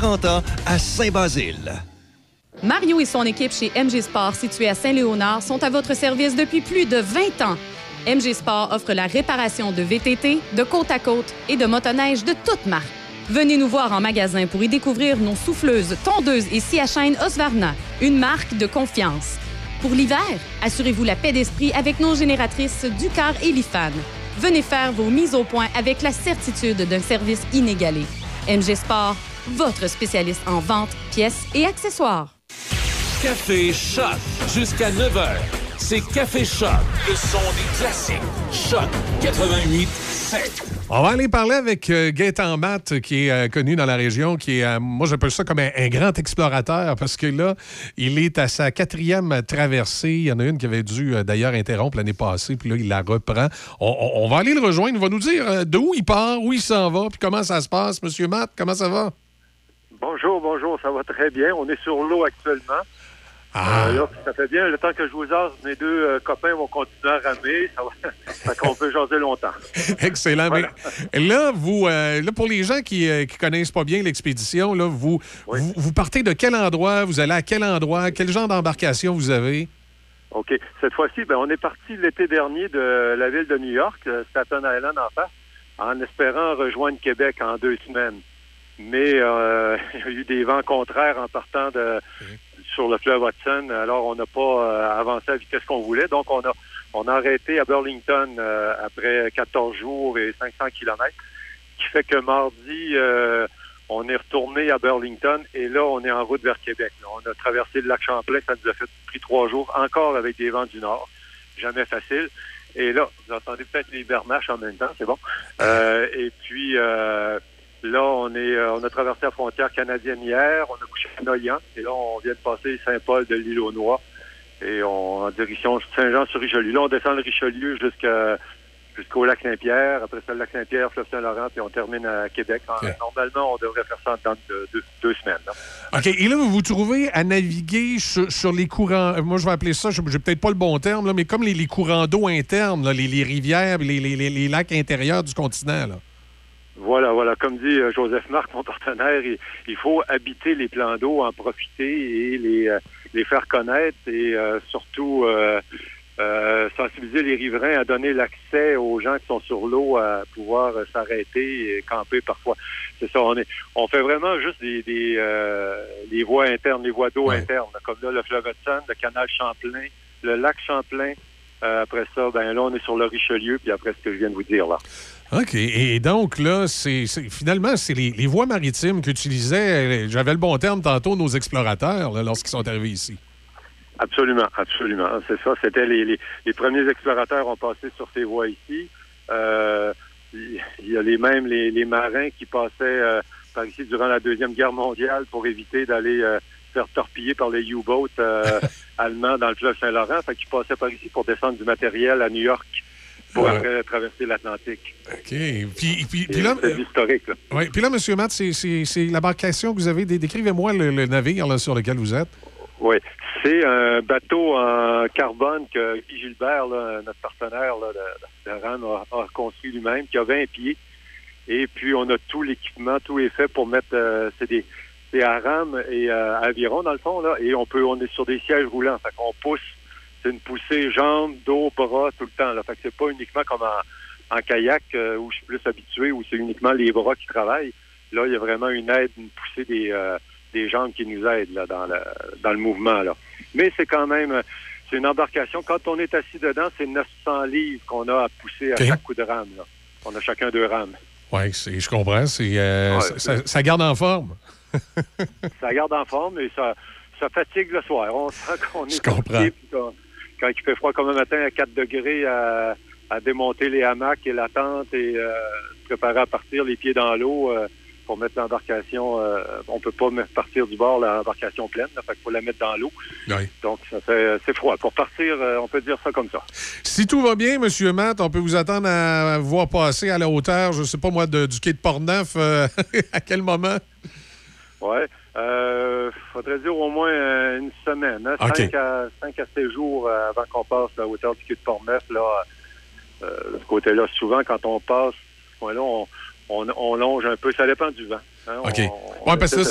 S5: à Saint-Basile.
S21: Mario et son équipe chez MG Sport, situé à Saint-Léonard, sont à votre service depuis plus de 20 ans. MG Sport offre la réparation de VTT, de côte à côte et de motoneige de toutes marques. Venez nous voir en magasin pour y découvrir nos souffleuses, tondeuses et scie à chaîne Osvarna, une marque de confiance. Pour l'hiver, assurez-vous la paix d'esprit avec nos génératrices Ducar et Lifan. Venez faire vos mises au point avec la certitude d'un service inégalé. MG Sport, votre spécialiste en vente, pièces et accessoires.
S2: Café Choc jusqu'à 9h. C'est Café Choc, le son des classiques. Choc 88 7.
S10: On va aller parler avec euh, Gaëtan Matt, qui est euh, connu dans la région, qui est, euh, moi j'appelle ça comme un, un grand explorateur, parce que là, il est à sa quatrième traversée. Il y en a une qui avait dû euh, d'ailleurs interrompre l'année passée, puis là, il la reprend. On, on- on va aller le rejoindre, il va nous dire euh, d'où il part, où il s'en va, puis comment ça se passe. Monsieur Matt, comment ça va?
S22: Bonjour, bonjour, ça va très bien. On est sur l'eau actuellement.
S10: Ah.
S22: Euh, là, ça fait bien. Le temps que je vous jase, mes deux euh, copains vont continuer à ramer. Ça va... fait qu'on peut jaser longtemps.
S10: Excellent. Mais là, vous, euh, là, pour les gens qui ne connaissent pas bien l'expédition, là, vous, vous, vous partez de quel endroit? Vous allez à quel endroit? Quel genre d'embarcation vous avez?
S22: OK. Cette fois-ci, ben, on est parti l'été dernier de la ville de New York, Staten Island en face, en espérant rejoindre Québec en deux semaines. Mais euh, il y a eu des vents contraires en partant de, sur le fleuve Hudson. Alors, on n'a pas euh, avancé à la vitesse qu'on voulait. Donc, on a, on a arrêté à Burlington euh, après 14 jours et 500 kilomètres, qui fait que mardi, on est retourné à Burlington et là, on est en route vers Québec. Là, on a traversé le lac Champlain, ça nous a fait pris trois jours, encore avec des vents du nord. Jamais facile. Et là, vous entendez peut-être les bernaches en même temps, c'est bon. Et puis, là, on est, euh, on a traversé la frontière canadienne hier, on a couché à Noyan, et là, on vient de passer Saint-Paul de l'île aux Noix, et on en direction Saint-Jean-sur-Richelieu. Là, on descend le Richelieu jusqu'à jusqu'au lac Saint-Pierre, après ça, le lac Saint-Pierre, fleuve Saint-Laurent, puis on termine à Québec. En- Normalement, on devrait faire ça en temps de deux, deux semaines. là.
S10: OK. Et là, vous vous trouvez à naviguer sur, sur les courants. euh, Moi, je vais appeler ça, je n'ai peut-être pas le bon terme, là, mais comme les, les courants d'eau internes, là, les, les rivières, les, les- les- les lacs intérieurs du continent. Là.
S22: Voilà, voilà. Comme dit euh, Joseph Marc, mon partenaire, il, il faut habiter les plans d'eau, en profiter et les, euh, les faire connaître et euh, surtout euh, euh, sensibiliser les riverains à donner l'accès aux gens qui sont sur l'eau à pouvoir s'arrêter et camper parfois. C'est ça, on est on fait vraiment juste des, des les voies internes, les voies d'eau internes, comme là le fleuve Hudson, le canal Champlain, le lac Champlain. Après ça, ben là, on est sur le Richelieu, puis après ce que je viens de vous dire là.
S10: OK. Et donc, là, c'est finalement, c'est les, les voies maritimes qu'utilisaient, euh, j'avais le bon terme tantôt, nos explorateurs lorsqu'ils sont arrivés ici.
S22: Absolument, absolument. C'est ça. C'était les, les, les premiers explorateurs ont passé sur ces voies ici. Euh, il y a les mêmes les, les marins qui passaient euh, par ici durant la deuxième guerre mondiale pour éviter d'aller euh, faire torpiller par les U-boats euh, allemands dans le fleuve Saint-Laurent. Fait qu'ils passaient par ici pour descendre du matériel à New York pour
S10: Ouais.
S22: après traverser l'Atlantique.
S10: OK. Puis, puis, puis
S22: C'est
S10: là,
S22: c'est historique. Là.
S10: ouais, puis là, M. Matt, c'est- l'embarcation que vous avez. Dé- Décrivez-moi le, le navire là, sur lequel vous êtes.
S22: Oui, c'est un bateau en carbone que Guy Gilbert, là, notre partenaire là, de, de a, a construit lui-même, qui a 20 pieds. Et puis, on a tout l'équipement, tout est fait pour mettre... euh, c'est des c'est à rame et euh, aviron, dans le fond, là. Et on peut on est sur des sièges roulants. Fait qu'on pousse, c'est une poussée jambes, dos, bras, tout le temps. Là. Fait que c'est pas uniquement comme en, en kayak euh, où je suis plus habitué, où c'est uniquement les bras qui travaillent. Là, il y a vraiment une aide, une poussée des... euh, des jambes qui nous aident là, dans, le, dans le mouvement. Là. Mais c'est quand même c'est une embarcation. Quand on est assis dedans, c'est 900 livres qu'on a à pousser à chaque coup de rame. Là. On a chacun deux rames.
S10: Oui, je comprends. C'est, euh,
S22: Ouais,
S10: ça, ça- ça garde en forme.
S22: Ça garde en forme et ça, ça fatigue le soir. On sent qu'on est
S10: comprends.
S22: Quand il fait froid comme un matin à 4 degrés à, à démonter les hamacs et la tente et euh, se préparer à partir les pieds dans l'eau euh, pour mettre l'embarcation. euh, on peut pas partir du bord l'embarcation pleine, là, fait qu'il faut la mettre dans l'eau.
S10: Oui.
S22: Donc ça fait c'est froid. Pour partir, euh, on peut dire ça comme ça.
S10: Si tout va bien, M. Matt, on peut vous attendre à voir passer à la hauteur, je ne sais pas moi, de- du quai de Portneuf. euh, à quel moment?
S22: Ouais. Euh, faudrait dire au moins euh, une semaine. Hein? Cinq, à, cinq à six jours euh, avant qu'on passe à la hauteur du quai de Portneuf. Là, euh, de ce côté-là, souvent, quand on passe, ce coin-là, on, on, on longe un peu. Ça dépend du vent. hein.
S10: OK. Oui, parce que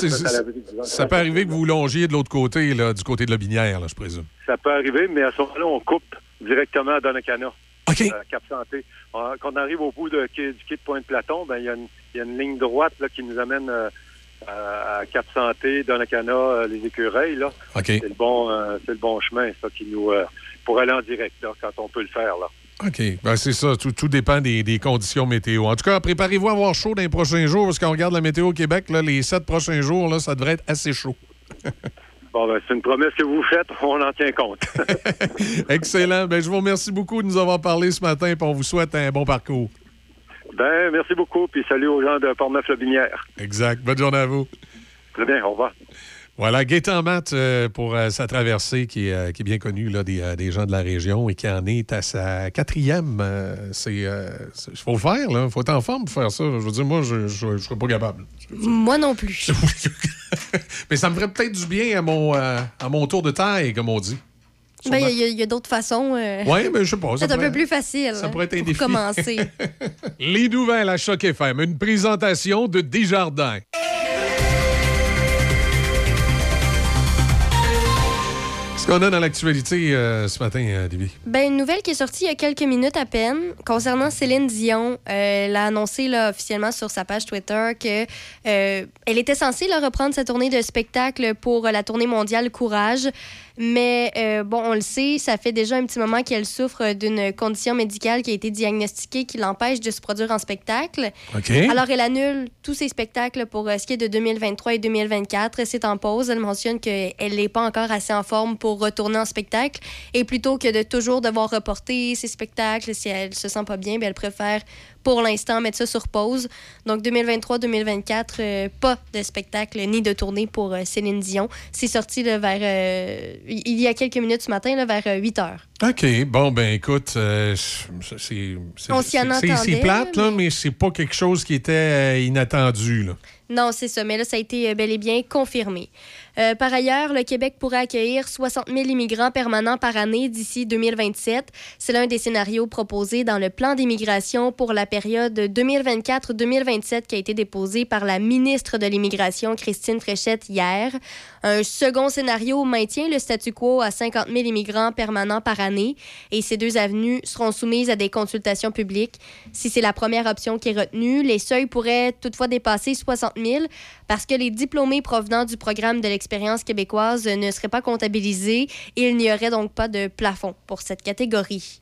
S10: ça, peut arriver que vous longiez de l'autre côté, là, du côté de la Binière, là, je présume.
S22: Ça peut arriver, mais à ce moment-là, on coupe directement à Donnacana. Euh, Cap Santé. Euh, Quand on arrive au bout de, du quai de Pointe-Platon, ben, il y, a une- il y a une ligne droite là, qui nous amène euh, à Cap Santé, Donnacana, euh, les écureuils. Là. C'est le bon, euh, c'est le bon chemin, ça, qui nous euh, pour aller en direct là, quand on peut le faire. Là.
S10: OK. Ben, c'est ça. Tout, tout dépend des, des conditions météo. En tout cas, préparez-vous à avoir chaud dans les prochains jours, parce qu'on regarde la météo au Québec, là, les sept prochains jours, là, ça devrait être assez chaud.
S22: Bon, ben, c'est une promesse que vous faites, on en tient compte.
S10: Excellent. Ben, je vous remercie beaucoup de nous avoir parlé ce matin, et on vous souhaite un bon parcours.
S22: Ben, merci beaucoup, puis salut aux gens de Portneuf-Lobinière.
S10: Exact. Bonne journée à vous.
S22: Très bien, au revoir.
S10: Voilà, Gaétan Matt euh, pour euh, sa traversée qui est, euh, qui est bien connue là, des, euh, des gens de la région et qui en est à sa quatrième. euh, c'est, il faut le faire, il faut être en forme pour faire ça. Je veux dire, moi, je ne serais pas capable.
S3: Moi non plus.
S10: Mais ça me ferait peut-être du bien à mon, euh, à mon tour de taille, comme on dit.
S3: Ben, Il y a- il y a, d'autres façons. euh,
S10: Oui, mais je sais pas.
S3: C'est un peu plus facile.
S10: ça pourrait être un
S3: pour
S10: défi.
S3: commencer.
S10: Les nouvelles à Choc FM, une présentation de Desjardins. Ce qu'on a dans l'actualité euh, ce matin, euh?
S3: Ben, une nouvelle qui est sortie il y a quelques minutes à peine concernant Céline Dion. Euh, elle a annoncé là, officiellement sur sa page Twitter que elle était censée là, reprendre sa tournée de spectacle pour la tournée mondiale Courage. Mais euh, bon, on le sait, ça fait déjà un petit moment qu'elle souffre d'une condition médicale qui a été diagnostiquée qui l'empêche de se produire en spectacle. Alors, elle annule tous ses spectacles pour euh, ce qui est de 2023 et 2024. C'est en pause. Elle mentionne qu'elle n'est pas encore assez en forme pour retourner en spectacle. Et plutôt que de toujours devoir reporter ses spectacles, si elle se sent pas bien, bien, elle préfère pour l'instant mettre ça sur pause. Donc 2023-2024, euh, pas de spectacle ni de tournée pour euh, Céline Dion. C'est sorti là, vers euh, il y a quelques minutes ce matin, là, vers euh, 8 heures.
S10: OK. Bon, ben écoute, c'est plate, là, mais c'est pas quelque chose qui était inattendu. Là.
S3: Non, c'est ça, mais là, ça a été bel et bien confirmé. Euh, par ailleurs, le Québec pourrait accueillir 60 000 immigrants permanents par année d'ici 2027. C'est l'un des scénarios proposés dans le plan d'immigration pour la période 2024-2027 qui a été déposé par la ministre de l'Immigration, Christine Fréchette, hier. Un second scénario maintient le statu quo à 50 000 immigrants permanents par année et ces deux avenues seront soumises à des consultations publiques. Si c'est la première option qui est retenue, les seuils pourraient toutefois dépasser 60 000 parce que les diplômés provenant du programme de l'expérience québécoise ne seraient pas comptabilisés il n'y aurait donc pas de plafond pour cette catégorie.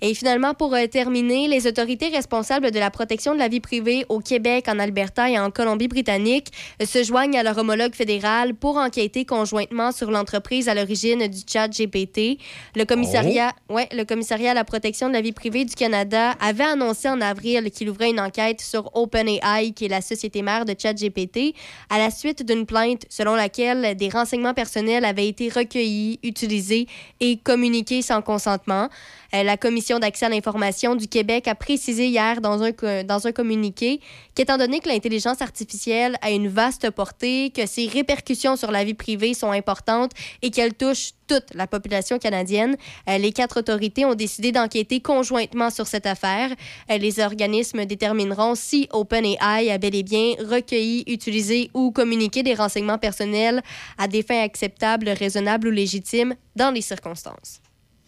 S3: Et finalement, pour euh, terminer, les autorités responsables de la protection de la vie privée au Québec, en Alberta et en Colombie-Britannique euh, se joignent à leur homologue fédéral pour enquêter conjointement sur l'entreprise à l'origine du chat GPT. Le commissariat, ouais, le commissariat à la protection de la vie privée du Canada avait annoncé en avril qu'il ouvrait une enquête sur OpenAI, qui est la société mère de ChatGPT, à la suite d'une plainte selon laquelle des renseignements personnels avaient été recueillis, utilisés et communiqués sans consentement. Euh, La Commission d'accès à l'information du Québec a précisé hier dans un, dans un communiqué qu'étant donné que l'intelligence artificielle a une vaste portée, que ses répercussions sur la vie privée sont importantes et qu'elle touche toute la population canadienne, euh, les quatre autorités ont décidé d'enquêter conjointement sur cette affaire. Euh, Les organismes détermineront si OpenAI a bel et bien recueilli, utilisé ou communiqué des renseignements personnels à des fins acceptables, raisonnables ou légitimes dans les circonstances.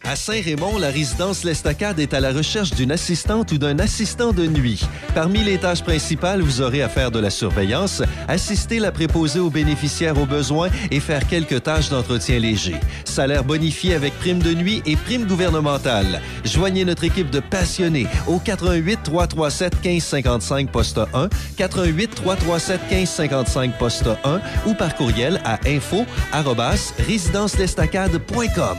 S5: À Saint-Raymond, la résidence L'Estacade est à la recherche d'une assistante ou d'un assistant de nuit. Parmi les tâches principales, vous aurez à faire de la surveillance, assister la préposée aux bénéficiaires aux besoins et faire quelques tâches d'entretien léger. Salaire bonifié avec prime de nuit et prime gouvernementale. Joignez notre équipe de passionnés au 88 337 1555 poste 1, 88 337 1555 poste 1 ou par courriel à info résidencelestacade.com.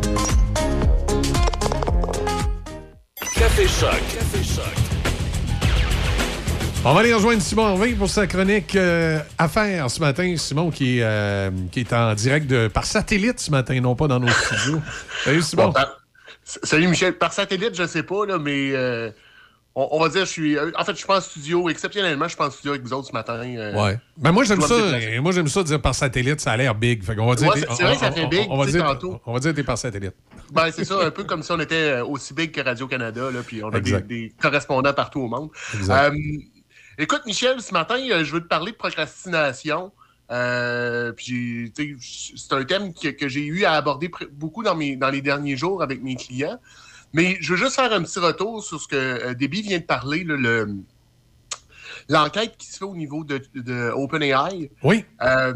S2: Café Choc. Café Choc.
S10: On va aller rejoindre Simon Harvey pour sa chronique euh, Affaires ce matin. Simon qui est, euh, qui est en direct de, par satellite ce matin, non pas dans nos studios. Salut Simon.
S23: Bon, par- Salut Michel. Par satellite, je sais pas, là, mais euh, on, on va dire, je suis. En fait, je en studio. Exceptionnellement, je en studio avec vous autres ce matin. euh,
S10: Ouais. Ben moi, j'aime ça. Moi, j'aime ça dire par satellite, ça a l'air big. Fait qu'on va dire.
S23: Ouais, c'est- vrai que ça fait big,
S10: On va
S23: tu sais,
S10: dire,
S23: tantôt.
S10: on va dire t'es par satellite.
S23: Ben, c'est ça, un peu comme si on était euh, aussi big que Radio-Canada, là, puis on a des, correspondants partout au monde.
S10: Exact.
S23: Euh, écoute, Michel, ce matin, euh, je veux te parler de procrastination. Euh, puis, c'est un thème que, que j'ai eu à aborder beaucoup dans, mes, dans les derniers jours avec mes clients. Mais je veux juste faire un petit retour sur ce que euh, Debbie vient de parler, là, le, l'enquête qui se fait au niveau de, de OpenAI.
S10: Oui.
S23: Euh,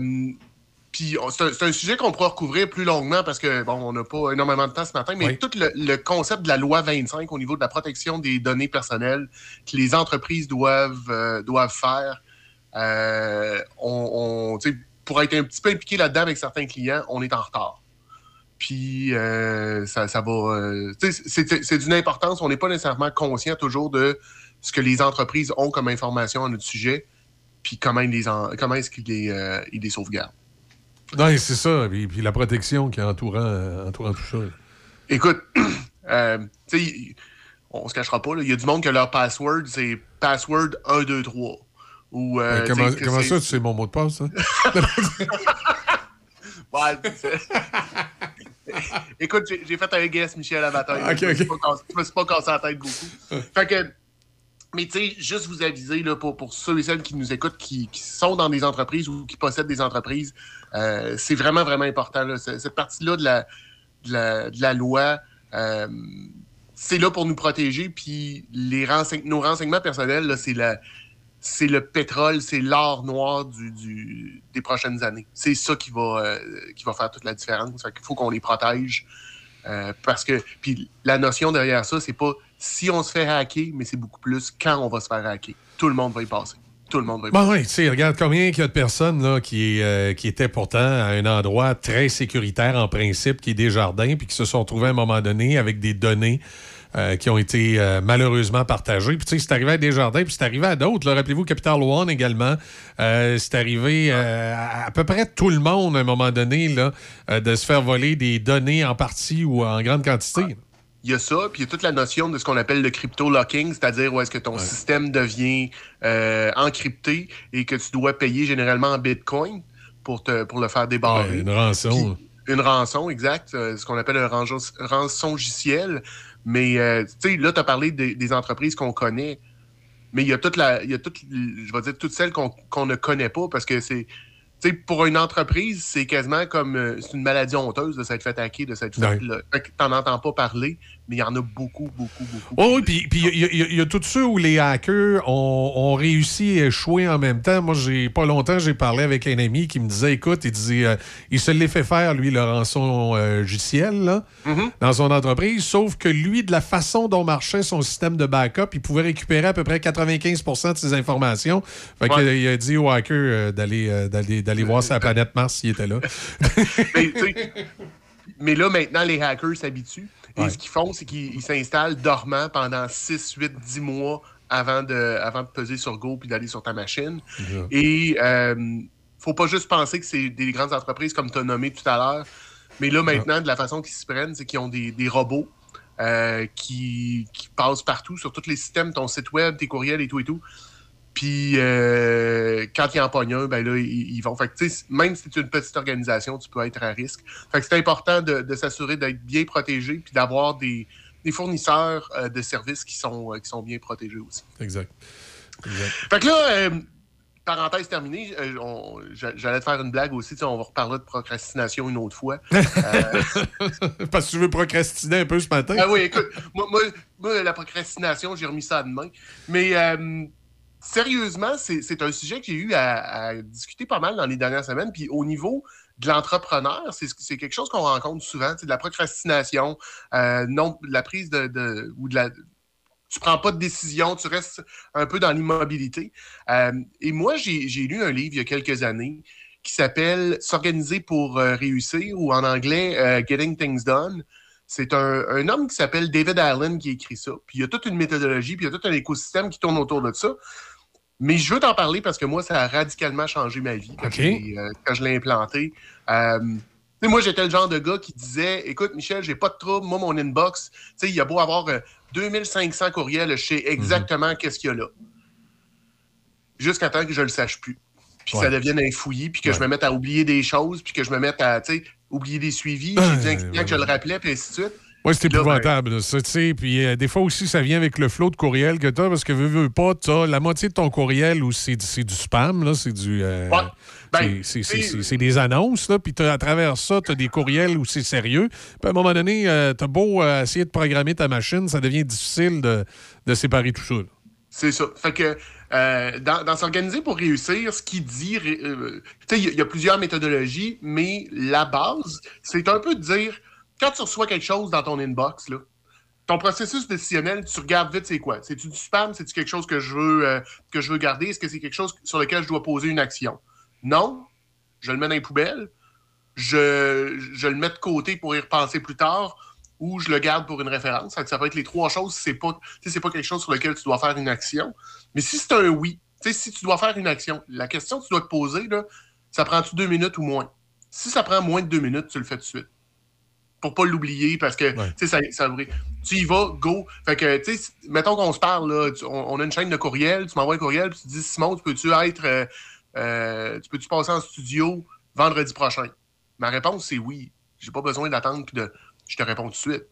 S23: puis c'est un, sujet qu'on pourra recouvrir plus longuement parce que bon, on n'a pas énormément de temps ce matin, mais
S10: Oui.
S23: tout le, le concept de la loi 25 au niveau de la protection des données personnelles que les entreprises doivent, euh, doivent faire, euh, on, on- pour être un petit peu impliqué là-dedans avec certains clients, on est en retard. Puis euh, ça, ça va. euh, c'est d'une importance. On n'est pas nécessairement conscient toujours de ce que les entreprises ont comme information à notre sujet, puis comment ils les en- comment est-ce qu'ils les, euh, ils les sauvegardent.
S10: Non, c'est ça. Puis, puis la protection qui est entourant, entourant tout ça.
S23: Écoute, tu sais, y- on se cachera pas, là, il y a du monde que leur password, c'est password 1, 2, 3. Ou, euh,
S10: comment ça, tu sais mon mot de passe, hein?
S23: Ouais, Écoute, j'ai fait un guess, Michel, à.
S10: Ok,
S23: Je me suis pas cassé- Je me suis pas cassé la tête beaucoup. fait que, mais tu sais, juste vous aviser, là, pour, pour ceux et celles qui nous écoutent, qui, qui sont dans des entreprises ou qui possèdent des entreprises, euh, c'est vraiment, vraiment important. là. Cette partie-là de la, de, la, de la loi, euh, c'est là pour nous protéger. Puis les renseign- nos renseignements personnels, c'est la c'est le pétrole, c'est l'or noir du, du- des prochaines années. C'est ça qui va, euh, qui va faire toute la différence. Fait qu'il faut qu'on les protège. euh, parce que, puis la notion derrière ça, c'est pas si on se fait hacker, mais c'est beaucoup plus quand on va se faire hacker. Tout le monde va y passer. Tout le monde va y passer.
S10: Bon, oui, tu sais, regarde combien il y a de personnes là, qui, euh, qui étaient pourtant à un endroit très sécuritaire en principe, qui est Desjardins, puis qui se sont retrouvés à un moment donné avec des données euh, qui ont été euh, malheureusement partagées. Puis tu sais, c'est arrivé à Desjardins, puis c'est arrivé à d'autres. Rappelez-vous Capital One également. Euh, c'est arrivé à à peu près tout le monde à un moment donné là, de se faire voler des données en partie ou en grande quantité.
S23: Il y a ça, puis il y a toute la notion de ce qu'on appelle le crypto-locking, c'est-à-dire où est-ce que ton système devient encrypté et que tu dois payer généralement en bitcoin pour, te, pour le faire débarrer.
S10: Ouais, une rançon.
S23: Une rançon, exact. ce qu'on appelle un rançon- rançongiciel. Mais, euh, tu sais, là, tu as parlé des, des entreprises qu'on connaît, mais il y a toute la, il y a toute, je vais dire, toutes celles qu'on qu'on ne connaît pas parce que c'est, tu sais, pour une entreprise, c'est quasiment comme, euh, c'est une maladie honteuse de s'être fait hacker, de s'être fait, que t'en entends pas parler, mais il y en a beaucoup, beaucoup, beaucoup.
S10: Oh oui, puis il y, a- y y tous ceux où les hackers ont, ont réussi à échouer en même temps. Moi, j'ai pas longtemps, j'ai parlé avec un ami qui me disait, écoute, il disait, euh, il se l'est fait faire, lui, le rançon euh, logiciel, là, dans son entreprise, sauf que lui, de la façon dont marchait son système de backup, il pouvait récupérer à peu près 95% de ses informations. Fait que,
S23: Ouais.
S10: euh, il a dit aux hackers euh, d'aller euh, d'aller d'aller voir sa planète Mars s'il était là.
S23: mais là, maintenant, les hackers s'habituent. Et
S10: Ouais.
S23: ce qu'ils font, c'est qu'ils ils s'installent dormants pendant 6, 8, 10 mois avant de, avant de peser sur Go puis d'aller sur ta machine. Et euh, faut pas juste penser que c'est des grandes entreprises comme tu as nommé tout à l'heure. Mais là, maintenant, de la façon qu'ils s'y prennent, c'est qu'ils ont des, des robots euh, qui, qui passent partout sur tous les systèmes, ton site web, tes courriels et tout et tout. Puis euh, quand il en pogne un, ben là, ils, ils vont. Fait que, tu même si c'est une petite organisation, tu peux être à risque. Fait que c'est important de, de s'assurer d'être bien protégé puis d'avoir des, des fournisseurs euh, de services qui sont, euh, qui sont bien protégés aussi.
S10: Exact. Exact.
S23: Fait que là, parenthèse terminée, j'allais te faire une blague aussi. tu On va reparler de procrastination une autre fois. Euh,
S10: Parce que tu veux procrastiner un peu ce matin.
S23: ah oui, écoute, moi, moi- moi, la procrastination, j'ai remis ça à demain. Mais euh, sérieusement, c'est un sujet que j'ai eu à, discuter pas mal dans les dernières semaines. Puis au niveau de l'entrepreneur, c'est quelque chose qu'on rencontre souvent, c'est de la procrastination, euh, non, de la prise de, de- ou de la tu prends pas de décision, tu restes un peu dans l'immobilité. Euh, et moi, j'ai lu un livre il y a quelques années qui s'appelle S'organiser pour euh, réussir ou en anglais Getting Things Done. C'est un, un homme qui s'appelle David Allen qui écrit ça. Puis il y a toute une méthodologie, puis il y a tout un écosystème qui tourne autour de ça. Mais je veux t'en parler parce que moi, ça a radicalement changé ma vie quand, euh, quand je l'ai implanté. Euh, moi, j'étais le genre de gars qui disait Écoute, Michel, j'ai pas de trouble. Moi, mon inbox, il y a beau avoir euh, 2500 courriels, je sais exactement qu'est-ce qu'il y a là. Jusqu'à temps que je le sache plus. Puis
S10: Ouais.
S23: ça devienne un fouillis, puis que je me mette à oublier des choses, puis que je me mette à, oublier des suivis. J'ai dit à un client que je le rappelais, puis ainsi de suite.
S10: Oui, c'est
S23: ben,
S10: épouvantable, ça, tu sais. Puis euh, des fois aussi, ça vient avec le flot de courriel que tu as, parce que veux, veux pas, tu la moitié de ton courriel où c'est du, spam, là, c'est du. euh,
S23: Ben,
S10: c'est- des annonces, là, puis à travers ça, tu as des courriels où c'est sérieux. Puis à un moment donné, tu as beau euh, essayer de programmer ta machine, ça devient difficile de, de séparer tout ça.
S23: C'est ça. Fait que euh, dans, dans s'organiser pour réussir, ce qui dit, euh, tu sais, il y a- il y, a plusieurs méthodologies, mais la base, c'est un peu de dire, quand tu reçois quelque chose dans ton inbox, là, ton processus décisionnel, tu regardes vite c'est quoi. C'est-tu du spam? C'est-tu quelque chose que je veux, euh, que je veux garder? Est-ce que c'est quelque chose sur lequel je dois poser une action? Non, je le mets dans les poubelles, je, je le mets de côté pour y repenser plus tard, ou je le garde pour une référence. Ça peut être les trois choses c'est pas, c'est pas quelque chose sur lequel tu dois faire une action. Mais si c'est un oui, si tu dois faire une action, la question que tu dois te poser, là, ça prend-tu deux minutes ou moins? Si ça prend moins de deux minutes, tu le fais tout de suite. Pour pas l'oublier, parce que tu sais, ça, ça tu y vas, go. Fait que, tu sais, mettons qu'on se parle, là, tu- on, on a une chaîne de courriel, tu m'envoies un courriel, puis tu dis Simon, tu peux-tu être. euh, euh, tu peux-tu passer en studio vendredi prochain? Ma réponse, c'est oui. J'ai pas besoin d'attendre puis de. Je te réponds tout de suite.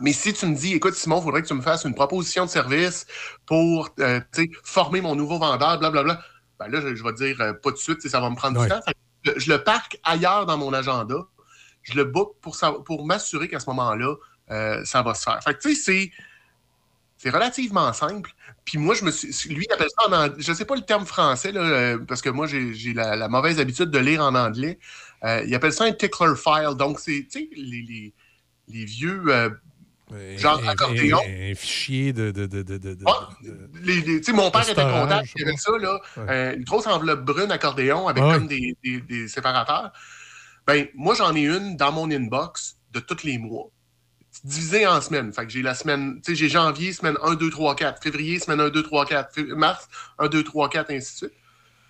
S23: Mais si tu me dis, écoute, Simon, il faudrait que tu me fasses une proposition de service pour euh, tu sais, former mon nouveau vendeur, blablabla, ben là, je, je vais te dire euh, pas tout de suite, ça va me prendre du temps. Je le parque ailleurs dans mon agenda. Je le book pour, pour m'assurer qu'à ce moment-là, euh, ça va se faire. Fait que, tu sais, c'est. C'est relativement simple. Puis moi, je me suis. Lui, il appelle ça en anglais. Je sais pas le terme français, là, euh, parce que moi, j'ai la, la mauvaise habitude de lire en anglais. Euh, il appelle ça un tickler file. Donc, c'est, tu sais, les, les, les vieux. euh, genre
S10: Un-
S23: accordéon.
S10: Un, un fichier de. de, de, de,
S23: Les- sais, mon père était comptable, il avait ça, là,
S10: Ouais.
S23: euh, une grosse enveloppe brune accordéon avec
S10: Ouais.
S23: comme des, des- des séparateurs. Ben, moi, j'en ai une dans mon inbox de tous les mois, divisée en semaines. Fait que j'ai la semaine, tu sais, j'ai janvier, semaine 1, 2, 3, 4, février, semaine 1, 2, 3, 4, fév- mars, 1, 2, 3, 4, ainsi de suite.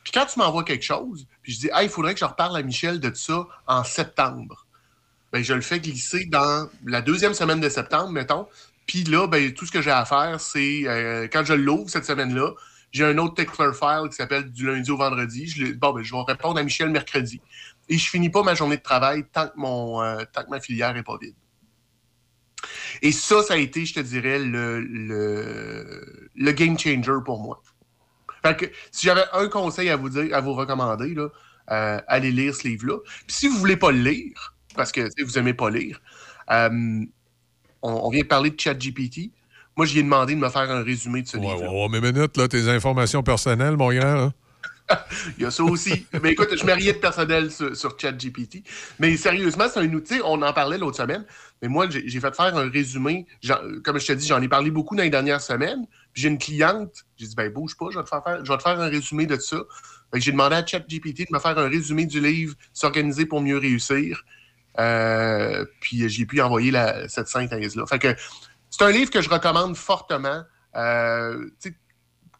S23: Puis quand tu m'envoies quelque chose, puis je dis, ah, il faudrait que je reparle à Michel de ça en septembre. Ben, je le fais glisser dans la deuxième semaine de septembre, mettons. Puis là, ben, tout ce que j'ai à faire, c'est euh, quand je l'ouvre cette semaine-là, j'ai un autre tickler file qui s'appelle du lundi au vendredi. Je, ben, je vais répondre à Michel mercredi. Et je finis pas ma journée de travail tant que, mon, euh, tant que ma filière est pas vide. Et ça, ça a été, je te dirais, le, le, le game changer pour moi. Fait que si j'avais un conseil à vous dire, à vous recommander, là, euh, allez lire ce livre-là. Puis si vous voulez pas le lire, parce que vous aimez pas lire, euh, on, on vient de parler de ChatGPT. Moi, j'y ai demandé de me faire un résumé de ce livre.
S10: Ouais, ouais, mais minute, là, tes informations personnelles, mon grand. là.
S23: Il y a ça aussi. Mais écoute, je mets rien de personnel sur, ChatGPT. Mais sérieusement, c'est un outil, on en parlait l'autre semaine, mais moi, j'ai fait faire un résumé. Comme je te dis, j'en ai parlé beaucoup dans les dernières semaines. Puis j'ai une cliente, j'ai dit, ben bouge pas, je vais te faire, je vais te faire un résumé de ça. J'ai demandé à ChatGPT de me faire un résumé du livre S'organiser pour mieux réussir. Euh, puis j'ai pu envoyer cette synthèse-là. Que c'est un livre que je recommande fortement. Euh,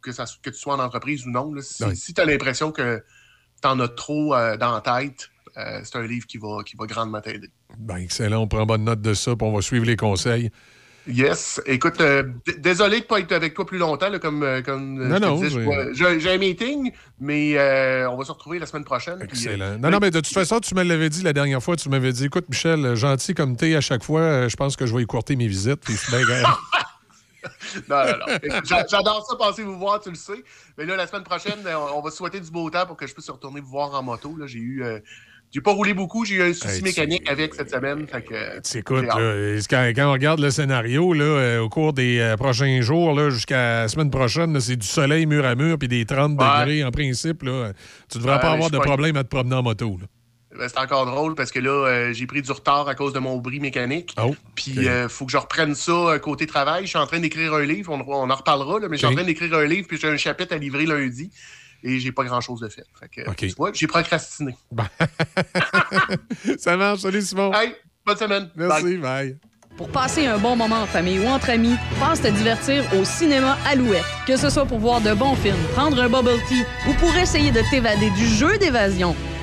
S23: que, ça, que tu sois en entreprise ou non. là. si tu as l'impression que tu en as trop euh, dans la tête, euh, c'est un livre qui va, qui va grandement t'aider.
S10: Ben, excellent, on prend bonne note de ça, puis on va suivre les conseils.
S23: Yes. Écoute, euh, désolé de ne pas être avec toi plus longtemps, là, comme, comme
S10: Non,
S23: je
S10: non,
S23: disais, je
S10: j'ai-
S23: un meeting, mais euh, on va se retrouver la semaine prochaine. puis,
S10: Excellent. Non, non, mais de toute façon, tu me l'avais dit la dernière fois, tu m'avais dit, écoute, Michel, gentil comme t'es à chaque fois, je pense que je vais écourter mes visites. Puis, gars,
S23: Non, non, non. J'adore ça, passer vous voir, tu le sais. Mais là, la semaine prochaine, euh, on va souhaiter du beau temps pour que je puisse retourner vous voir en moto. Là, J'ai eu. euh, j'ai pas roulé beaucoup, j'ai eu un souci
S10: Hey,
S23: mécanique avec cette semaine. Fait que, euh,
S10: écoute, là, quand, quand on regarde le scénario, là, euh, au cours des euh, prochains jours, là, jusqu'à la semaine prochaine, c'est du soleil mur à mur, puis des 30
S23: Ouais.
S10: degrés en principe. Là, tu devrais
S23: Ouais,
S10: pas avoir de problème à te promener en moto. là.
S23: Ben, C'est encore drôle parce que là, euh, j'ai pris du retard à cause de mon bris mécanique.
S10: Oh,
S23: Puis,
S10: ok.
S23: euh, faut que je reprenne ça euh, côté travail. Je suis en train d'écrire un livre. On, on en reparlera, là, mais je suis en train d'écrire un livre. Puis, j'ai un chapitre à livrer lundi. Et j'ai pas grand-chose de fait. Fait que,
S10: Ok.
S23: tu vois, j'ai procrastiné.
S10: Ça marche, salut Simon.
S23: Hey, bonne semaine.
S10: Merci, bye.
S14: Pour passer un bon moment en famille ou entre amis, passe te divertir au cinéma Alouette. Que ce soit pour voir de bons films, prendre un bubble tea ou pour essayer de t'évader du jeu d'évasion,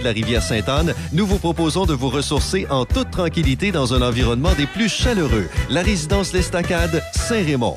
S5: De la rivière Sainte-Anne, nous vous proposons de vous ressourcer en toute tranquillité dans un environnement des plus chaleureux. La résidence L'Estacade, Saint-Raymond.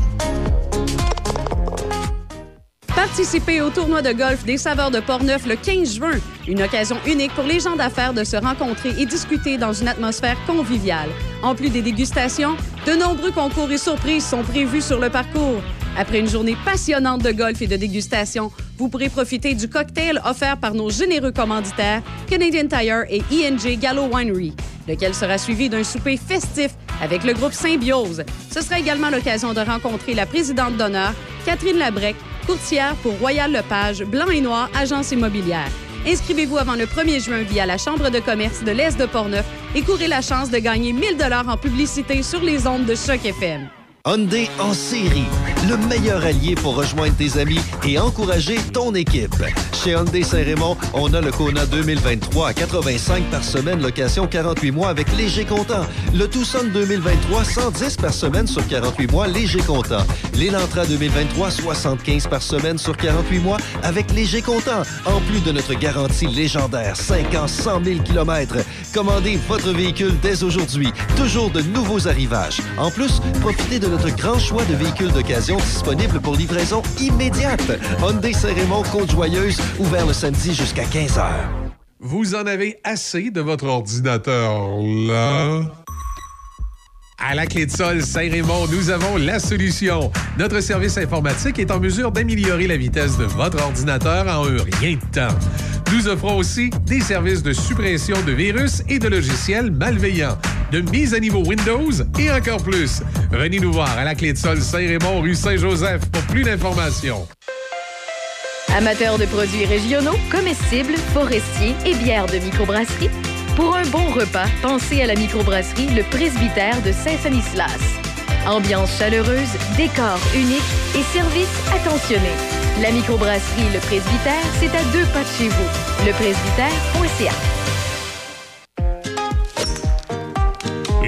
S14: Participez au tournoi de golf des saveurs de Portneuf le 15 juin. Une occasion unique pour les gens d'affaires de se rencontrer et discuter dans une atmosphère conviviale. En plus des dégustations, de nombreux concours et surprises sont prévus sur le parcours. Après une journée passionnante de golf et de dégustation, vous pourrez profiter du cocktail offert par nos généreux commanditaires Canadian Tire et INJ Gallo Winery, lequel sera suivi d'un souper festif avec le groupe Symbiose. Ce sera également l'occasion de rencontrer la présidente d'honneur, Catherine Labrec, courtière pour Royal Lepage, Blanc et Noir, agence immobilière. Inscrivez-vous avant le 1er juin via la Chambre de commerce de l'Est de Portneuf et courez la chance de gagner 1000 dollars en publicité sur les ondes de Choc FM.
S5: Hyundai en série, le meilleur allié pour rejoindre tes amis et encourager ton équipe. Chez Hyundai Saint-Raymond, on a le Kona 2023 à 85 par semaine, location 48 mois avec léger comptant. Le Tucson 2023, 110 par semaine sur 48 mois, léger comptant. L'Elantra 2023, 75 par semaine sur 48 mois avec léger comptant. En plus de notre garantie légendaire, 5 ans, 100 000 km. Commandez votre véhicule dès aujourd'hui. Toujours de nouveaux arrivages. En plus, profitez de notre grand choix de véhicules d'occasion disponibles pour livraison immédiate. Hyundai Saint-Raymond, Côte-Joyeuse, ouvert le samedi jusqu'à 15h.
S10: Vous en avez assez de votre ordinateur là? À la clé de sol Saint-Raymond, nous avons la solution. Notre service informatique est en mesure d'améliorer la vitesse de votre ordinateur en un rien de temps. Nous offrons aussi des services de suppression de virus et de logiciels malveillants, de mise à niveau Windows et encore plus. Venez nous voir à la clé de sol Saint-Raymond, rue Saint-Joseph pour plus d'informations.
S21: Amateurs de produits régionaux, comestibles, forestiers et bières de microbrasserie, pour un bon repas, pensez à la microbrasserie Le Presbytère de Saint-Sanislas. Ambiance chaleureuse, décor unique et service attentionné. La microbrasserie Le Presbytère, c'est à deux pas de chez vous. Lepresbytère.ca.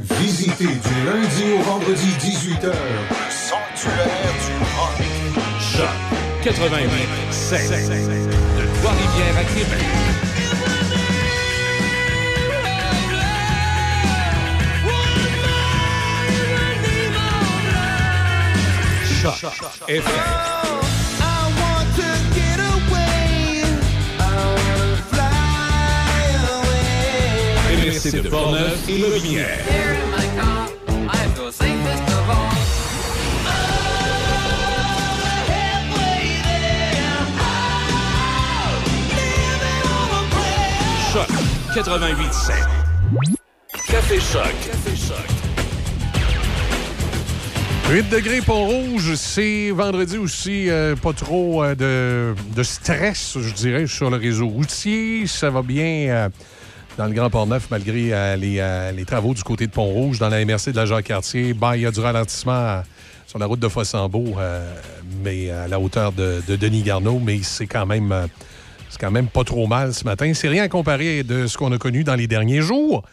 S15: Visitez du lundi au vendredi 18h. Le sanctuaire du rock.
S2: Choc 88 7 de Trois-Rivières à Québec. Choc FM. Traversée de Portneuf et. Choc 88.7. Café Choc. Café Choc.
S10: 8 degrés Pont-Rouge, c'est vendredi aussi, euh, pas trop euh, de, de stress, je dirais, sur le réseau routier. Ça va bien euh, dans le Grand Port-Neuf, malgré euh, les, euh, les travaux du côté de Pont-Rouge, dans la MRC de la Jacques-Cartier. Ben, il y a du ralentissement sur la route de Fossambeau, euh, mais à la hauteur de, de Denis Garneau, mais c'est quand même... c'est quand même pas trop mal ce matin. C'est rien à comparer de ce qu'on a connu dans les derniers jours.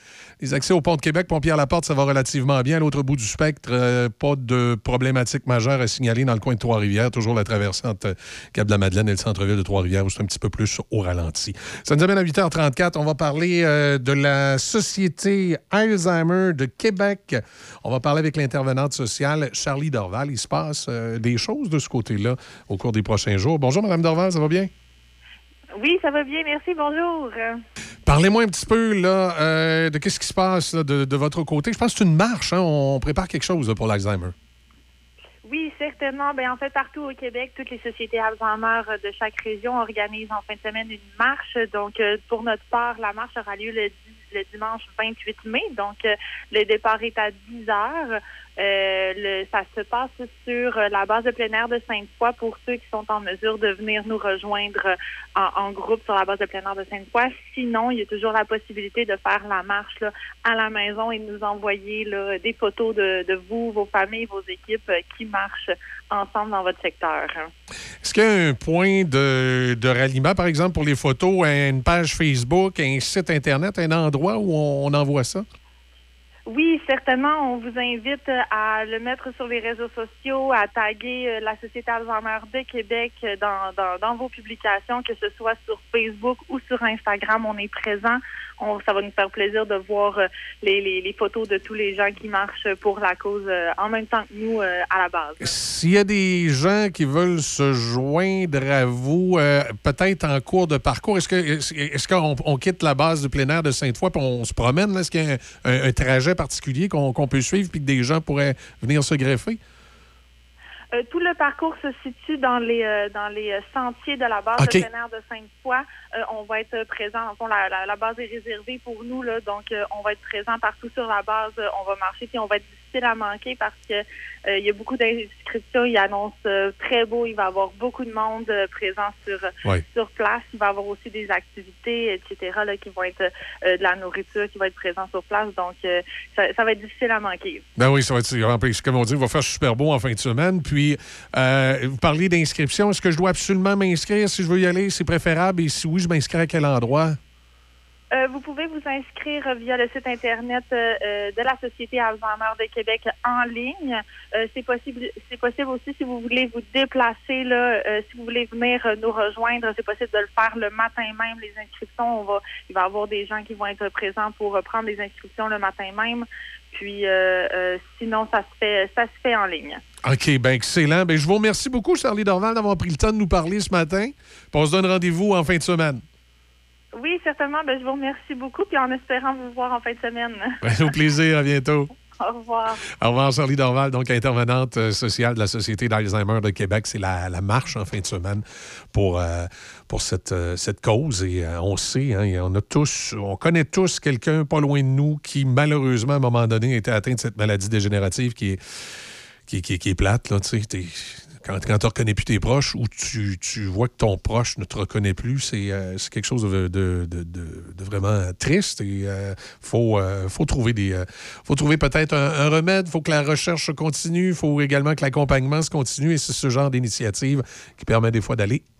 S10: Les accès au pont de Québec, Pont-Pierre-Laporte, ça va relativement bien. L'autre bout du spectre, euh, pas de problématique majeure à signaler dans le coin de Trois-Rivières. Toujours la traversée entre Cap-de-la-Madeleine et le centre-ville de Trois-Rivières, où c'est un petit peu plus au ralenti. Ça nous amène à 8h34. On va parler euh, de la Société Alzheimer de Québec. On va parler avec l'intervenante sociale Charlie Dorval. Il se passe euh, des choses de ce côté-là au cours des prochains jours. Bonjour, Mme Dorval, ça va bien?
S24: Oui, ça va bien, merci, bonjour.
S10: Parlez-moi un petit peu là, euh, de qu'est-ce qui se passe là, de, de votre côté. Je pense que c'est une marche. hein. On prépare quelque chose là, pour l'Alzheimer.
S24: Oui, certainement. Ben, en fait, partout au Québec, toutes les sociétés Alzheimer de chaque région organisent en fin de semaine une marche. Donc, euh, pour notre part, la marche aura lieu le, le dimanche 28 mai. Donc, euh, le départ est à 10 heures. Euh, ça se passe sur euh, la base de plein air de Sainte-Foy pour ceux qui sont en mesure de venir nous rejoindre euh, en, groupe sur la base de plein air de Sainte-Foy. Sinon, il y a toujours la possibilité de faire la marche à la maison et de nous envoyer des photos de, vous, vos familles, vos équipes qui marchent ensemble dans votre secteur.
S10: Est-ce qu'il y a un point de, ralliement, par exemple, pour les photos, une page Facebook, un site Internet, un endroit où on envoie ça?
S24: Oui, certainement. On vous invite euh, à le mettre sur les réseaux sociaux, à taguer euh, la Société Alzheimer de Québec euh, dans, vos publications, que ce soit sur Facebook ou sur Instagram. On est présent. On, ça va nous faire plaisir de voir euh, les, photos de tous les gens qui marchent pour la cause euh, en même temps que nous euh, à la base.
S10: S'il y a des gens qui veulent se joindre à vous, peut-être en cours de parcours, est-ce que est-ce qu'on on quitte la base du plein air de Sainte-Foy et on se promène? Est-ce qu'il y a un, trajet particulier qu'on qu'on peut suivre puis que des gens pourraient venir se greffer?
S24: Euh, tout le parcours se situe dans les euh, dans les euh, sentiers de la base
S10: OK.
S24: de de Sainte-Foy. Euh, on va être présent. En fond, la, la, la base est réservée pour nous, là, donc euh, on va être présent partout sur la base. On va marcher, puis on va être difficile à manquer parce que euh, il y a beaucoup d'inscriptions. Il annonce euh, très beau. Il va y avoir beaucoup de monde euh, présent sur
S10: Ouais.
S24: sur place. Il va y avoir aussi des activités, etc. Là, qui vont être de la nourriture qui va être présent sur place. Donc, ça, ça va être difficile à manquer.
S10: Ben oui, ça va être rempli. Comme on dit, il va faire super beau en fin de semaine. Puis, euh, vous parlez d'inscription. Est-ce que je dois absolument m'inscrire si je veux y aller? C'est préférable. Et si oui, je m'inscris à quel endroit?
S24: Euh, vous pouvez vous inscrire via le site Internet euh, euh, de la Société Alzheimer de Québec en ligne. C'est possible c'est possible aussi si vous voulez vous déplacer, là, si vous voulez venir nous rejoindre, c'est possible de le faire le matin même. Les inscriptions, on va, il va y avoir des gens qui vont être présents pour prendre les inscriptions le matin même. Puis sinon, ça se fait ça se fait en ligne.
S10: OK, ben excellent. Ben, je vous remercie beaucoup, Charlie Dorval, d'avoir pris le temps de nous parler ce matin. On se donne rendez-vous en fin de semaine.
S24: Oui, certainement. Ben, je vous remercie beaucoup, puis en espérant vous voir en fin de semaine.
S10: Ben, au plaisir. À bientôt.
S24: Au revoir.
S10: Au revoir, Charlie Dorval, donc intervenante euh, sociale de la Société d'Alzheimer de Québec. C'est la, la marche en fin de semaine pour, euh, pour cette, euh, cette cause. Et euh, on sait, hein, et on a tous, on connaît tous quelqu'un pas loin de nous qui, malheureusement, à un moment donné, a été atteint de cette maladie dégénérative qui est, qui, qui qui est plate. Là, tu sais. T'es- quand, quand tu ne reconnais plus tes proches ou tu, tu vois que ton proche ne te reconnaît plus, c'est euh, quelque chose de, vraiment triste. Il faut, euh, faut trouver, des, euh, trouver peut-être un, remède. Il faut que la recherche continue. Il faut également que l'accompagnement se continue. Et c'est ce genre d'initiative qui permet des fois d'aller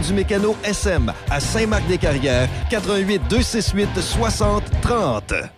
S5: du mécano SM à Saint-Marc-des-Carrières, 88 268 60 30.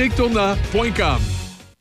S25: frédérictournant.com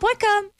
S14: Pulp.com.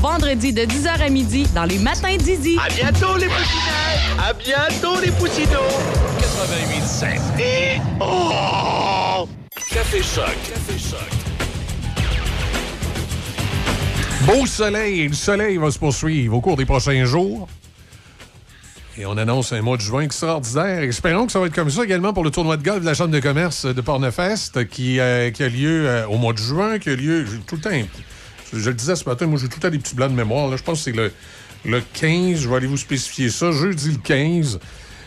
S14: vendredi de 10h à midi dans les matins d'Izzy.
S26: À bientôt les poussinettes! À bientôt les poussinots!
S2: 88.7. Et... Oh! Café Choc. Café Choc.
S10: Beau soleil, le soleil va se poursuivre au cours des prochains jours. Et on annonce un mois de juin extraordinaire. Espérons que ça va être comme ça également pour le tournoi de golf de la Chambre de commerce de Pornefest qui, euh, qui a lieu euh, au mois de juin, qui a lieu tout le temps. Je, le disais ce matin, moi j'ai tout temps des petits blancs de mémoire. Je pense que c'est le, le 15, je vais aller vous spécifier ça, jeudi le 15.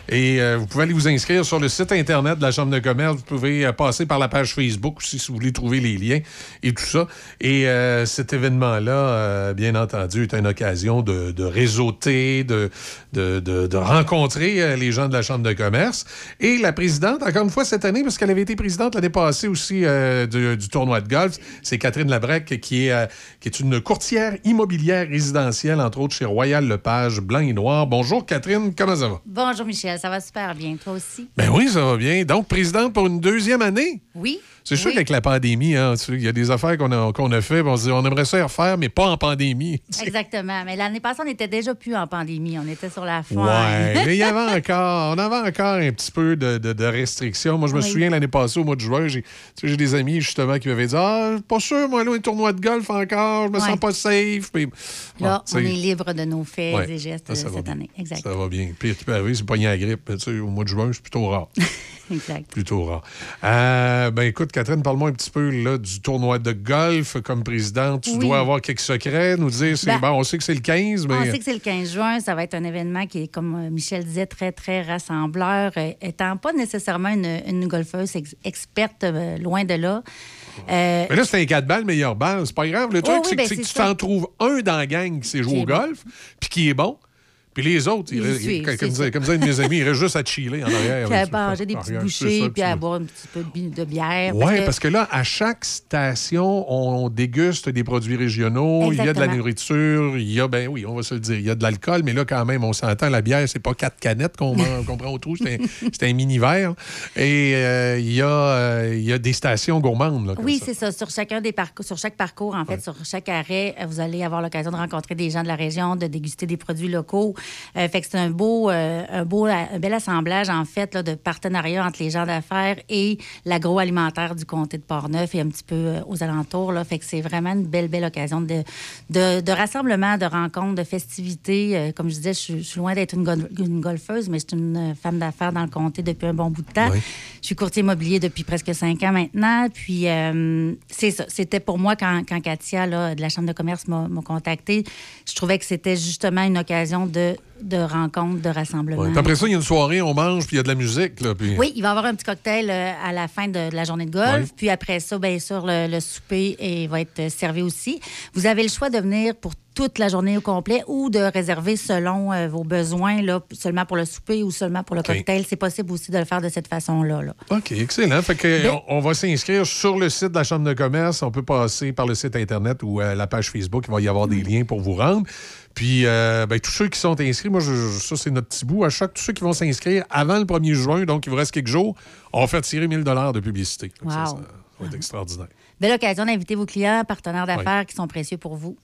S10: Et euh, vous pouvez aller vous inscrire sur le site Internet de la Chambre de commerce. Vous pouvez euh, passer par la page Facebook si vous voulez trouver les liens et tout ça. Et euh, cet événement-là, bien entendu, est une occasion de, réseauter, de, rencontrer les gens de la Chambre de commerce. Et la présidente, encore une fois cette année, parce qu'elle avait été présidente l'année passée aussi du, tournoi de golf, c'est Catherine Labrec, qui est une courtière immobilière résidentielle, entre autres chez Royal Lepage, Blanc et Noir. Bonjour Catherine, comment ça va?
S27: Bonjour Michel, ça va super bien. Toi aussi?
S10: Ben oui, ça va bien. Donc, présidente pour une deuxième année?
S27: Oui.
S10: C'est sûr
S27: Oui.
S10: qu'avec la pandémie, hein, il y a des affaires qu'on a, qu'on a fait, on se dit, on aimerait ça y refaire, mais pas en pandémie.
S27: Exactement. Mais l'année passée, on n'était déjà plus en pandémie. On était sur la fin.
S10: Ouais, mais il y avait encore, on avait encore un petit peu de, de- de restrictions. Moi, je me
S27: Oui.
S10: souviens l'année passée, au mois de juin, j'ai tu sais, j'ai des amis justement qui m'avaient dit Ah, pas sûr, moi, là, un tournoi de golf encore, je me
S27: Ouais.
S10: sens pas safe. Puis,
S27: Là,
S10: bon,
S27: on est libre de nos faits
S10: Ouais.
S27: et gestes
S10: Ça, ça va
S27: cette année. Exact.
S10: Ça va bien. Puis, tu peux arriver, c'est pas la grippe. Tu sais, au mois de juin, c'est plutôt rare.
S27: exact.
S10: Plutôt rare. Euh, ben écoute, Catherine, parle-moi un petit peu là, du tournoi de golf comme présidente. Tu
S27: Oui.
S10: dois avoir quelques secrets, nous dire. c'est
S27: Ben,
S10: bon, on sait que c'est le 15, mais.
S27: On sait que c'est le 15 juin. Ça va être un événement qui est, comme euh, Michel disait, très, très rassembleur. euh, étant pas nécessairement une, une golfeuse ex- experte, euh, loin de là. Euh,
S10: Mais là, c'est un 4 balles, meilleur balle. C'est pas grave. Le truc,
S27: oui,
S10: c'est
S27: ben,
S10: que- c'est tu t'en trouves un dans la gang qui sait jouer au golf, puis qui est bon. Puis les autres, ils,
S27: Ils
S10: comme, disait,
S27: ça.
S10: comme disait un de mes amis, ils restent juste à chiller en arrière.
S27: puis à manger des petites bouchées, puis à boire un petit peu de, bi- de bière.
S10: Oui, parce que là, à chaque station, on déguste des produits régionaux. Il y a de la nourriture, il y a, ben oui, on va se le dire, il y a de l'alcool, mais là, quand même, on s'entend, la bière, c'est pas quatre canettes qu'on prend au trou, c'est un, mini-verre. Et euh, il y, a, euh, il y a des stations gourmandes. Là, comme
S27: Oui, c'est ça. Sur chacun des parcours, sur chaque parcours, en fait, sur chaque arrêt, vous allez avoir l'occasion de rencontrer des gens de la région, de déguster des produits locaux. Euh, fait que c'est un beau, euh, un beau, un bel assemblage en fait là, de partenariats entre les gens d'affaires et l'agroalimentaire du comté de Portneuf et un petit peu euh, aux alentours. Là. Fait que c'est vraiment une belle, belle occasion de, de, de rassemblement, de rencontres, de festivités. Comme je disais, je, suis- je suis loin d'être une, gol- une golfeuse, mais je suis une femme d'affaires dans le comté depuis un bon bout de temps. Je suis courtier immobilier depuis presque cinq ans maintenant. Puis, c'est ça. C'était pour moi, quand, quand Katia, là, de la Chambre de commerce, m'a m'a contacté, je trouvais que c'était justement une occasion de de, de rencontres, de rassemblements.
S10: Ouais. Après ça, il y a une soirée, on mange, puis il y a de la musique. Là, puis...
S27: Oui, il va y avoir un petit cocktail euh, à la fin de, de la journée de golf.
S10: Ouais.
S27: Puis après ça, bien sûr, le, le souper et va être servi aussi. Vous avez le choix de venir pour toute la journée au complet ou de réserver selon euh, vos besoins, là, seulement pour le souper ou seulement pour le cocktail. C'est possible aussi de le faire de cette façon-là. là.
S10: OK, excellent. Fait que,
S27: Ben-
S10: on, on va s'inscrire sur le site de la Chambre de commerce. On peut passer par le site Internet ou euh, la page Facebook. Il va y avoir des liens pour vous rendre. Puis, euh, ben, tous ceux qui sont inscrits, moi, je- je- ça, c'est notre petit bout. À chaque, tous ceux qui vont s'inscrire avant le 1er juin, donc il vous reste quelques jours, on va faire tirer 1000 de publicité. Donc, ça,
S27: Wow.
S10: ça va être extraordinaire.
S27: Belle occasion d'inviter vos clients, partenaires d'affaires qui sont précieux pour vous.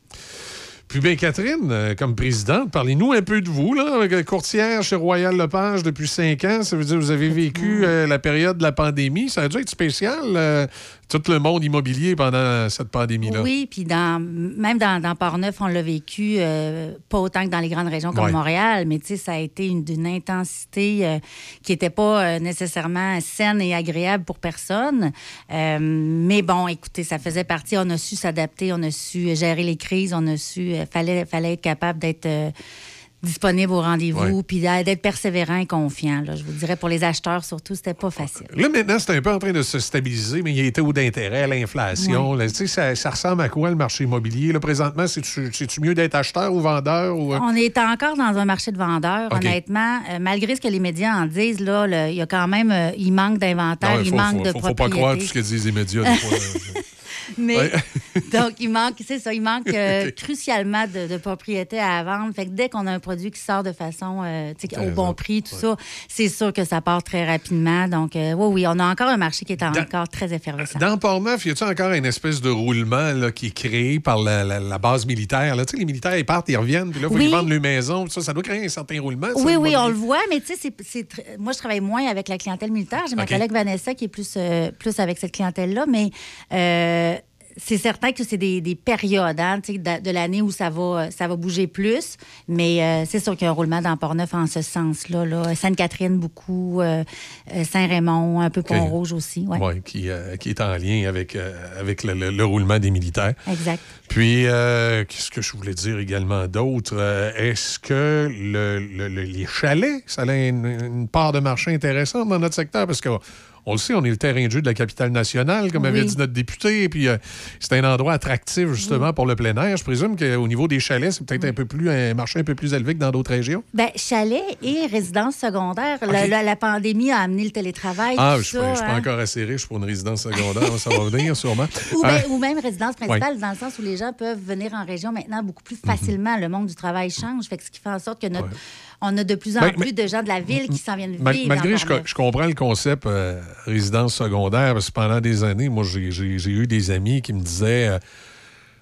S10: Puis, bien, Catherine, euh, comme présidente, parlez-nous un peu de vous, là, euh, courtière chez Royal Lepage depuis cinq ans. Ça veut dire que vous avez vécu euh, la période de la pandémie. Ça a dû être spécial, euh, tout le monde immobilier pendant cette pandémie-là.
S27: Oui, puis dans, même dans, dans Port-Neuf, on l'a vécu euh, pas autant que dans les grandes régions comme
S10: Ouais.
S27: Montréal, mais tu sais, ça a été une- d'une intensité euh, qui n'était pas euh, nécessairement saine et agréable pour personne. Mais bon, écoutez, ça faisait partie. On a su s'adapter, on a su gérer les crises, on a su. fallait, fallait être capable d'être. Disponible au rendez-vous,
S10: Ouais.
S27: puis d'être persévérant et confiant. là. Je vous dirais, pour les acheteurs surtout, c'était pas facile.
S10: Là, maintenant, c'est un peu en train de se stabiliser, mais il y a été taux d'intérêt, l'inflation. sais, Ça, ça ressemble à quoi le marché immobilier? Là, présentement, c'est-tu mieux d'être acheteur ou vendeur? Ou... euh?
S27: On est encore dans un marché de vendeurs, honnêtement. Euh, malgré ce que les médias en disent, là, le- il y a quand même, euh, il manque d'inventaire, il
S10: faut,
S27: manque
S10: faut,
S27: de
S10: faut, faut pas
S27: propriété.
S10: croire tout ce que disent les médias. des fois.
S27: Mais donc il manque, c'est ça, il manque euh, crucialement de, de propriétés à vendre. Fait que dès qu'on a un produit qui sort de façon, euh, au bon prix, tout ça, c'est sûr que ça part très rapidement. Donc euh, oui, oui, on a encore un marché qui est encore très effervescent.
S10: Dans Port-Neuf, y a-t-il encore une espèce de roulement là, qui est créé par la, la- la base militaire? Là? Tu sais, les militaires, ils partent, ils reviennent, puis là, il faut
S27: Oui.
S10: qu'ils vendent leur maison. Ça, ça doit créer un certain roulement. ça,
S27: Oui, oui, on le voit, mais tu sais, tr- moi, je travaille moins avec la clientèle militaire. J'ai ma collègue Vanessa qui est plus, plus avec cette clientèle-là, mais c'est certain que c'est des, des périodes hein, de, de l'année où ça va, ça va bouger plus, mais euh, c'est sûr qu'il y a un roulement dans Port-Neuf en ce sens-là. Là. Sainte-Catherine, beaucoup, euh, euh, Saint-Raymond, un peu Pont-Rouge aussi. Ouais,
S10: qui, euh, qui est en lien avec, avec le, le- le roulement des militaires.
S27: Exact.
S10: Puis, qu'est-ce que je voulais dire également d'autre? Est-ce que le- les chalets, ça a une, une part de marché intéressante dans notre secteur? Parce que on le sait, on est le terrain de jeu de la capitale nationale, comme avait dit notre député. Et puis, euh, c'est un endroit attractif, justement, pour le plein air. Je présume qu'au niveau des chalets, c'est peut-être un peu plus un marché un peu plus élevé que dans d'autres régions.
S27: Ben, chalet et résidence secondaire. La, la- la pandémie a amené le télétravail.
S10: Ah, je suis
S27: ça,
S10: pas- je suis pas
S27: hein.
S10: encore assez riche pour une résidence secondaire. ça va venir, sûrement.
S27: Ou,
S10: Ah,
S27: ben- ou même résidence principale, dans le sens où les gens peuvent venir en région maintenant beaucoup plus
S10: Mhm.
S27: facilement. Le monde du travail change, fait que ce qui fait en sorte que notre, on a de plus en
S10: Ben,
S27: plus
S10: mais-
S27: de gens de la ville qui s'en viennent
S10: Mal-
S27: vivre.
S10: malgré, je, je comprends le concept euh, résidence secondaire, parce que pendant des années, moi, j'ai- eu des amis qui me disaient euh,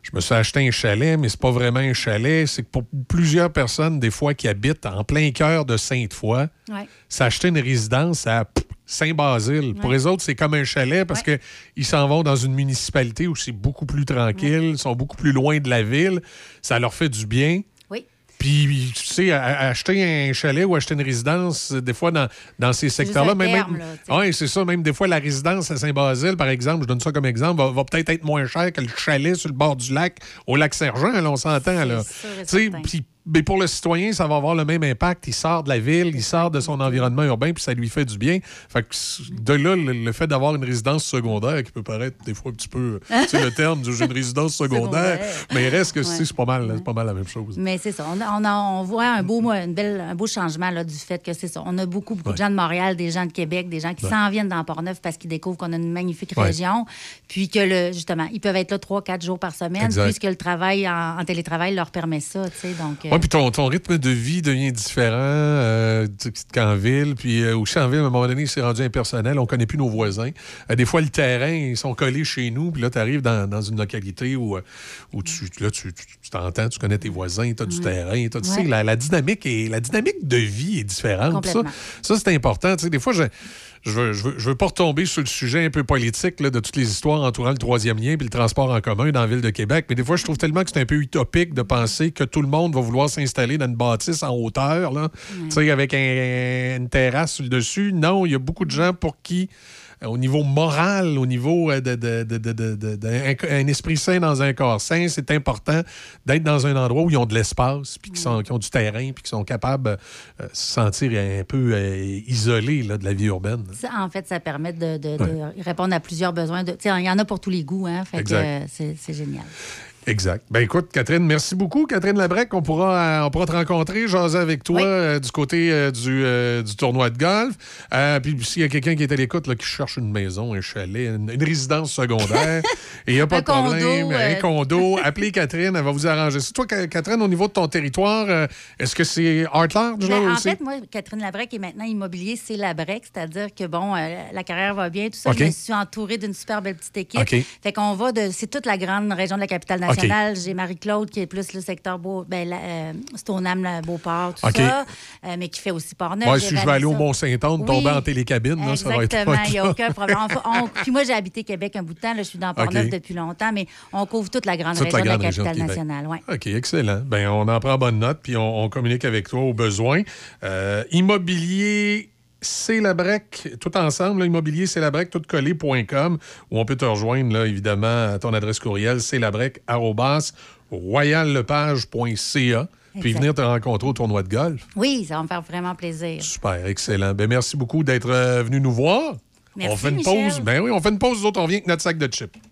S10: je me suis acheté un chalet, mais c'est pas vraiment un chalet. C'est que pour plusieurs personnes, des fois, qui habitent en plein cœur de Sainte-Foy,
S27: Ouais.
S10: s'acheter une résidence à Saint-Basile. Pour les autres, c'est comme un chalet parce que ils s'en vont dans une municipalité où c'est beaucoup plus tranquille, ils sont beaucoup plus loin de la ville. Ça leur fait du bien. Puis, tu sais, acheter un chalet ou acheter une résidence, euh, des fois, dans, dans ces secteurs-là, même. c'est ça. Même des fois, la résidence à Saint-Basile, par exemple, je donne ça comme exemple, va, va peut-être être moins cher que le chalet sur le bord du lac, au lac Sergent, là, on s'entend. là. puis mais pour le citoyen, ça va avoir le même impact. Il sort de la ville, il sort de son environnement urbain, puis ça lui fait du bien. Fait que de là, le, le fait d'avoir une résidence secondaire, qui peut paraître des fois un petit peu, tu sais, le terme j'ai une résidence secondaire, mais il reste que
S27: Ouais.
S10: c'est pas mal, c'est pas mal la même chose.
S27: Mais c'est ça. On, a- on, a- on voit un beau, une belle, un beau changement là, du fait que c'est ça. On a beaucoup, beaucoup de gens de Montréal, des gens de Québec, des gens qui
S10: Ouais.
S27: s'en viennent dans Port-Neuf parce qu'ils découvrent qu'on a une magnifique région. Puis que, le, justement, ils peuvent être là trois, quatre jours par semaine,
S10: Exact.
S27: puisque le travail en, en télétravail leur permet ça. tu sais. Donc, euh,
S10: Oui, puis ton, ton rythme de vie devient différent euh, qu'en ville. Puis euh, aussi en ville, à un moment donné, c'est rendu impersonnel. On connaît plus nos voisins. Euh, des fois, le terrain, ils sont collés chez nous. Puis là, tu arrives dans, dans une localité où, euh, où tu là, tu t'entends, tu connais tes voisins, tu as du terrain. Tu sais, la, la dynamique est, la dynamique de vie est différente. Ça, ça c'est important. Tu sais, des fois, je je veux, je, veux, je veux pas retomber sur le sujet un peu politique là, de toutes les histoires entourant le troisième lien puis le transport en commun dans la ville de Québec. Mais des fois, je trouve tellement que c'est un peu utopique de penser que tout le monde va vouloir s'installer dans une bâtisse en hauteur, là, sais, avec un- une terrasse sur le dessus. Non, il y a beaucoup de gens pour qui au niveau moral, au niveau euh, de, de- de- de- de- de- d'un- un esprit sain dans un corps sain, c'est important d'être dans un endroit où ils ont de l'espace, puis qui, sont, qui ont du terrain, puis qui sont capables de euh, se sentir un peu euh, isolés là, de la vie urbaine.
S27: Ça, en fait, ça permet de, de- de répondre à plusieurs besoins. de- Il y en a pour tous les goûts, hein? Fait euh, c'est génial.
S10: Exact. Ben écoute, Catherine, merci beaucoup. Catherine Labrec, on pourra, euh, on pourra te rencontrer, jaser avec toi euh, du côté euh, du, euh, du tournoi de golf. Puis s'il y a quelqu'un qui est à l'écoute qui cherche une maison, un chalet, une, une résidence secondaire, et il n'y a pas
S27: Un
S10: de problème,
S27: condo,
S10: un condo, appelez Catherine, elle va vous arranger. C'est toi, Ca- Catherine, au niveau de ton territoire, est-ce que c'est Art Large là
S27: Ben, en
S10: aussi?
S27: fait, moi, Catherine Labrec est maintenant immobilier, c'est Labrec, c'est-à-dire que, bon, la carrière va bien, tout ça. Je me suis entourée d'une super belle petite équipe. Fait qu'on va de. C'est toute la grande région de la capitale nationale. J'ai Marie-Claude qui est plus le secteur Beau, ben, euh, Stoneham, Beauport, tout ça, euh, mais qui fait aussi Portneuf.
S10: Ouais, si je vais aller au. Mont-Saint-Anne,
S27: Oui.
S10: tomber en télécabine, là, ça va être
S27: Exactement, il n'y a aucun problème. On- on- puis moi, j'ai habité Québec un bout de temps. Là, je suis dans Portneuf depuis longtemps, mais on couvre toute la grande
S10: Toute
S27: région
S10: la
S27: de la
S10: région
S27: capitale nationale. Ouais.
S10: OK, excellent. Ben, on en prend bonne note, puis on, on communique avec toi au besoin. Euh, immobilier. C'est la break, tout ensemble, là, immobilier, c'est la break, tout collé.com, où on peut te rejoindre, là, évidemment, à ton adresse courriel, c'est la royallepage.ca, puis venir te rencontrer au tournoi de golf.
S27: Oui, ça va me faire vraiment plaisir.
S10: Super, excellent. Ben, merci beaucoup d'être euh, venu nous voir.
S27: Merci,
S10: on fait une
S27: Michel.
S10: pause. Ben oui, on fait une pause, nous autres, on vient avec notre sac de chips.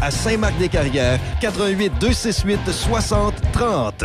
S5: à Saint-Marc-des-Carrières, 88 268 60 30.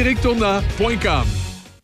S28: frédérictournant.com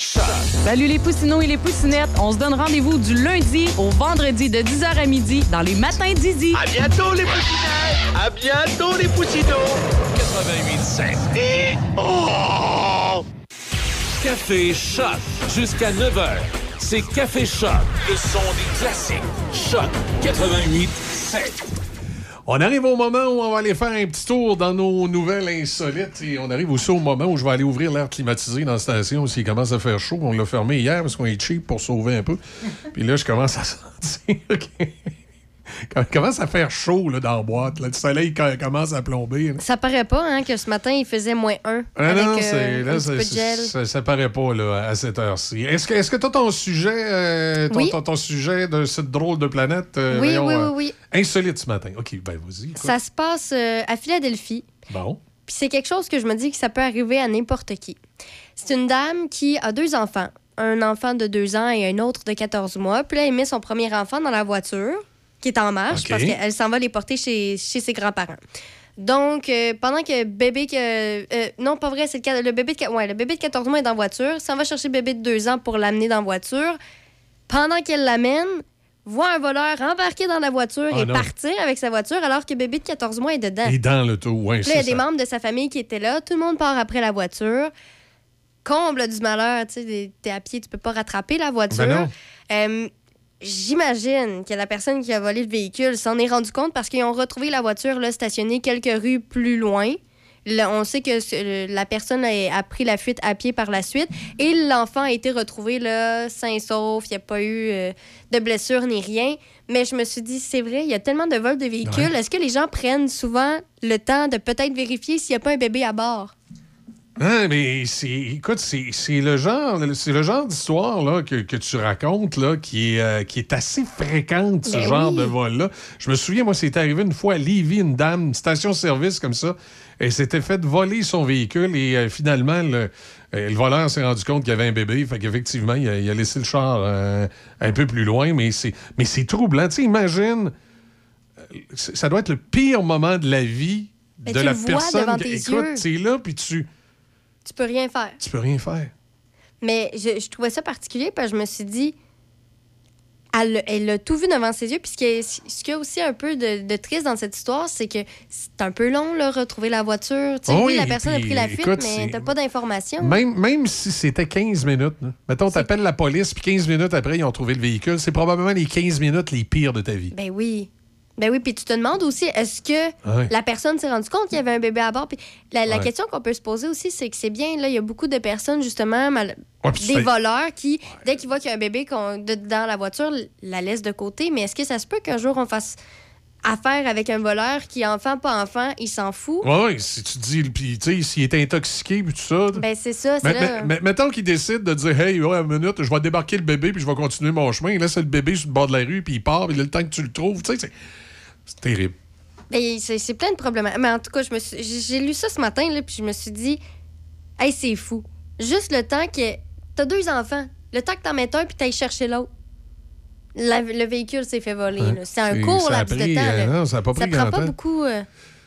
S21: Salut les poussinots et les poussinettes. On se donne rendez-vous du lundi au vendredi de 10h à midi dans les matins d'Izzy.
S29: À bientôt les poussinettes! À bientôt les poussinots!
S2: 88.7. Oh! Café Choc jusqu'à 9h. C'est Café Choc, le son des classiques. Choc 88.7.
S10: On arrive au moment où on va aller faire un petit tour dans nos nouvelles insolites et on arrive aussi au moment où je vais aller ouvrir l'air climatisé dans la station s'il commence à faire chaud. On l'a fermé hier parce qu'on est cheap pour sauver un peu. Puis là, je commence à sentir que... Il commence à faire chaud là, dans la boîte. là. Le soleil co- commence à plomber. là.
S3: Ça paraît pas hein, que ce matin, il faisait moins 1.
S10: Ah non,
S3: euh,
S10: là,
S3: un petit peu de gel.
S10: ça, ça paraît pas là, à cette heure-ci. Est-ce que est-ce que tu as ton sujet, euh, ton,
S3: Oui.
S10: ton- ton sujet de cette drôle de planète? euh,
S3: Oui,
S10: voyons,
S3: oui,
S10: euh,
S3: oui,
S10: Insolite ce matin? OK, ben vas-y.
S3: Ça se passe euh, à Philadelphie.
S10: Bon.
S3: Puis c'est quelque chose que je me dis que ça peut arriver à n'importe qui. C'est une dame qui a deux enfants. Un enfant de deux ans et un autre de 14 mois. Puis là, elle met son premier enfant dans la voiture, qui est en marche, parce qu'elle s'en va les porter chez, chez ses grands-parents. Donc, euh, pendant que bébé... Que, euh, non, pas vrai, c'est le, le bébé de, ouais, le bébé de 14 mois est dans la voiture. S'en va chercher bébé de deux ans pour l'amener dans la voiture. Pendant qu'elle l'amène, voit un voleur embarquer dans la voiture
S10: Ah
S3: et
S10: non.
S3: partir avec sa voiture alors que bébé de 14 mois est dedans.
S10: Et dans le tout, oui,
S3: il y a des membres de sa famille qui étaient là. Tout le monde part après la voiture. Comble du malheur, tu sais, t'es à pied, tu peux pas rattraper la voiture.
S10: Ben non.
S3: Euh, J'imagine que la personne qui a volé le véhicule s'en est rendu compte parce qu'ils ont retrouvé la voiture là, stationnée quelques rues plus loin. Là, on sait que la personne a, a pris la fuite à pied par la suite et l'enfant a été retrouvé là, sain et sauf. Il n'y a pas eu euh, de blessure ni rien. Mais je me suis dit, c'est vrai, il y a tellement de vols de véhicules.
S10: Ouais.
S3: Est-ce que les gens prennent souvent le temps de peut-être vérifier s'il n'y a pas un bébé à bord?
S10: Hein, mais c'est, écoute, c'est, c'est le genre, c'est le genre d'histoire là, que, que tu racontes là, qui, est, euh, qui est assez fréquente, ce
S30: Ben
S10: genre
S30: oui.
S10: de vol-là. Je me souviens, moi, c'est arrivé une fois à Lévis, une dame, une station-service comme ça, elle s'était fait voler son véhicule et euh, finalement, le, euh, le voleur s'est rendu compte qu'il y avait un bébé. Fait qu'effectivement, il a, il a laissé le char euh, un peu plus loin, mais c'est, mais c'est troublant. Tu sais, imagine, ça doit être le pire moment de la vie
S3: Mais
S10: de la
S3: le vois
S10: personne.
S3: devant
S10: qui-
S3: tes
S10: Écoute, c'est là, puis tu,
S3: Tu peux rien faire.
S10: tu peux rien faire.
S3: Mais je, je trouvais ça particulier parce que je me suis dit, elle, elle a tout vu devant ses yeux. Puis ce qui est, ce qui est aussi un peu de, de triste dans cette histoire, c'est que c'est un peu long, là, retrouver la voiture. Tu sais,
S10: Oh
S3: oui,
S10: oui,
S3: la personne a pris la fuite,
S10: écoute,
S3: mais t'as pas d'informations.
S10: Même, même si c'était 15 minutes, là. mettons, t'appelles la police, puis 15 minutes après, ils ont trouvé le véhicule, c'est probablement les 15 minutes les pires de ta vie.
S3: Ben oui. Ben oui, puis tu te demandes aussi, est-ce que
S10: Ouais.
S3: la personne s'est rendue compte qu'il y avait un bébé à bord? Puis la, question qu'on peut se poser aussi, c'est que c'est bien, là, il y a beaucoup de personnes, justement, mal-
S10: Ouais,
S3: des
S10: fais-
S3: voleurs qui, dès qu'ils voient qu'il y a un bébé de- dans la voiture, la laissent de côté. Mais est-ce que ça se peut qu'un jour on fasse affaire avec un voleur qui, enfant, pas enfant, il s'en fout?
S10: Ouais, ouais, si tu dis, puis tu sais, s'il est intoxiqué, puis tout ça.
S3: Ben c'est ça, c'est là.
S10: mais- mais- mettons qu'il décide de dire, hey, ouais, une minute, je vais débarquer le bébé, puis je vais continuer mon chemin. Il laisse le bébé sur le bord de la rue, puis il part, puis le temps que tu le trouves, tu sais, c'est- terrible.
S3: Ben, c'est plein de problèmes. Mais en tout cas, j'ai lu ça ce matin, là, puis je me suis dit, hey, c'est fou. Juste le temps que. T'as deux enfants. Le temps que t'en mettes un, puis t'ailles chercher l'autre. La- le véhicule s'est fait voler.
S10: Ouais.
S3: là. C'est un court laps de temps.
S10: euh, non, ça a pas pris
S3: prend pas
S10: temps.
S3: beaucoup. euh,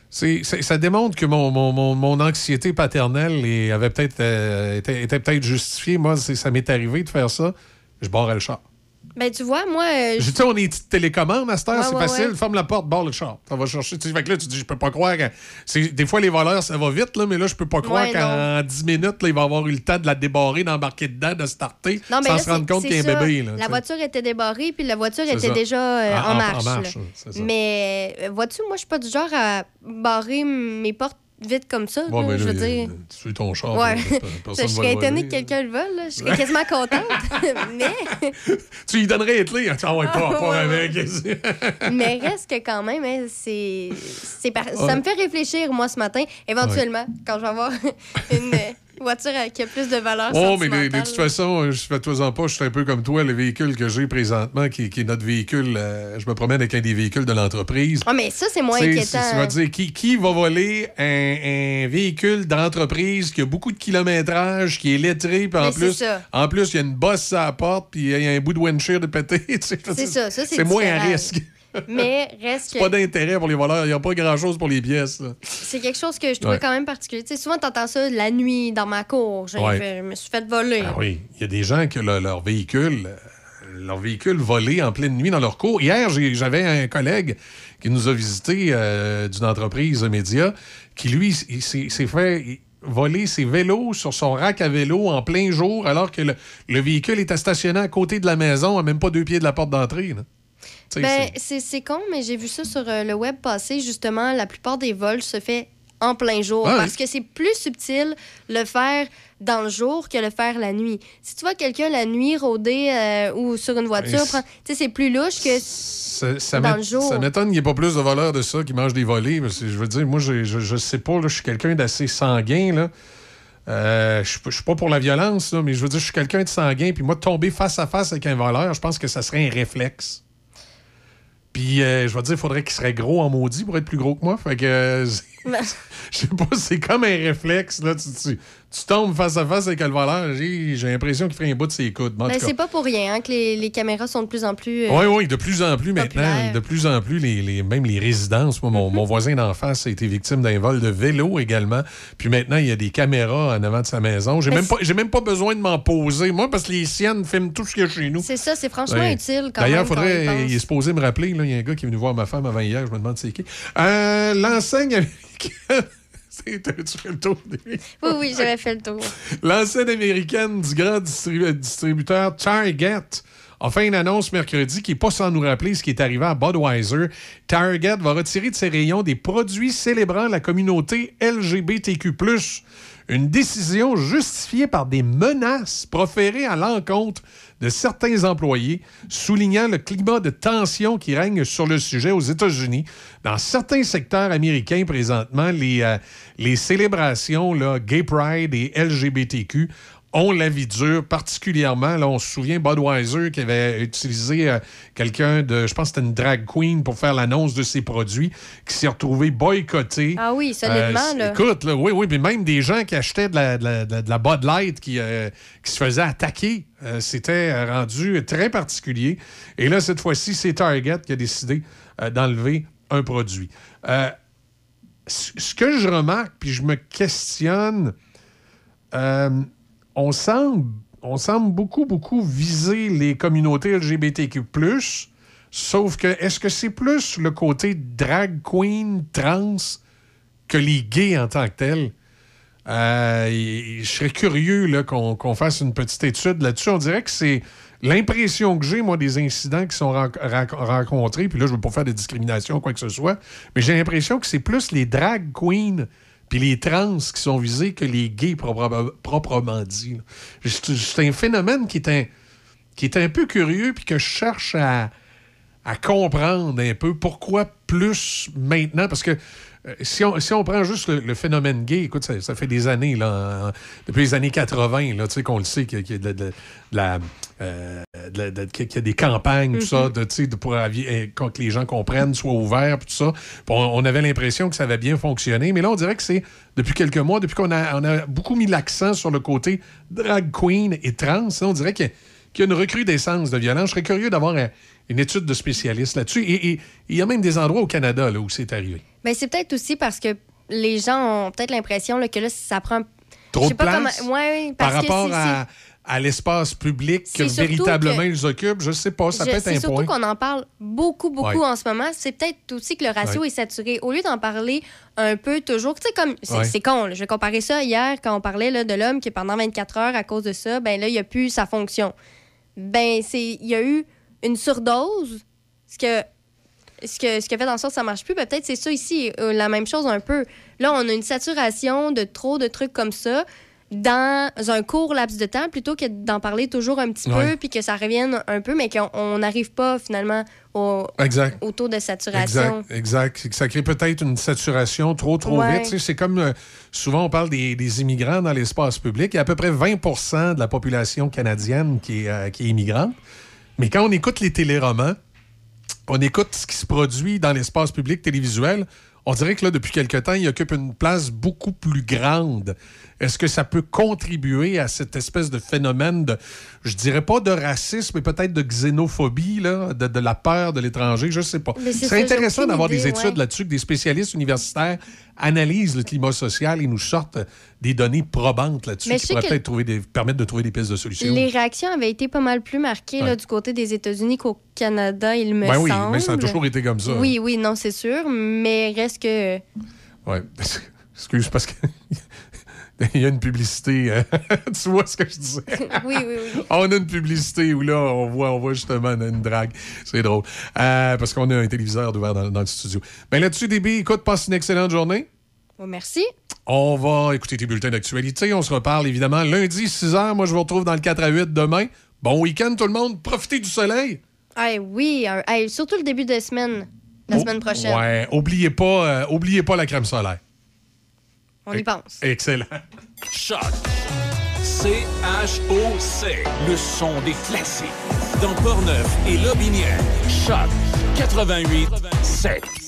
S10: ça démontre que mon, mon, mon, mon anxiété paternelle avait peut-être euh, était, était peut-être justifiée. Moi, ça m'est arrivé de faire ça. Je barrais le char.
S3: Ben, tu vois, moi. euh,
S10: dit, on est petite télécommande, Master,
S3: Ouais,
S10: c'est
S3: ouais,
S10: facile.
S3: ouais.
S10: Ferme la porte, barre le char. Ça va chercher. Tu sais, fait que là, tu dis, je peux pas croire que. c'est- Des fois, les voleurs, ça va vite, là, mais là, je peux pas croire qu'en 10 minutes, là, il va avoir eu le temps de la débarrer, d'embarquer dedans, de starter,
S3: Non, mais
S10: sans
S3: là,
S10: se rendre compte qu'il y a un bébé. Là,
S3: la voiture était débarrée, puis la voiture était
S10: ça.
S3: déjà euh,
S10: Ah,
S3: en,
S10: en- en
S3: marche.
S10: marche.
S3: Mais euh, vois-tu, moi, je suis pas du genre à barrer mes portes vite comme ça.
S10: Ouais,
S3: là,
S10: mais
S3: je veux dire.
S10: Tu suis ton char.
S3: Ouais. je
S10: le
S3: étonnée que quelqu'un le vole. là. Je serais quasiment contente. mais,
S10: Tu lui donnerais les clés. Ah ouais, pas, pas
S3: Ouais,
S10: avec.
S3: mais reste que quand même, hein, c'est, par- ça me fait réfléchir, moi, ce matin, éventuellement, quand je vais avoir une voiture qui a plus de valeur
S10: Oh, mais de, de toute façon, je fais toi pas, je suis un peu comme toi, le véhicule que j'ai présentement, qui, qui est notre véhicule, euh, je me promène avec un des véhicules de l'entreprise.
S3: Ah, mais ça, c'est moins inquiétant.
S10: Tu vas dire, qui, qui va voler un, un véhicule d'entreprise qui a beaucoup de kilométrage, qui est lettré, puis en plus, en plus, il y a une bosse à la porte, puis il y a un bout de windshield de pété.
S3: C'est ça, ça, c'est
S10: moins un
S3: différent.
S10: risque.
S3: Mais reste que
S10: pas d'intérêt pour les voleurs. Il n'y a pas grand-chose pour les pièces.
S3: c'est quelque chose que je trouvais
S10: Ouais.
S3: quand même particulier. Tu sais, souvent, t'entends ça la nuit dans ma cour.
S10: Ouais.
S3: je me suis fait voler.
S10: Ah oui, il y a des gens qui ont le- leur véhicule, euh, leur véhicule volé en pleine nuit dans leur cours. Hier, j'avais un collègue qui nous a visité euh, d'une entreprise média qui, lui, s'est s'est fait voler ses vélos sur son rack à vélo en plein jour alors que le, le véhicule était stationné à côté de la maison, à même pas deux pieds de la porte d'entrée.
S3: Ben,
S10: c'est-
S3: con, mais j'ai vu ça sur euh, le web passer. Justement, la plupart des vols se fait en plein jour
S10: Ouais.
S3: parce que c'est plus subtil le faire dans le jour que le faire la nuit. Si tu vois quelqu'un la nuit rôder euh, ou sur une voiture,
S10: Ben,
S3: c'est plus louche que
S10: Ça, ça
S3: Dans le jour.
S10: ça m'étonne qu'il n'y ait pas plus de voleurs de ça qui mangent des volets. Parce que je veux dire, moi, j'ai- je, je sais pas, là, je suis quelqu'un d'assez sanguin. Là. Euh, je je suis pas pour la violence, là, mais je veux dire, je suis quelqu'un de sanguin. Puis moi, tomber face à face avec un voleur, je pense que ça serait un réflexe. Puis, euh, je vais dire, faudrait qu'il serait gros en maudit pour être plus gros que moi. Fait que. euh, Je sais pas, c'est comme un réflexe. Là. Tu, tu- tu tombes face à face avec le voleur. J'ai l'impression qu'il ferait un bout de ses coudes.
S3: Ben, c'est pas pour rien hein, que les, les caméras sont de plus en plus. euh,
S10: Oui, oui, de plus en plus maintenant, de plus en plus, les, les- même les résidences. Moi, mon, mon voisin d'en face a été victime d'un vol de vélo également. Puis maintenant, il y a des caméras en avant de sa maison. J'ai
S3: Mais
S10: même pas, même pas besoin de m'en poser, moi, parce que les siennes filment tout ce qu'il y a chez nous.
S3: C'est ça, c'est franchement utile quand
S10: D'ailleurs,
S3: quand
S10: faudrait, il est supposé me rappeler, là, il y a un gars qui est venu voir ma femme avant hier, je me demande c'est qui. Euh, L'enseigne tu fais le tour des-
S3: Oui, oui, j'avais fait le tour.
S10: L'enseigne américaine du grand distribu- distributeur Target a fait une annonce mercredi qui n'est pas sans nous rappeler ce qui est arrivé à Budweiser. Target va retirer de ses rayons des produits célébrant la communauté LGBTQ+. Une décision justifiée par des menaces proférées à l'encontre de certains employés, soulignant le climat de tension qui règne sur le sujet aux États-Unis. Dans certains secteurs américains présentement, les, euh, les célébrations là, Gay Pride et LGBTQ ont la vie dure, particulièrement, là, on se souvient Budweiser qui avait utilisé euh, quelqu'un de, je pense que c'était une drag queen pour faire l'annonce de ses produits, qui s'est retrouvé boycotté.
S3: Ah oui, solidement,
S10: Euh,
S3: là.
S10: Écoute, là, oui, oui, mais même des gens qui achetaient de la, de la- de la- de la Bud Light qui, euh, qui se faisaient attaquer, euh, c'était rendu très particulier. Et là, cette fois-ci, c'est Target qui a décidé d'enlever un produit. Ce que je remarque, puis je me questionne, on, semble, on semble beaucoup, beaucoup viser les communautés LGBTQ+, sauf que est-ce que c'est plus le côté drag queen, trans, que les gays en tant que tels? Euh, je serais curieux qu'on fasse une petite étude là-dessus. On dirait que c'est l'impression que j'ai, moi, des incidents qui sont ren- ren- rencontrés. Puis là, je ne veux pas faire de discrimination quoi que ce soit, mais j'ai l'impression que c'est plus les drag queens puis les trans qui sont visés que les gays propre- proprement dit. C'est un phénomène qui est un, qui est un peu curieux puis que je cherche à, à comprendre un peu pourquoi plus maintenant. Parce que euh, si, on, si on prend juste le, phénomène gay, écoute, ça, fait des années, là, depuis les années 80, là, qu'on le sait, qu'il y a, de la, euh, de de- qu'il y a des campagnes, tout ça, de, tu sais, de- pour euh, que les gens comprennent, soient ouverts, tout ça. Puis on, on avait l'impression que ça avait bien fonctionné. Mais là, on dirait que c'est depuis quelques mois, depuis qu'on a, on a beaucoup mis l'accent sur le côté drag queen et trans, là, on dirait qu'il y a- qu'il y a une recrudescence de violence. Je serais curieux d'avoir une étude de spécialistes là-dessus. Et il y a même des endroits au Canada là, où c'est arrivé.
S3: Ben, c'est peut-être aussi parce que les gens ont peut-être l'impression que là, ça prend.
S10: Trop de place?
S3: comment- Ouais, oui,
S10: par
S3: que
S10: rapport à, à l'espace public que
S3: surtout
S10: véritablement
S3: que-
S10: ils occupent. Je sais pas, ça
S3: Je-
S10: peut être
S3: C'est
S10: un
S3: surtout
S10: point.
S3: qu'on en parle beaucoup, beaucoup
S10: Ouais.
S3: en ce moment. C'est peut-être aussi que le ratio
S10: Ouais.
S3: est saturé. Au lieu d'en parler un peu toujours, tu sais, comme. C'est
S10: Ouais.
S3: con, là. je vais comparer ça hier quand on parlait là, de l'homme qui, pendant 24 heures, à cause de ça, ben là, il a plus sa fonction. Ben, c'est il y a eu une surdose. Ce que. Ce, que, ce qui a fait en sorte que ça marche plus, ben, peut-être c'est ça ici, euh, la même chose un peu. Là, on a une saturation de trop de trucs comme ça dans un court laps de temps plutôt que d'en parler toujours un petit
S10: Ouais.
S3: peu puis que ça revienne un peu, mais qu'on on n'arrive pas finalement au,
S10: Exact.
S3: au taux de saturation.
S10: Exact, exact. Ça crée peut-être une saturation trop, trop
S3: Ouais.
S10: vite. Tu sais, C'est comme euh, souvent on parle des, des immigrants dans l'espace public. Il y a à peu près 20 de la population canadienne qui est, euh, qui est immigrante. Mais quand on écoute les téléromans, on écoute ce qui se produit dans l'espace public télévisuel, on dirait que là, depuis quelque temps, il occupe une place beaucoup plus grande. Est-ce que ça peut contribuer à cette espèce de phénomène de, je dirais pas de racisme, mais peut-être de xénophobie, là, de, de la peur de l'étranger? Je sais pas.
S3: C'est
S10: intéressant d'avoir des études
S3: ouais.
S10: là-dessus, que des spécialistes universitaires analysent le climat social et nous sortent des données probantes là-dessus qui pourraient peut-être trouver des, permettre de trouver des pistes de solutions.
S3: Les réactions avaient été pas mal plus marquées là, du côté des États-Unis qu'au Canada, il me
S10: Ben oui,
S3: semble.
S10: mais ça a toujours été comme ça.
S3: Oui, oui, non, c'est sûr, mais reste que...
S10: Ouais. Excuse, parce que il y a une publicité. euh, tu vois ce que je disais?
S3: oui, oui, oui.
S10: On a une publicité où là, on voit, on voit justement une drague. C'est drôle. Euh, parce qu'on a un téléviseur ouvert dans, dans le studio. Ben là-dessus, DB, écoute, passe une excellente journée.
S3: Merci.
S10: On va écouter tes bulletins d'actualité. On se reparle évidemment lundi, 6 h. Moi, je vous retrouve dans le 4 à 8 demain. Bon week-end, tout le monde. Profitez du soleil.
S3: Ah oui, hey, surtout le début de semaine, la semaine prochaine.
S10: Ouais, oubliez pas, euh, oubliez pas la crème solaire.
S3: On y pense.
S10: Excellent.
S2: Choc. C-H-O-C. Le son des classiques. Dans Portneuf et Lobinière. Choc 88 7.